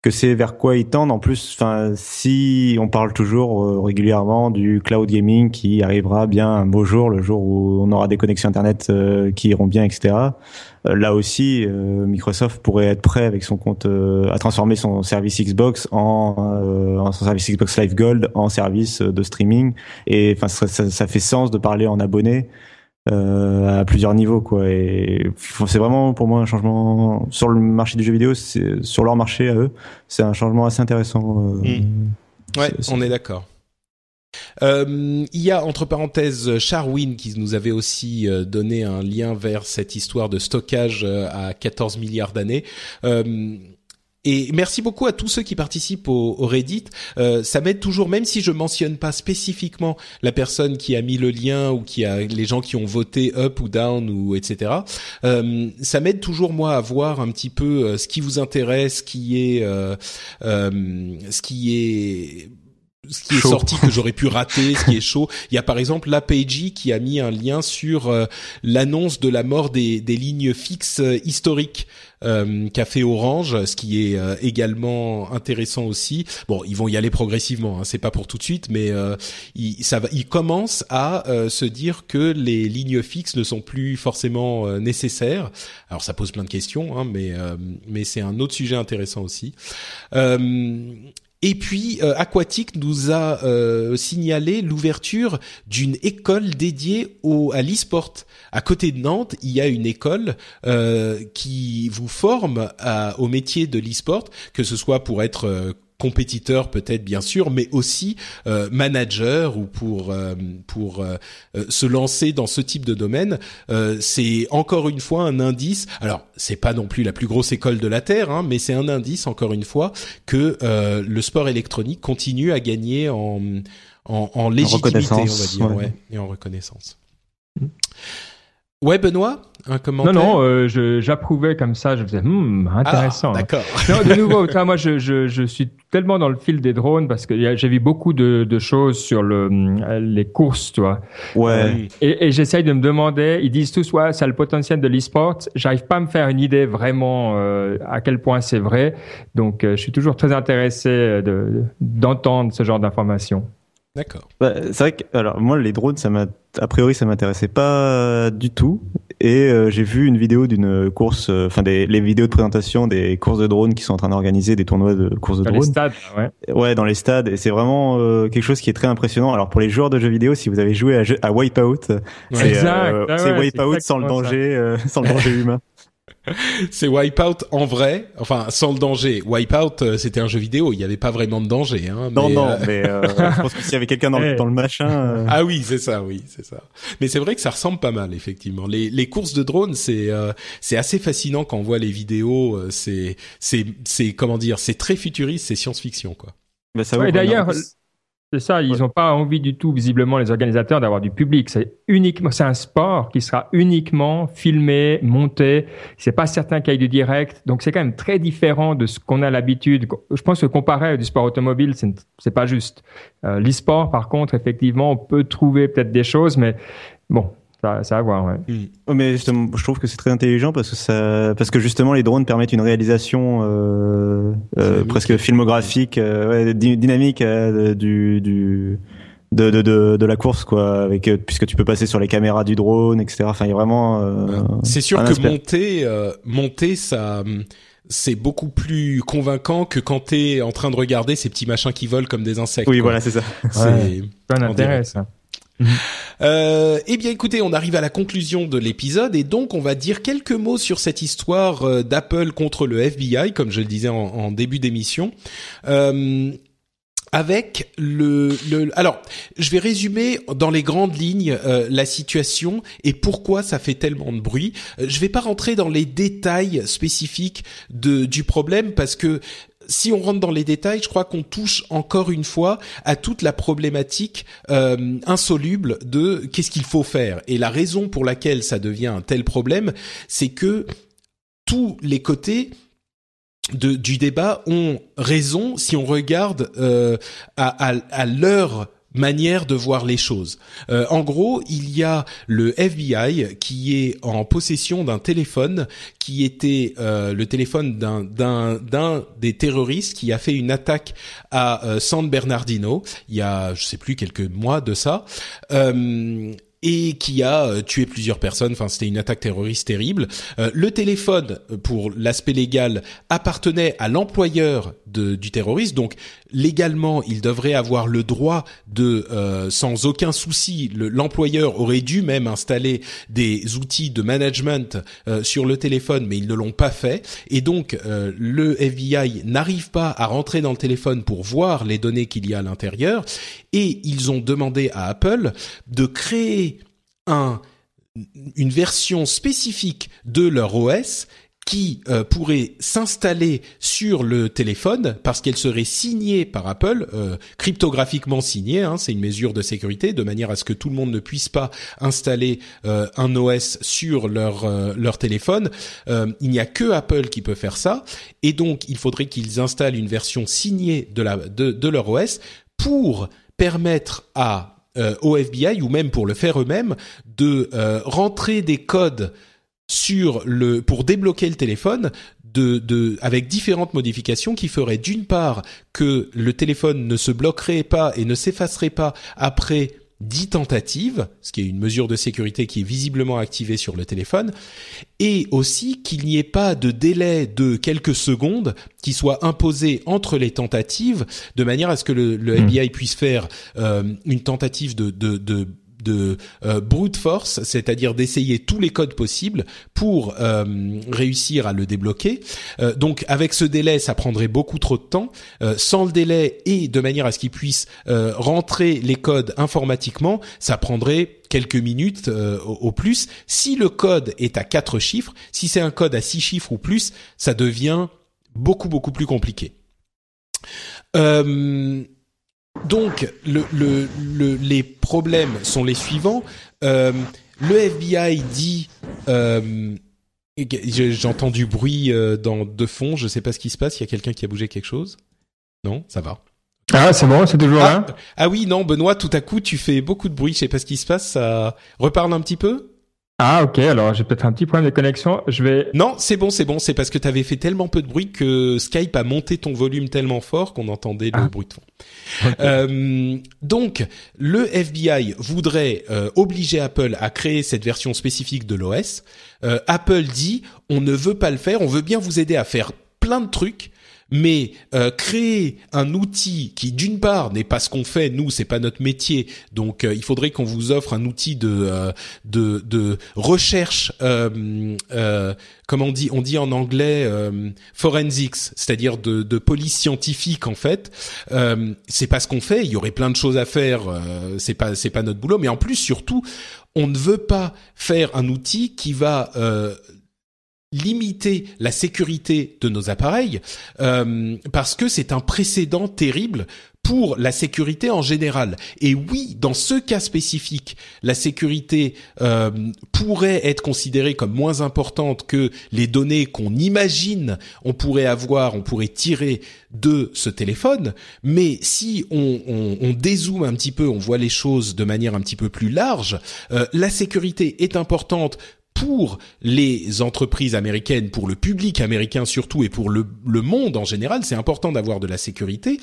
que c'est vers quoi ils tendent. En plus, enfin, si on parle toujours euh, régulièrement du cloud gaming qui arrivera bien un beau jour, le jour où on aura des connexions internet euh, qui iront bien, etc. Euh, là aussi, Microsoft pourrait être prêt avec son compte à transformer son service Xbox en, en, son service Xbox Live Gold en service de streaming. Et enfin, ça, ça, ça fait sens de parler en abonné euh, à plusieurs niveaux quoi et c'est vraiment pour moi un changement sur le marché du jeu vidéo sur leur marché à eux c'est un changement assez intéressant euh, mm. ouais on est d'accord euh, il y a entre parenthèses Charwin qui nous avait aussi euh, donné un lien vers cette histoire de stockage à 14 milliards d'années. Et merci beaucoup à tous ceux qui participent au, Reddit. Euh, ça m'aide toujours, même si je mentionne pas spécifiquement la personne qui a mis le lien ou qui a les gens qui ont voté up ou down ou etc. Euh, ça m'aide toujours moi à voir un petit peu euh, ce qui vous intéresse, ce qui est, euh, euh, ce qui est ce qui est sorti que j'aurais pu rater, ce qui est chaud. Il y a par exemple l'APG qui a mis un lien sur euh, l'annonce de la mort des, des lignes fixes historiques euh, qu'a fait Orange, ce qui est euh, également intéressant aussi. Bon, ils vont y aller progressivement, hein, c'est pas pour tout de suite, mais euh, ils, ça va, ils commencent à euh, se dire que les lignes fixes ne sont plus forcément nécessaires. Alors ça pose plein de questions, hein, mais mais c'est un autre sujet intéressant aussi. Et puis euh, Aquatic nous a euh, signalé l'ouverture d'une école dédiée au, à l'e-sport. À côté de Nantes, il y a une école euh, qui vous forme au métier de l'e-sport, que ce soit pour être euh, compétiteur peut-être bien sûr, mais aussi euh, manager ou pour euh, pour euh, euh, se lancer dans ce type de domaine, c'est encore une fois un indice. Alors c'est pas non plus la plus grosse école de la terre, hein, mais c'est un indice encore une fois que le sport électronique continue à gagner en en, en légitimité, on va dire, ouais. et en reconnaissance. Ouais, Benoît, un commentaire. Non, non, euh, j'approuvais comme ça. Je faisais, hmm, intéressant. Ah, D'accord. non, de nouveau, moi, je, je, je, suis tellement dans le fil des drones parce que j'ai vu beaucoup de, de, choses sur le, les courses, tu vois. Ouais. Et, et j'essaye de me demander. Ils disent tous, ouais, ça a le potentiel de l'e-sport. J'arrive pas à me faire une idée vraiment euh, à quel point c'est vrai. Donc, euh, je suis toujours très intéressé d'entendre ce genre d'informations. D'accord. Bah, c'est vrai que alors moi les drones ça m'a a priori ça m'intéressait pas du tout et euh, j'ai vu une vidéo d'une course euh, enfin des les vidéos de présentation des courses de drones qui sont en train d'organiser des tournois de courses de drones. Dans les stades, ouais. Ouais, dans les stades et c'est vraiment euh, quelque chose qui est très impressionnant. Alors pour les joueurs de jeux vidéo si vous avez joué à, à Wipeout, c'est ouais, Wipeout sans le danger sans le danger humain. c'est Wipeout en vrai, enfin sans le danger. Wipeout, euh, c'était un jeu vidéo, il n'y avait pas vraiment de danger. Hein, non, non, euh, mais euh, je pense que s'il y avait quelqu'un dans, le, dans le machin. Ah oui, c'est ça, oui, c'est ça. Mais c'est vrai que ça ressemble pas mal, effectivement. Les, les courses de drones, c'est c'est assez fascinant quand on voit les vidéos. C'est c'est c'est comment dire, c'est très futuriste, c'est science-fiction, quoi. Mais ça ouais, d'ailleurs, c'est ça, ils n'ont pas envie du tout, visiblement, les organisateurs, d'avoir du public. C'est uniquement, c'est un sport qui sera uniquement filmé, monté. C'est pas certain qu'il y ait du direct. Donc, c'est quand même très différent de ce qu'on a l'habitude. Je pense que comparer du sport automobile, c'est, c'est pas juste. Euh, l'e-sport, par contre, effectivement, on peut trouver peut-être des choses, mais bon, ça, ça à voir, ouais. Mm. Mais justement, je trouve que c'est très intelligent parce que ça, parce que justement, les drones permettent une réalisation euh, euh, presque filmographique, euh, ouais, dynamique euh, du, du de, de, de, de, la course, quoi, avec puisque tu peux passer sur les caméras du drone, etc. Enfin, il y a vraiment. c'est sûr que monter, monter, ça c'est beaucoup plus convaincant que quand t'es en train de regarder ces petits machins qui volent comme des insectes. Oui, voilà, c'est ça. C'est un intérêt, ça. Euh, eh bien, écoutez, on arrive à la conclusion de l'épisode et donc on va dire quelques mots sur cette histoire euh, d'Apple contre le FBI, comme je le disais en, début d'émission. Euh, avec le, le, alors je vais résumer dans les grandes lignes euh, la situation et pourquoi ça fait tellement de bruit. Euh, je vais pas rentrer dans les détails spécifiques du problème parce que si on rentre dans les détails, je crois qu'on touche encore une fois à toute la problématique euh, insoluble de qu'est-ce qu'il faut faire. Et la raison pour laquelle ça devient un tel problème, c'est que tous les côtés du débat ont raison si on regarde euh, à, à, à leur manière de voir les choses. Euh, en gros, il y a le FBI qui est en possession d'un téléphone qui était euh, le téléphone d'un des terroristes qui a fait une attaque à euh, San Bernardino il y a je sais plus quelques mois de ça. Euh, et qui a euh, tué plusieurs personnes. Enfin, c'était une attaque terroriste terrible. Le téléphone, pour l'aspect légal, appartenait à l'employeur du terroriste, donc légalement, il devrait avoir le droit de, euh, sans aucun souci, l'employeur aurait dû même installer des outils de management euh, sur le téléphone, mais ils ne l'ont pas fait, et donc euh, le FBI n'arrive pas à rentrer dans le téléphone pour voir les données qu'il y a à l'intérieur, et ils ont demandé à Apple de créer un une version spécifique de leur OS qui euh, pourrait s'installer sur le téléphone parce qu'elle serait signée par Apple, euh, cryptographiquement signée. Hein, c'est une mesure de sécurité de manière à ce que tout le monde ne puisse pas installer euh, un OS sur leur euh, leur téléphone. Euh, il n'y a que Apple qui peut faire ça, et donc il faudrait qu'ils installent une version signée de la de, leur OS pour permettre à euh, au FBI ou même pour le faire eux-mêmes de rentrer des codes sur le pour débloquer le téléphone de, de avec différentes modifications qui feraient d'une part que le téléphone ne se bloquerait pas et ne s'effacerait pas après 10 tentatives, ce qui est une mesure de sécurité qui est visiblement activée sur le téléphone, et aussi qu'il n'y ait pas de délai de quelques secondes qui soit imposé entre les tentatives, de manière à ce que le, le FBI puisse faire euh, une tentative de, de, de de euh, brute force, c'est-à-dire d'essayer tous les codes possibles pour euh, réussir à le débloquer. Euh, donc avec ce délai, ça prendrait beaucoup trop de temps. Euh, sans le délai et de manière à ce qu'il puisse euh, rentrer les codes informatiquement, ça prendrait quelques minutes euh, au, au plus. Si le code est à quatre chiffres, si c'est un code à six chiffres ou plus, ça devient beaucoup beaucoup plus compliqué. Euh, donc, le, le, le, les problèmes sont les suivants. Euh, le FBI dit, euh, j'ai entendu bruit euh, dans de fond. Je sais pas ce qui se passe. Il y a quelqu'un qui a bougé quelque chose? Non, ça va. Ah, c'est bon, c'est toujours Ah, là ah oui, non, Benoît, tout à coup, tu fais beaucoup de bruit. Je sais pas ce qui se passe. Ça reparle un petit peu? Ah, ok, alors j'ai peut-être un petit problème de connexion. Je vais... Non, c'est bon, c'est bon. C'est parce que tu avais fait tellement peu de bruit que Skype a monté ton volume tellement fort qu'on entendait le Ah. bruit de fond. Euh, donc, le FBI voudrait euh, obliger Apple à créer cette version spécifique de l'OS. Euh, Apple dit on ne veut pas le faire, on veut bien vous aider à faire plein de trucs. Mais euh, créer un outil qui, d'une part, n'est pas ce qu'on fait, nous, c'est pas notre métier, donc euh, il faudrait qu'on vous offre un outil de euh, de, de recherche, euh, euh, comment on dit, on dit en anglais euh, forensics, c'est-à-dire de, de police scientifique en fait. C'est pas ce qu'on fait. Il y aurait plein de choses à faire. C'est pas c'est pas notre boulot. Mais en plus, surtout, on ne veut pas faire un outil qui va limiter la sécurité de nos appareils euh, parce que c'est un précédent terrible pour la sécurité en général. Et oui, dans ce cas spécifique, la sécurité euh, pourrait être considérée comme moins importante que les données qu'on imagine on pourrait avoir, on pourrait tirer de ce téléphone. Mais si on, on, dézoome un petit peu, on voit les choses de manière un petit peu plus large, euh, la sécurité est importante pour les entreprises américaines, pour le public américain surtout et pour le, le monde en général, c'est important d'avoir de la sécurité.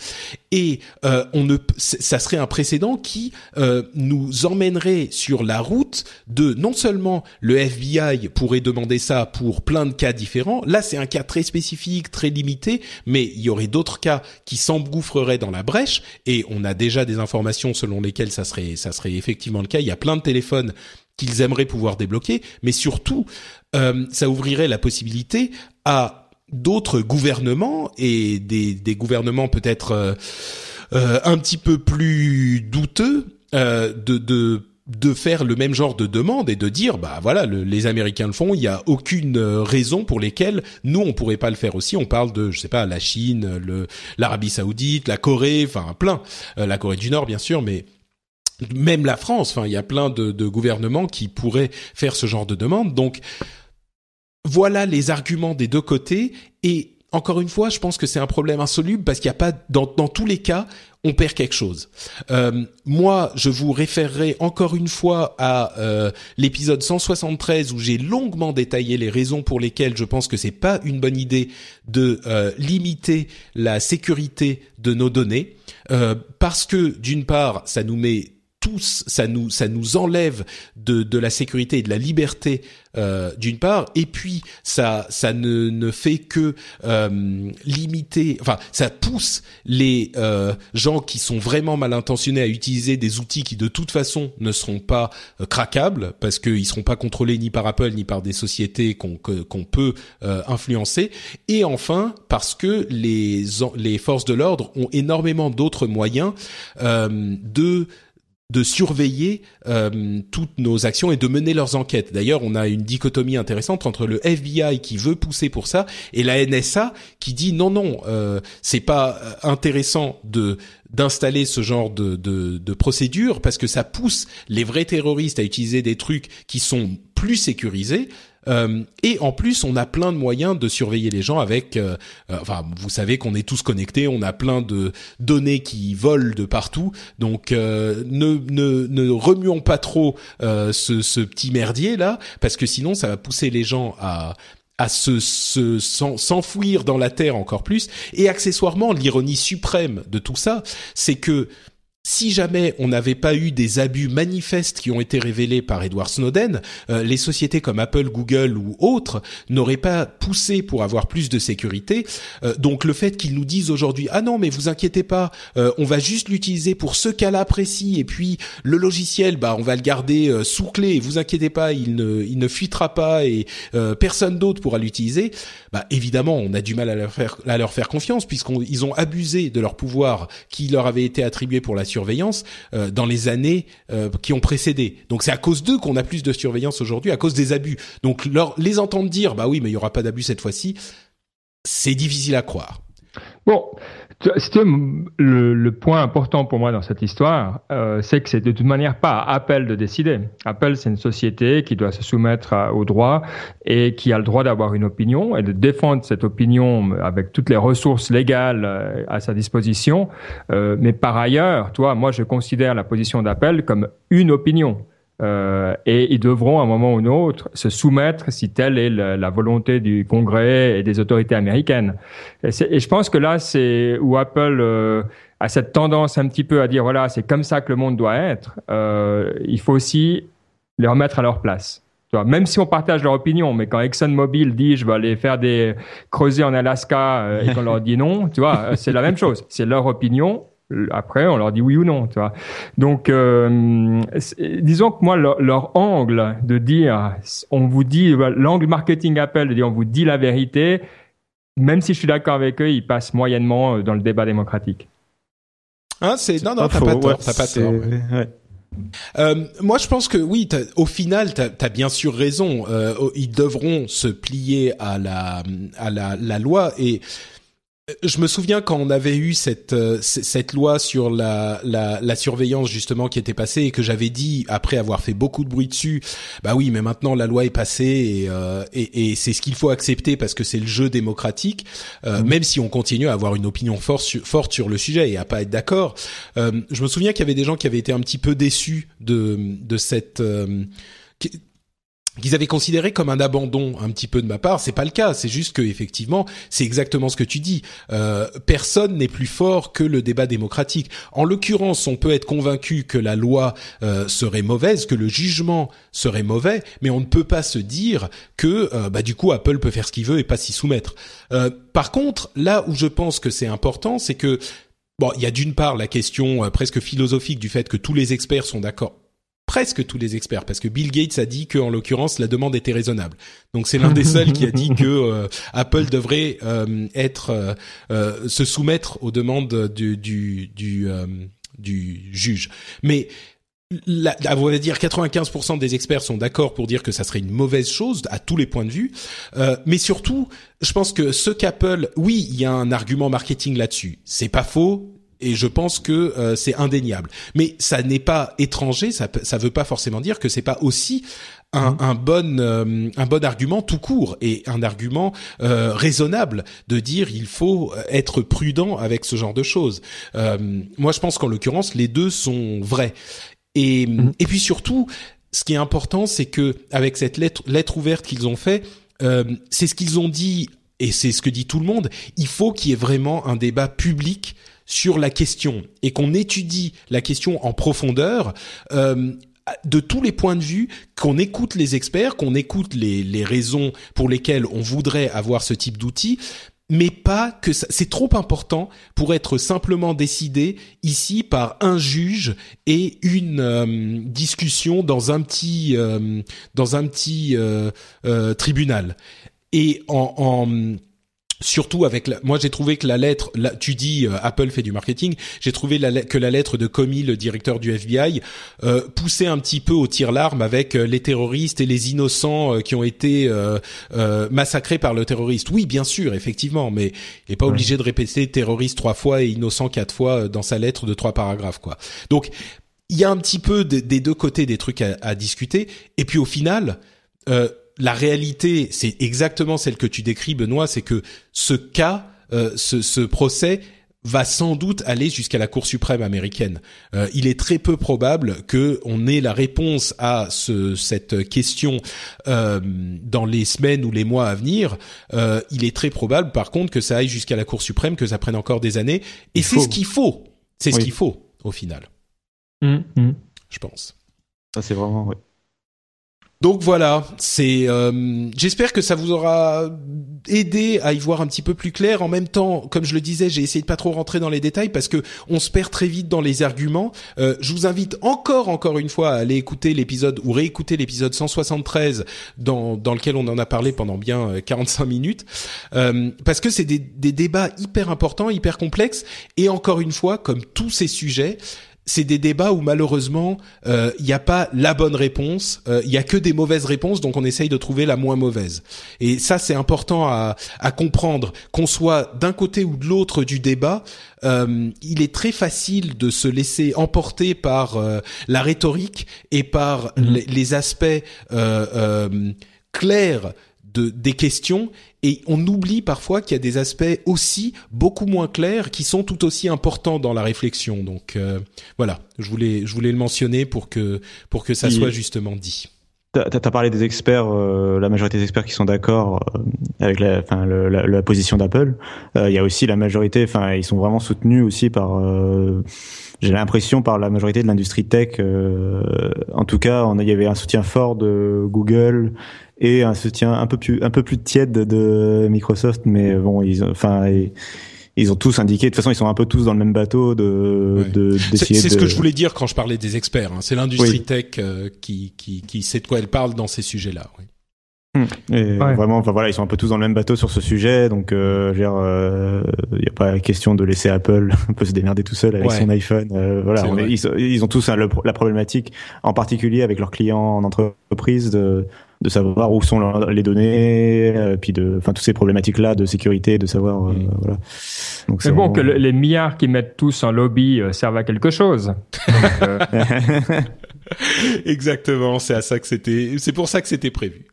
Et euh, on ne, ça serait un précédent qui euh, nous emmènerait sur la route de non seulement le FBI pourrait demander ça pour plein de cas différents. Là, c'est un cas très spécifique, très limité, mais il y aurait d'autres cas qui s'engouffreraient dans la brèche. Et on a déjà des informations selon lesquelles ça serait, ça serait effectivement le cas. Il y a plein de téléphones qu'ils aimeraient pouvoir débloquer, mais surtout, euh, ça ouvrirait la possibilité à d'autres gouvernements et des, des gouvernements peut-être euh, euh, un petit peu plus douteux de, de de faire le même genre de demande et de dire bah voilà les Américains le font il y a aucune raison pour lesquelles nous on pourrait pas le faire aussi. On parle de je sais pas la Chine le l'Arabie Saoudite la Corée enfin plein. La Corée du Nord bien sûr mais même la France, enfin, il y a plein de, de, gouvernements qui pourraient faire ce genre de demande. Donc, voilà les arguments des deux côtés. Et encore une fois, je pense que c'est un problème insoluble parce qu'il n'y a pas, dans, dans, tous les cas, on perd quelque chose. Euh, moi, je vous référerai encore une fois à euh, l'épisode 173 où j'ai longuement détaillé les raisons pour lesquelles je pense que c'est pas une bonne idée de euh, limiter la sécurité de nos données, euh, parce que d'une part, ça nous met tous, ça nous ça nous enlève de, la sécurité et de la liberté euh, d'une part, et puis ça ça ne ne fait que euh, limiter, enfin ça pousse les euh, gens qui sont vraiment mal intentionnés à utiliser des outils qui de toute façon ne seront pas euh, craquables parce qu'ils seront pas contrôlés ni par Apple ni par des sociétés qu'on qu'on peut euh, influencer, et enfin parce que les les forces de l'ordre ont énormément d'autres moyens de de surveiller euh, toutes nos actions et de mener leurs enquêtes. D'ailleurs, on a une dichotomie intéressante entre le FBI qui veut pousser pour ça et la NSA qui dit non non, euh, c'est pas euh, intéressant de d'installer ce genre de, de, de procédure parce que ça pousse les vrais terroristes à utiliser des trucs qui sont plus sécurisés euh, et en plus, on a plein de moyens de surveiller les gens avec. Euh, euh, enfin, vous savez qu'on est tous connectés, on a plein de données qui volent de partout. Donc, ne, ne, ne remuons pas trop ce, ce petit merdier là, parce que sinon, ça va pousser les gens à à se s'enfouir dans la terre encore plus. Et accessoirement, l'ironie suprême de tout ça, c'est que si jamais on n'avait pas eu des abus manifestes qui ont été révélés par Edward Snowden, euh, les sociétés comme Apple, Google ou autres n'auraient pas poussé pour avoir plus de sécurité. Euh, donc le fait qu'ils nous disent aujourd'hui ah non mais vous inquiétez pas, euh, on va juste l'utiliser pour ce cas-là précis et puis le logiciel bah on va le garder sous clé, vous inquiétez pas, il ne il ne fuitera pas et personne d'autre pourra l'utiliser. Bah évidemment on a du mal à leur faire à leur faire confiance puisqu'ils ont abusé de leur pouvoir qui leur avait été attribué pour la surveillance euh, dans les années euh, qui ont précédé. Donc c'est à cause d'eux qu'on a plus de surveillance aujourd'hui, à cause des abus. Donc leur, les entendre dire, bah oui, mais il y aura pas d'abus cette fois-ci, c'est difficile à croire. Bon, c'était le, le, point important pour moi dans cette histoire, euh, c'est que c'est de toute manière pas Apple de décider. Apple, c'est une société qui doit se soumettre au droit et qui a le droit d'avoir une opinion et de défendre cette opinion avec toutes les ressources légales euh, à sa disposition. Euh, mais par ailleurs, toi, moi, je considère la position d'Apple comme une opinion. Euh, et ils devront à un moment ou un autre se soumettre si telle est la, volonté du Congrès et des autorités américaines. Et, je pense que là, c'est où Apple euh, a cette tendance un petit peu à dire voilà, c'est comme ça que le monde doit être. Euh, il faut aussi les remettre à leur place. Même si on partage leur opinion, mais quand ExxonMobil dit je vais aller faire des creuser en Alaska et qu'on leur dit non, tu vois, c'est la même chose. C'est leur opinion après, on leur dit oui ou non, tu vois. Donc, euh, disons que moi, leur, angle de dire, on vous dit, l'angle marketing Apple de dire on vous dit la vérité, même si je suis d'accord avec eux, il passe moyennement euh, dans le débat démocratique. Hein, c'est non, non, t'as pas tort, t'as pas tort. Euh, moi, je pense que oui. Au final, t'as as bien sûr raison. Euh, ils devront se plier à la à la, la loi et je me souviens quand on avait eu cette euh, cette loi sur la, la, la surveillance justement qui était passée et que j'avais dit après avoir fait beaucoup de bruit dessus, bah oui, mais maintenant la loi est passée et euh, et, et c'est ce qu'il faut accepter parce que c'est le jeu démocratique, euh, mmh. même si on continue à avoir une opinion forte sur, forte sur le sujet et à pas être d'accord. je me souviens qu'il y avait des gens qui avaient été un petit peu déçus de de cette qu'ils avaient considéré comme un abandon un petit peu de ma part. C'est pas le cas. C'est juste que effectivement, c'est exactement ce que tu dis. Euh, personne n'est plus fort que le débat démocratique. En l'occurrence, on peut être convaincu que la loi euh, serait mauvaise, que le jugement serait mauvais, mais on ne peut pas se dire que euh, bah, du coup Apple peut faire ce qu'il veut et pas s'y soumettre. Par contre, là où je pense que c'est important, c'est que bon, il y a d'une part la question presque philosophique du fait que tous les experts sont d'accord presque tous les experts, parce que Bill Gates a dit que en l'occurrence la demande était raisonnable. Donc c'est l'un des seuls qui a dit que euh, Apple devrait euh, être euh, se soumettre aux demandes du du du, du juge. Mais la, à vrai dire, 95% des experts sont d'accord pour dire que ça serait une mauvaise chose à tous les points de vue. mais surtout, je pense que ce qu'Apple, oui, il y a un argument marketing là-dessus. C'est pas faux et je pense que euh, c'est indéniable. Mais ça n'est pas étranger, ça ça veut pas forcément dire que c'est pas aussi un, mhm. un bon euh, un bon argument tout court et un argument euh, raisonnable de dire il faut être prudent avec ce genre de choses. moi, je pense qu'en l'occurrence, les deux sont vrais. Et mhm. et puis surtout, ce qui est important, c'est que avec cette lettre lettre ouverte qu'ils ont fait, c'est ce qu'ils ont dit et c'est ce que dit tout le monde. Il faut qu'il y ait vraiment un débat public sur la question et qu'on étudie la question en profondeur, euh, de tous les points de vue, qu'on écoute les experts, qu'on écoute les, les raisons pour lesquelles on voudrait avoir ce type d'outil, mais pas que c'est trop important pour être simplement décidé ici par un juge et une euh, discussion dans un petit euh, dans un petit tribunal. Et en, en Surtout avec la, moi j'ai trouvé que la lettre, tu dis euh, Apple fait du marketing, j'ai trouvé que la lettre de Comey, le directeur du FBI, euh, poussait un petit peu au tir larme avec euh, les terroristes et les innocents euh, qui ont été massacrés par le terroriste. Oui, bien sûr, effectivement, mais il n'est pas obligé de répéter terroriste trois fois et innocent quatre fois dans sa lettre de trois paragraphes, quoi. Donc il y a un petit peu des deux côtés des trucs à, à discuter, et puis au final. Euh, la réalité, c'est exactement celle que tu décris, Benoît, c'est que ce cas, euh, ce, ce, procès va sans doute aller jusqu'à la Cour suprême américaine. Euh, il est très peu probable que on ait la réponse à ce, cette question euh, dans les semaines ou les mois à venir. Euh, il est très probable, par contre, que ça aille jusqu'à la Cour suprême, que ça prenne encore des années. Et c'est ce qu'il faut. C'est ce qu'il faut au final. Mmh, mmh. Je pense. Ça c'est vraiment. Ouais. Donc voilà, c'est. Euh, J'espère que ça vous aura aidé à y voir un petit peu plus clair. En même temps, comme je le disais, j'ai essayé de pas trop rentrer dans les détails parce que on se perd très vite dans les arguments. Euh, je vous invite encore, encore une fois, à aller écouter l'épisode ou réécouter l'épisode 173 dans lequel on en a parlé pendant bien 45 euh, minutes, parce que c'est des débats hyper importants, hyper complexes. Et encore une fois, comme tous ces sujets, c'est des débats où malheureusement il euh, n'y a pas la bonne réponse, il euh, y a que des mauvaises réponses, donc on essaye de trouver la moins mauvaise. Et ça c'est important à, à comprendre, qu'on soit d'un côté ou de l'autre du débat. Euh, il est très facile de se laisser emporter par euh, la rhétorique et par mmh. les, les, aspects clairs de, des questions et on oublie parfois qu'il y a des aspects aussi beaucoup moins clairs qui sont tout aussi importants dans la réflexion. Donc euh, voilà, je voulais je voulais le mentionner pour que pour que ça soit justement dit. T'as as parlé des experts, euh, la majorité des experts qui sont d'accord euh, avec la, le, la, la, position d'Apple. Il y a aussi la majorité, enfin ils sont vraiment soutenus aussi par, j'ai l'impression par la majorité de l'industrie tech. en tout cas, on, il y avait un soutien fort de Google et un soutien un peu plus un peu plus tiède de Microsoft mais bon ils enfin ils, ont tous indiqué de toute façon ils sont un peu tous dans le même bateau de de c'est ce que je voulais dire quand je parlais des experts hein. c'est l'industrie tech euh, qui qui qui sait de quoi elle parle dans ces sujets là oui. Hmm. Et vraiment, enfin voilà, ils sont un peu tous dans le même bateau sur ce sujet, donc euh, il euh, n'y a pas question de laisser Apple un peu se démerder tout seul avec son iPhone. Euh, voilà, ils, ils, ont tous la problématique, en particulier avec leurs clients en entreprise, de, de savoir où sont les données, euh, puis de, enfin toutes ces problématiques là de sécurité, de savoir, euh, mm. voilà. Donc c'est bon que les milliards qu'ils mettent tous en lobby euh, servent à quelque chose. Exactement, c'est à ça que c'était, c'est pour ça que c'était prévu.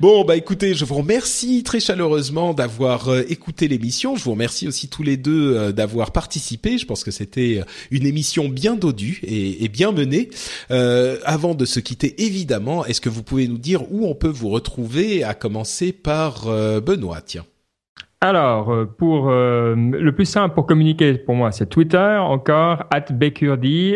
Bon, bah écoutez, je vous remercie très chaleureusement d'avoir euh, écouté l'émission. Je vous remercie aussi tous les deux euh, d'avoir participé. Je pense que c'était une émission bien dodue et, bien menée. Euh, avant de se quitter, évidemment, est-ce que vous pouvez nous dire où on peut vous retrouver, à commencer par Benoît? Tiens. Alors, euh, pour euh, le plus simple pour communiquer pour moi, c'est Twitter encore at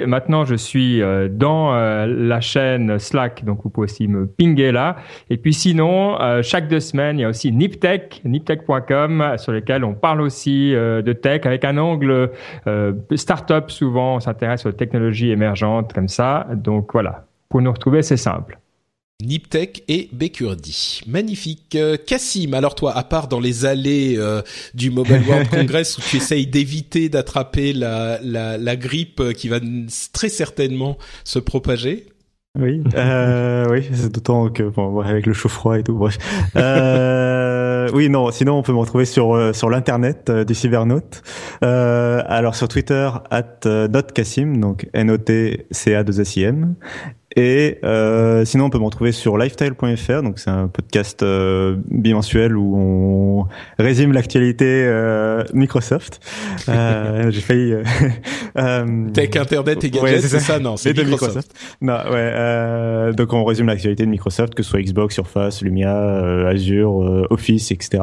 Maintenant, je suis euh, dans la chaîne Slack, donc vous pouvez aussi me pinguer là. Et puis sinon, chaque deux semaines, il y a aussi Niptech, niptech.com, sur lequel on parle aussi de tech avec un angle startup. Souvent, on s'intéresse aux technologies émergentes comme ça. Donc voilà, pour nous retrouver, c'est simple. Niptech et Bekurdi. Magnifique. Euh, Cassim, alors toi, à part dans les allées euh, du Mobile World Congress où tu essayes d'éviter d'attraper la, la, la, grippe euh, qui va très certainement se propager? Oui, euh, oui, c'est d'autant que bon, avec le chaud froid et tout, bref. Euh, oui, non, sinon on peut me retrouver sur sur l'internet du cybernaute. alors sur Twitter at @notcassim, donc N O T C A 2 S I M et euh, sinon, on peut me retrouver sur lifestyle.fr. Donc, c'est un podcast euh, bimensuel où on résume l'actualité euh, Microsoft. Euh, J'ai failli. Euh, euh, Tech, Internet et gadgets, c'est ça. Non, c'est Microsoft. Non, ouais. donc, on résume l'actualité de Microsoft, que ce soit Xbox, Surface, Lumia, Azure, Office, etc.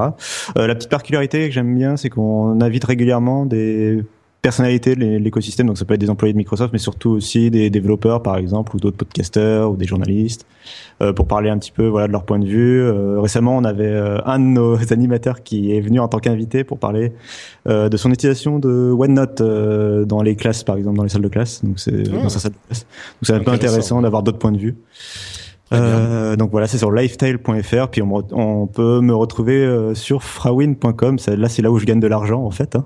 la petite particularité que j'aime bien, c'est qu'on invite régulièrement des personnalité de l'écosystème. Donc ça peut être des employés de Microsoft, mais surtout aussi des développeurs, par exemple, ou d'autres podcasteurs ou des journalistes, euh, pour parler un petit peu voilà de leur point de vue. Euh, récemment, on avait euh, un de nos animateurs qui est venu en tant qu'invité pour parler de son utilisation de OneNote dans les classes, par exemple, dans les salles de classe. Donc c'est ah. dans sa salle de classe. Donc c'est un peu intéressant d'avoir d'autres points de vue. Euh, donc voilà, c'est sur lifestyle.fr. Puis on, on, peut me retrouver euh, sur frawin.com. Là, c'est là où je gagne de l'argent en fait hein,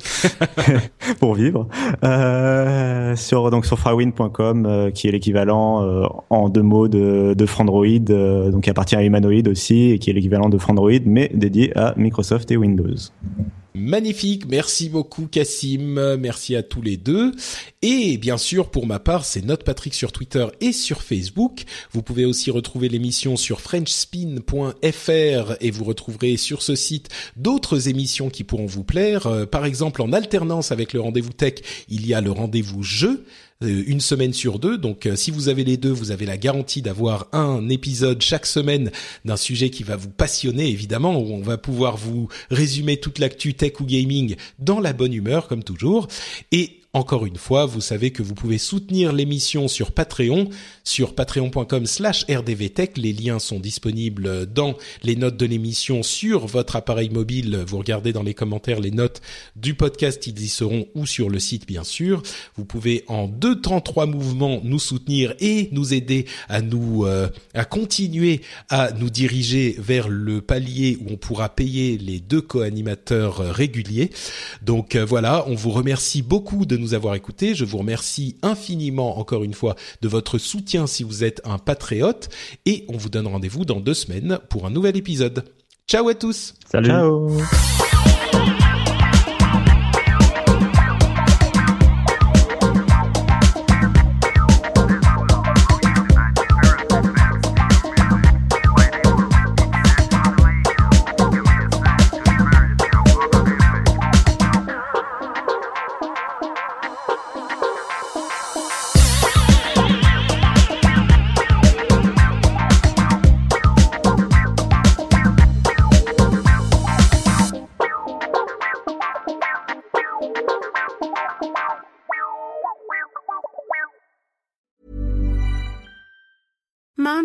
pour vivre. Euh, sur donc sur frawin.com, euh, qui est l'équivalent euh, en deux mots de, de Frandroid, donc qui appartient à Humanoid aussi, et qui est l'équivalent de Frandroid, mais dédié à Microsoft et Windows. Magnifique, merci beaucoup Cassim, merci à tous les deux. Et bien sûr, pour ma part, c'est Note Patrick sur Twitter et sur Facebook. Vous pouvez aussi retrouver l'émission sur frenchspin.fr et vous retrouverez sur ce site d'autres émissions qui pourront vous plaire. Euh, par exemple, en alternance avec le rendez-vous tech, il y a le rendez-vous jeu une semaine sur deux. Donc euh, si vous avez les deux, vous avez la garantie d'avoir un épisode chaque semaine d'un sujet qui va vous passionner évidemment, où on va pouvoir vous résumer toute l'actu tech ou gaming dans la bonne humeur comme toujours. Et encore une fois, vous savez que vous pouvez soutenir l'émission sur Patreon, sur patreon.com slash rdvtech. Les liens sont disponibles dans les notes de l'émission sur votre appareil mobile. Vous regardez dans les commentaires les notes du podcast, ils y seront ou sur le site bien sûr. Vous pouvez en deux temps trois mouvements nous soutenir et nous aider à nous euh, à continuer à nous diriger vers le palier où on pourra payer les deux co-animateurs réguliers. Donc euh, voilà, on vous remercie beaucoup de nous avoir écoutés. Je vous remercie infiniment encore une fois de votre soutien si vous êtes un patriote et on vous donne rendez-vous dans deux semaines pour un nouvel épisode. Ciao à tous. Salut. Ciao.